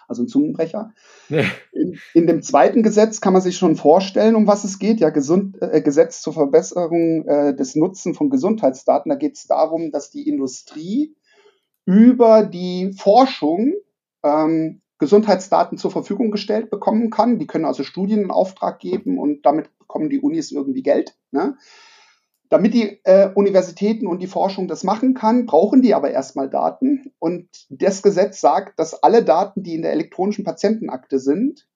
also ein Zungenbrecher. Nee. In, in, dem zweiten Gesetz kann man sich schon vorstellen, um was es geht. Ja, Gesund, äh, Gesetz zur Verbesserung äh, des Nutzen von Gesundheitsdaten. Da geht es darum, dass die Industrie über die Forschung ähm, Gesundheitsdaten zur Verfügung gestellt bekommen kann. Die können also Studien in Auftrag geben und damit bekommen die Unis irgendwie Geld. Ne? Damit die äh, Universitäten und die Forschung das machen kann, brauchen die aber erstmal Daten. Und das Gesetz sagt, dass alle Daten, die in der elektronischen Patientenakte sind,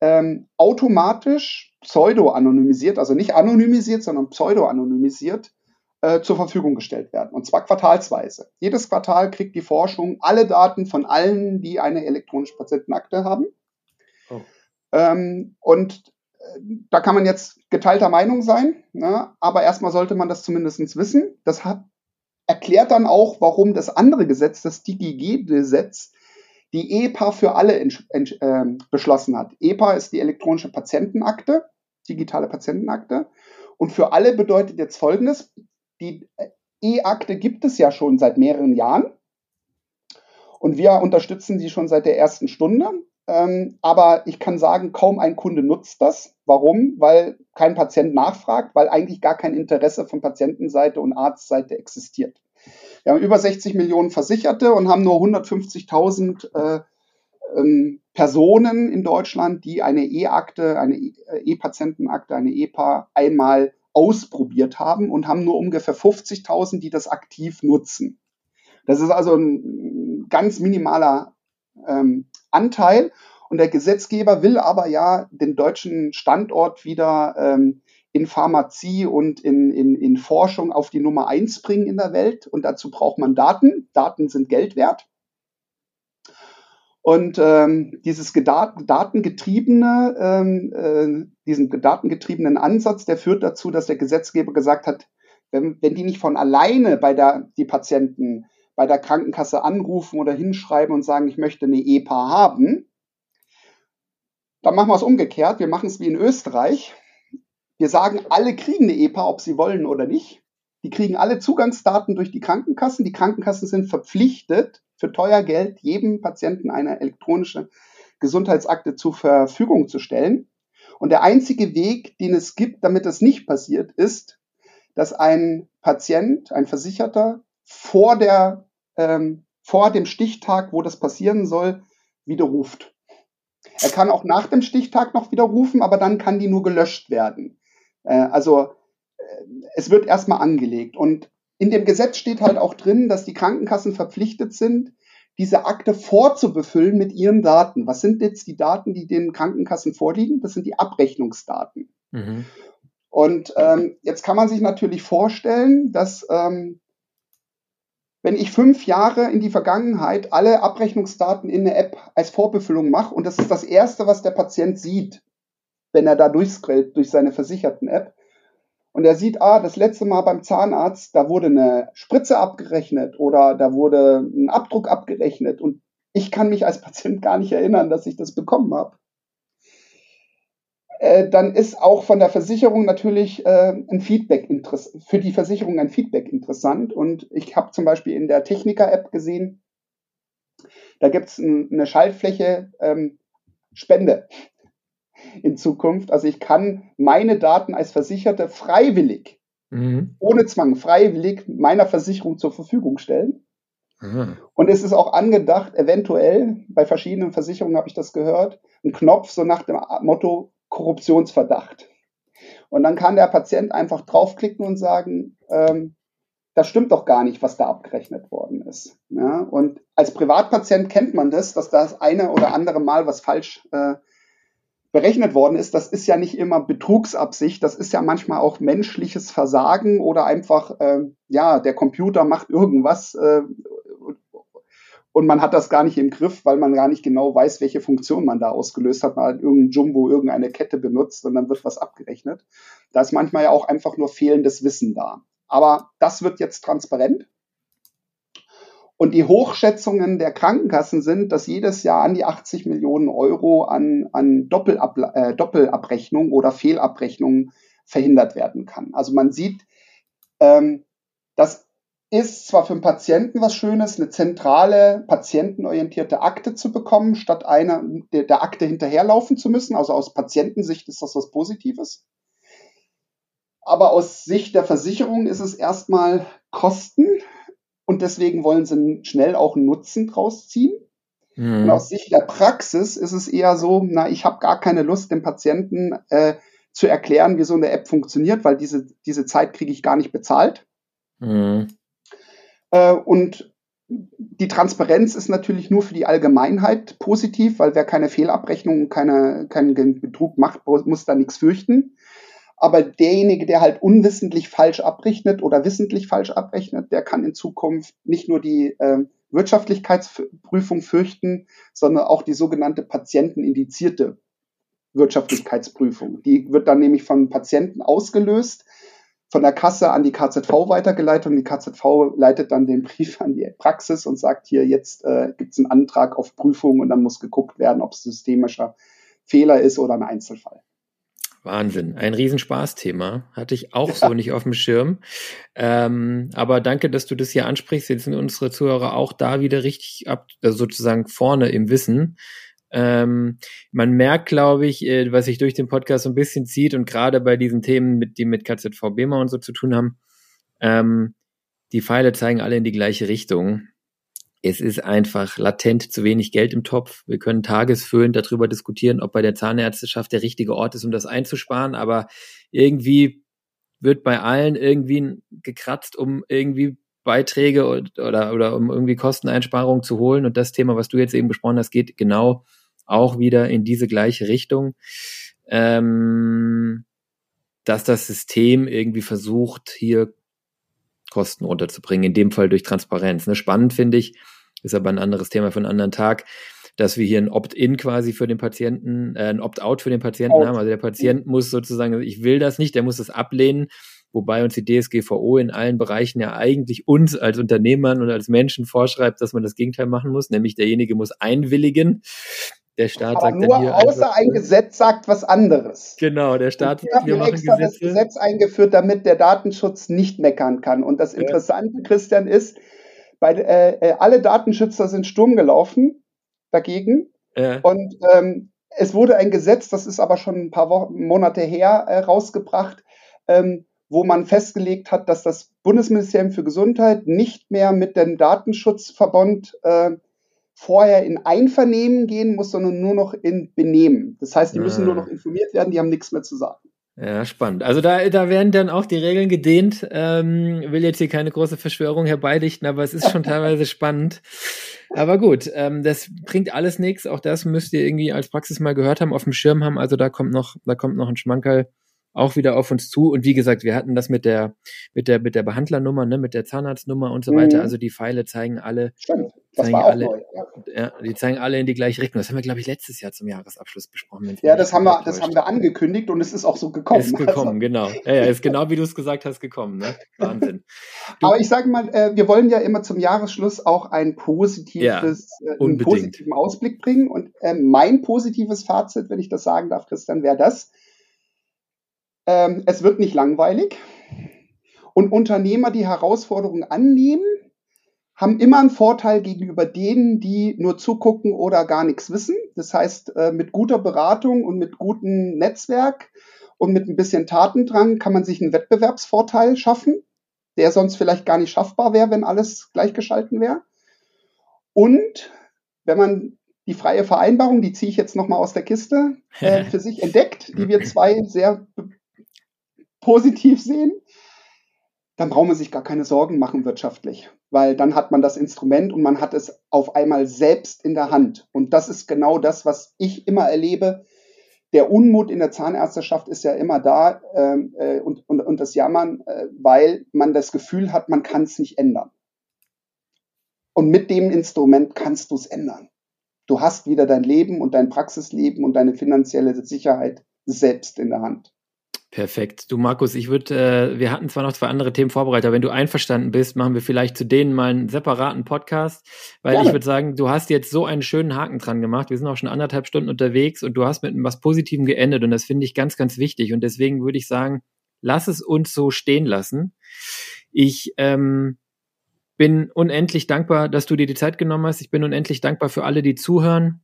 ähm, automatisch pseudo-anonymisiert, also nicht anonymisiert, sondern pseudo-anonymisiert, äh, zur Verfügung gestellt werden. Und zwar quartalsweise. Jedes Quartal kriegt die Forschung alle Daten von allen, die eine elektronische Patientenakte haben. Oh. Ähm, und da kann man jetzt geteilter Meinung sein, ne? aber erstmal sollte man das zumindest wissen. Das hat, erklärt dann auch, warum das andere Gesetz, das DGG-Gesetz, die EPA für alle äh, beschlossen hat. EPA ist die elektronische Patientenakte, digitale Patientenakte. Und für alle bedeutet jetzt Folgendes, die E-Akte gibt es ja schon seit mehreren Jahren. Und wir unterstützen sie schon seit der ersten Stunde. Ähm, aber ich kann sagen, kaum ein Kunde nutzt das. Warum? Weil kein Patient nachfragt, weil eigentlich gar kein Interesse von Patientenseite und Arztseite existiert. Wir haben über 60 Millionen Versicherte und haben nur 150.000 äh, ähm, Personen in Deutschland, die eine E-Akte, eine E-Patientenakte, eine EPA einmal ausprobiert haben und haben nur ungefähr 50.000, die das aktiv nutzen. Das ist also ein ganz minimaler ähm, Anteil. Und der Gesetzgeber will aber ja den deutschen Standort wieder ähm, in Pharmazie und in, in, in Forschung auf die Nummer eins bringen in der Welt. Und dazu braucht man Daten. Daten sind Geld wert. Und ähm, dieses datengetriebene, ähm, äh, diesen datengetriebenen Ansatz, der führt dazu, dass der Gesetzgeber gesagt hat, wenn, wenn die nicht von alleine bei der die Patienten bei der Krankenkasse anrufen oder hinschreiben und sagen, ich möchte eine EPA haben. Dann machen wir es umgekehrt. Wir machen es wie in Österreich. Wir sagen, alle kriegen eine EPA, ob sie wollen oder nicht. Die kriegen alle Zugangsdaten durch die Krankenkassen. Die Krankenkassen sind verpflichtet, für teuer Geld jedem Patienten eine elektronische Gesundheitsakte zur Verfügung zu stellen. Und der einzige Weg, den es gibt, damit das nicht passiert, ist, dass ein Patient, ein Versicherter vor der ähm, vor dem Stichtag, wo das passieren soll, widerruft. Er kann auch nach dem Stichtag noch widerrufen, aber dann kann die nur gelöscht werden. Äh, also äh, es wird erstmal angelegt. Und in dem Gesetz steht halt auch drin, dass die Krankenkassen verpflichtet sind, diese Akte vorzubefüllen mit ihren Daten. Was sind jetzt die Daten, die den Krankenkassen vorliegen? Das sind die Abrechnungsdaten. Mhm. Und ähm, jetzt kann man sich natürlich vorstellen, dass ähm, wenn ich fünf Jahre in die Vergangenheit alle Abrechnungsdaten in eine App als Vorbefüllung mache und das ist das Erste, was der Patient sieht, wenn er da durchscrollt durch seine versicherten App und er sieht, ah, das letzte Mal beim Zahnarzt, da wurde eine Spritze abgerechnet oder da wurde ein Abdruck abgerechnet und ich kann mich als Patient gar nicht erinnern, dass ich das bekommen habe. Äh, dann ist auch von der Versicherung natürlich äh, ein Feedback für die Versicherung ein Feedback interessant. Und ich habe zum Beispiel in der Techniker-App gesehen, da gibt es ein, eine Schaltfläche ähm, Spende [laughs] in Zukunft. Also ich kann meine Daten als Versicherte freiwillig, mhm. ohne Zwang, freiwillig meiner Versicherung zur Verfügung stellen. Mhm. Und es ist auch angedacht, eventuell, bei verschiedenen Versicherungen habe ich das gehört, ein Knopf so nach dem Motto, Korruptionsverdacht. Und dann kann der Patient einfach draufklicken und sagen, ähm, das stimmt doch gar nicht, was da abgerechnet worden ist. Ja? Und als Privatpatient kennt man das, dass das eine oder andere Mal was falsch äh, berechnet worden ist. Das ist ja nicht immer Betrugsabsicht, das ist ja manchmal auch menschliches Versagen oder einfach, äh, ja, der Computer macht irgendwas äh, und man hat das gar nicht im Griff, weil man gar nicht genau weiß, welche Funktion man da ausgelöst hat. Man hat irgendein Jumbo, irgendeine Kette benutzt und dann wird was abgerechnet. Da ist manchmal ja auch einfach nur fehlendes Wissen da. Aber das wird jetzt transparent. Und die Hochschätzungen der Krankenkassen sind, dass jedes Jahr an die 80 Millionen Euro an, an Doppelab, äh, Doppelabrechnung oder Fehlabrechnung verhindert werden kann. Also man sieht, ähm, dass ist zwar für den Patienten was Schönes, eine zentrale, patientenorientierte Akte zu bekommen, statt einer der, der Akte hinterherlaufen zu müssen. Also aus Patientensicht ist das was Positives. Aber aus Sicht der Versicherung ist es erstmal Kosten und deswegen wollen sie schnell auch einen Nutzen draus ziehen. Mhm. Und aus Sicht der Praxis ist es eher so, na, ich habe gar keine Lust, dem Patienten äh, zu erklären, wie so eine App funktioniert, weil diese, diese Zeit kriege ich gar nicht bezahlt. Mhm. Äh, und die Transparenz ist natürlich nur für die Allgemeinheit positiv, weil wer keine Fehlabrechnung, keine, keinen Betrug macht, muss da nichts fürchten. Aber derjenige, der halt unwissentlich falsch abrechnet oder wissentlich falsch abrechnet, der kann in Zukunft nicht nur die äh, Wirtschaftlichkeitsprüfung fürchten, sondern auch die sogenannte patientenindizierte Wirtschaftlichkeitsprüfung. Die wird dann nämlich von Patienten ausgelöst von der Kasse an die KZV weitergeleitet und die KZV leitet dann den Brief an die Praxis und sagt hier, jetzt äh, gibt es einen Antrag auf Prüfung und dann muss geguckt werden, ob es systemischer Fehler ist oder ein Einzelfall. Wahnsinn, ein Riesenspaßthema. Hatte ich auch ja. so nicht auf dem Schirm. Ähm, aber danke, dass du das hier ansprichst. Jetzt sind unsere Zuhörer auch da wieder richtig ab, also sozusagen vorne im Wissen. Ähm, man merkt, glaube ich, äh, was sich durch den Podcast so ein bisschen zieht und gerade bei diesen Themen, mit, die mit KZVB mal und so zu tun haben, ähm, die Pfeile zeigen alle in die gleiche Richtung. Es ist einfach latent zu wenig Geld im Topf. Wir können tagesfüllend darüber diskutieren, ob bei der Zahnärzteschaft der richtige Ort ist, um das einzusparen, aber irgendwie wird bei allen irgendwie gekratzt, um irgendwie Beiträge oder, oder um irgendwie Kosteneinsparungen zu holen. Und das Thema, was du jetzt eben besprochen hast, geht genau auch wieder in diese gleiche Richtung, ähm, dass das System irgendwie versucht, hier Kosten runterzubringen, in dem Fall durch Transparenz. Ne, spannend finde ich, ist aber ein anderes Thema für einen anderen Tag, dass wir hier ein Opt-in quasi für den Patienten, äh, ein Opt-out für den Patienten Out. haben. Also der Patient muss sozusagen, ich will das nicht, der muss das ablehnen, wobei uns die DSGVO in allen Bereichen ja eigentlich uns als Unternehmern und als Menschen vorschreibt, dass man das Gegenteil machen muss, nämlich derjenige muss einwilligen. Der Staat Aber sagt nur dann hier außer einfach, ein Gesetz sagt was anderes. Genau, der Staat sagt, wir haben extra Gesetze. das Gesetz eingeführt, damit der Datenschutz nicht meckern kann. Und das Interessante, ja. Christian, ist, bei, äh, äh, alle Datenschützer sind Sturm gelaufen dagegen. Ja. Und ähm, es wurde ein Gesetz, das ist aber schon ein paar Wochen, Monate her, äh, rausgebracht, ähm, wo man festgelegt hat, dass das Bundesministerium für Gesundheit nicht mehr mit dem Datenschutzverbund äh, vorher in Einvernehmen gehen muss, sondern nur noch in Benehmen. Das heißt, die müssen nur noch informiert werden, die haben nichts mehr zu sagen. Ja, spannend. Also da, da werden dann auch die Regeln gedehnt. Ähm, will jetzt hier keine große Verschwörung herbeidichten, aber es ist schon teilweise [laughs] spannend. Aber gut, ähm, das bringt alles nichts. Auch das müsst ihr irgendwie als Praxis mal gehört haben, auf dem Schirm haben. Also da kommt noch, da kommt noch ein Schmankerl auch wieder auf uns zu. Und wie gesagt, wir hatten das mit der, mit der, mit der Behandlernummer, ne, mit der Zahnarztnummer und so weiter. Mhm. Also die Pfeile zeigen alle, Stimmt. Das zeigen alle, neu, ja. ja. die zeigen alle in die gleiche Richtung. Das haben wir, glaube ich, letztes Jahr zum Jahresabschluss besprochen. Ja, das haben wir, das haben wir angekündigt und es ist auch so gekommen. Ist gekommen, also. genau. Ja, ja, ist genau wie du es gesagt hast, gekommen. Ne? Wahnsinn. Du, Aber ich sage mal, äh, wir wollen ja immer zum Jahresschluss auch ein positives, ja, äh, einen positiven Ausblick bringen. Und äh, mein positives Fazit, wenn ich das sagen darf, Christian, wäre das. Ähm, es wird nicht langweilig. Und Unternehmer, die Herausforderungen annehmen, haben immer einen Vorteil gegenüber denen, die nur zugucken oder gar nichts wissen. Das heißt, äh, mit guter Beratung und mit gutem Netzwerk und mit ein bisschen Tatendrang kann man sich einen Wettbewerbsvorteil schaffen, der sonst vielleicht gar nicht schaffbar wäre, wenn alles gleichgeschalten wäre. Und wenn man die freie Vereinbarung, die ziehe ich jetzt nochmal aus der Kiste, äh, [laughs] für sich entdeckt, die wir zwei sehr positiv sehen, dann braucht man sich gar keine Sorgen machen wirtschaftlich, weil dann hat man das Instrument und man hat es auf einmal selbst in der Hand. Und das ist genau das, was ich immer erlebe. Der Unmut in der Zahnärzteschaft ist ja immer da ähm, äh, und, und, und das Jammern, äh, weil man das Gefühl hat, man kann es nicht ändern. Und mit dem Instrument kannst du es ändern. Du hast wieder dein Leben und dein Praxisleben und deine finanzielle Sicherheit selbst in der Hand. Perfekt. Du Markus, ich würde, äh, wir hatten zwar noch zwei andere Themen vorbereitet, aber wenn du einverstanden bist, machen wir vielleicht zu denen mal einen separaten Podcast, weil ja. ich würde sagen, du hast jetzt so einen schönen Haken dran gemacht. Wir sind auch schon anderthalb Stunden unterwegs und du hast mit was Positivem geendet und das finde ich ganz, ganz wichtig und deswegen würde ich sagen, lass es uns so stehen lassen. Ich ähm, bin unendlich dankbar, dass du dir die Zeit genommen hast. Ich bin unendlich dankbar für alle, die zuhören.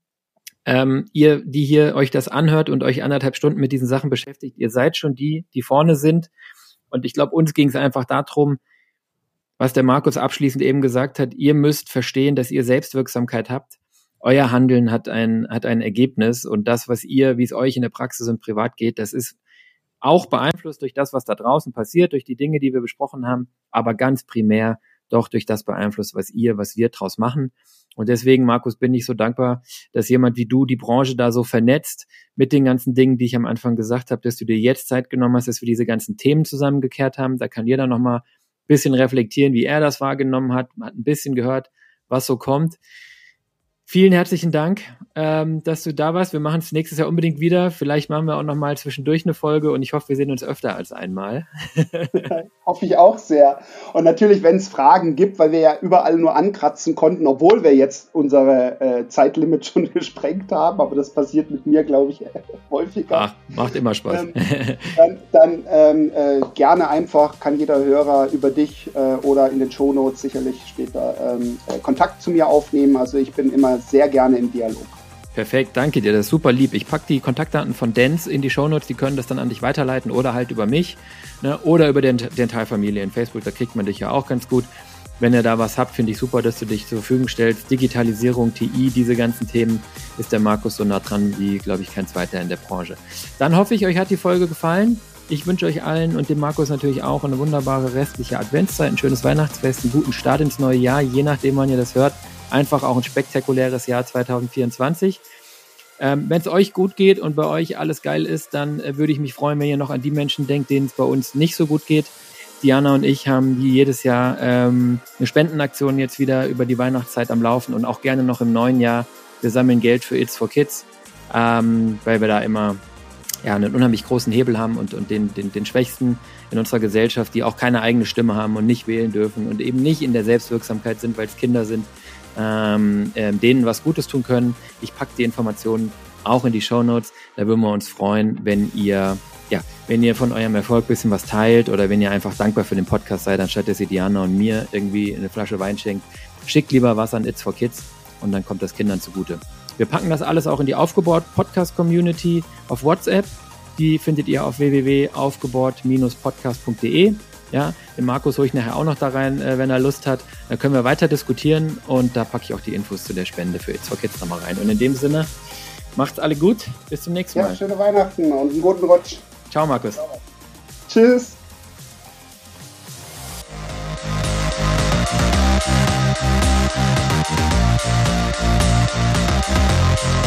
Ähm, ihr, die hier euch das anhört und euch anderthalb Stunden mit diesen Sachen beschäftigt, ihr seid schon die, die vorne sind. Und ich glaube, uns ging es einfach darum, was der Markus abschließend eben gesagt hat, ihr müsst verstehen, dass ihr Selbstwirksamkeit habt. Euer Handeln hat ein, hat ein Ergebnis und das, was ihr, wie es euch in der Praxis und privat geht, das ist auch beeinflusst durch das, was da draußen passiert, durch die Dinge, die wir besprochen haben, aber ganz primär doch durch das beeinflusst, was ihr, was wir draus machen. Und deswegen, Markus, bin ich so dankbar, dass jemand wie du die Branche da so vernetzt mit den ganzen Dingen, die ich am Anfang gesagt habe, dass du dir jetzt Zeit genommen hast, dass wir diese ganzen Themen zusammengekehrt haben. Da kann jeder nochmal ein bisschen reflektieren, wie er das wahrgenommen hat, hat ein bisschen gehört, was so kommt. Vielen herzlichen Dank, ähm, dass du da warst. Wir machen es nächstes Jahr unbedingt wieder. Vielleicht machen wir auch noch mal zwischendurch eine Folge und ich hoffe, wir sehen uns öfter als einmal. [laughs] hoffe ich auch sehr. Und natürlich, wenn es Fragen gibt, weil wir ja überall nur ankratzen konnten, obwohl wir jetzt unsere äh, Zeitlimit schon [laughs] gesprengt haben, aber das passiert mit mir, glaube ich, [laughs] häufiger. Ach, macht immer Spaß. Ähm, dann, dann ähm, äh, gerne einfach, kann jeder Hörer über dich äh, oder in den Shownotes sicherlich später ähm, äh, Kontakt zu mir aufnehmen. Also ich bin immer sehr gerne im Dialog. Perfekt, danke dir, das ist super lieb. Ich packe die Kontaktdaten von Dance in die Shownotes, die können das dann an dich weiterleiten oder halt über mich ne, oder über den Dentalfamilie in Facebook, da kriegt man dich ja auch ganz gut. Wenn ihr da was habt, finde ich super, dass du dich zur Verfügung stellst. Digitalisierung, TI, diese ganzen Themen ist der Markus so nah dran wie, glaube ich, kein zweiter in der Branche. Dann hoffe ich, euch hat die Folge gefallen. Ich wünsche euch allen und dem Markus natürlich auch eine wunderbare restliche Adventszeit, ein schönes Weihnachtsfest, einen guten Start ins neue Jahr, je nachdem, wann ihr das hört einfach auch ein spektakuläres Jahr 2024. Ähm, wenn es euch gut geht und bei euch alles geil ist, dann äh, würde ich mich freuen, wenn ihr noch an die Menschen denkt, denen es bei uns nicht so gut geht. Diana und ich haben wie jedes Jahr ähm, eine Spendenaktion jetzt wieder über die Weihnachtszeit am Laufen und auch gerne noch im neuen Jahr. Wir sammeln Geld für It's for Kids, ähm, weil wir da immer ja, einen unheimlich großen Hebel haben und, und den, den, den Schwächsten in unserer Gesellschaft, die auch keine eigene Stimme haben und nicht wählen dürfen und eben nicht in der Selbstwirksamkeit sind, weil es Kinder sind, ähm, äh, denen was Gutes tun können. Ich packe die Informationen auch in die Show Notes. Da würden wir uns freuen, wenn ihr, ja, wenn ihr von eurem Erfolg bisschen was teilt oder wenn ihr einfach dankbar für den Podcast seid, anstatt dass ihr Diana und mir irgendwie eine Flasche Wein schenkt. Schickt lieber was an It's for Kids und dann kommt das Kindern zugute. Wir packen das alles auch in die Aufgebaut Podcast Community auf WhatsApp. Die findet ihr auf www.aufgebaut-podcast.de. Ja, den Markus hole ich nachher auch noch da rein, äh, wenn er Lust hat. Da können wir weiter diskutieren und da packe ich auch die Infos zu der Spende für It's for Kids nochmal rein. Und in dem Sinne, macht's alle gut. Bis zum nächsten ja, Mal. Schöne Weihnachten und einen guten Rutsch. Ciao, Markus. Ciao. Tschüss. We'll be.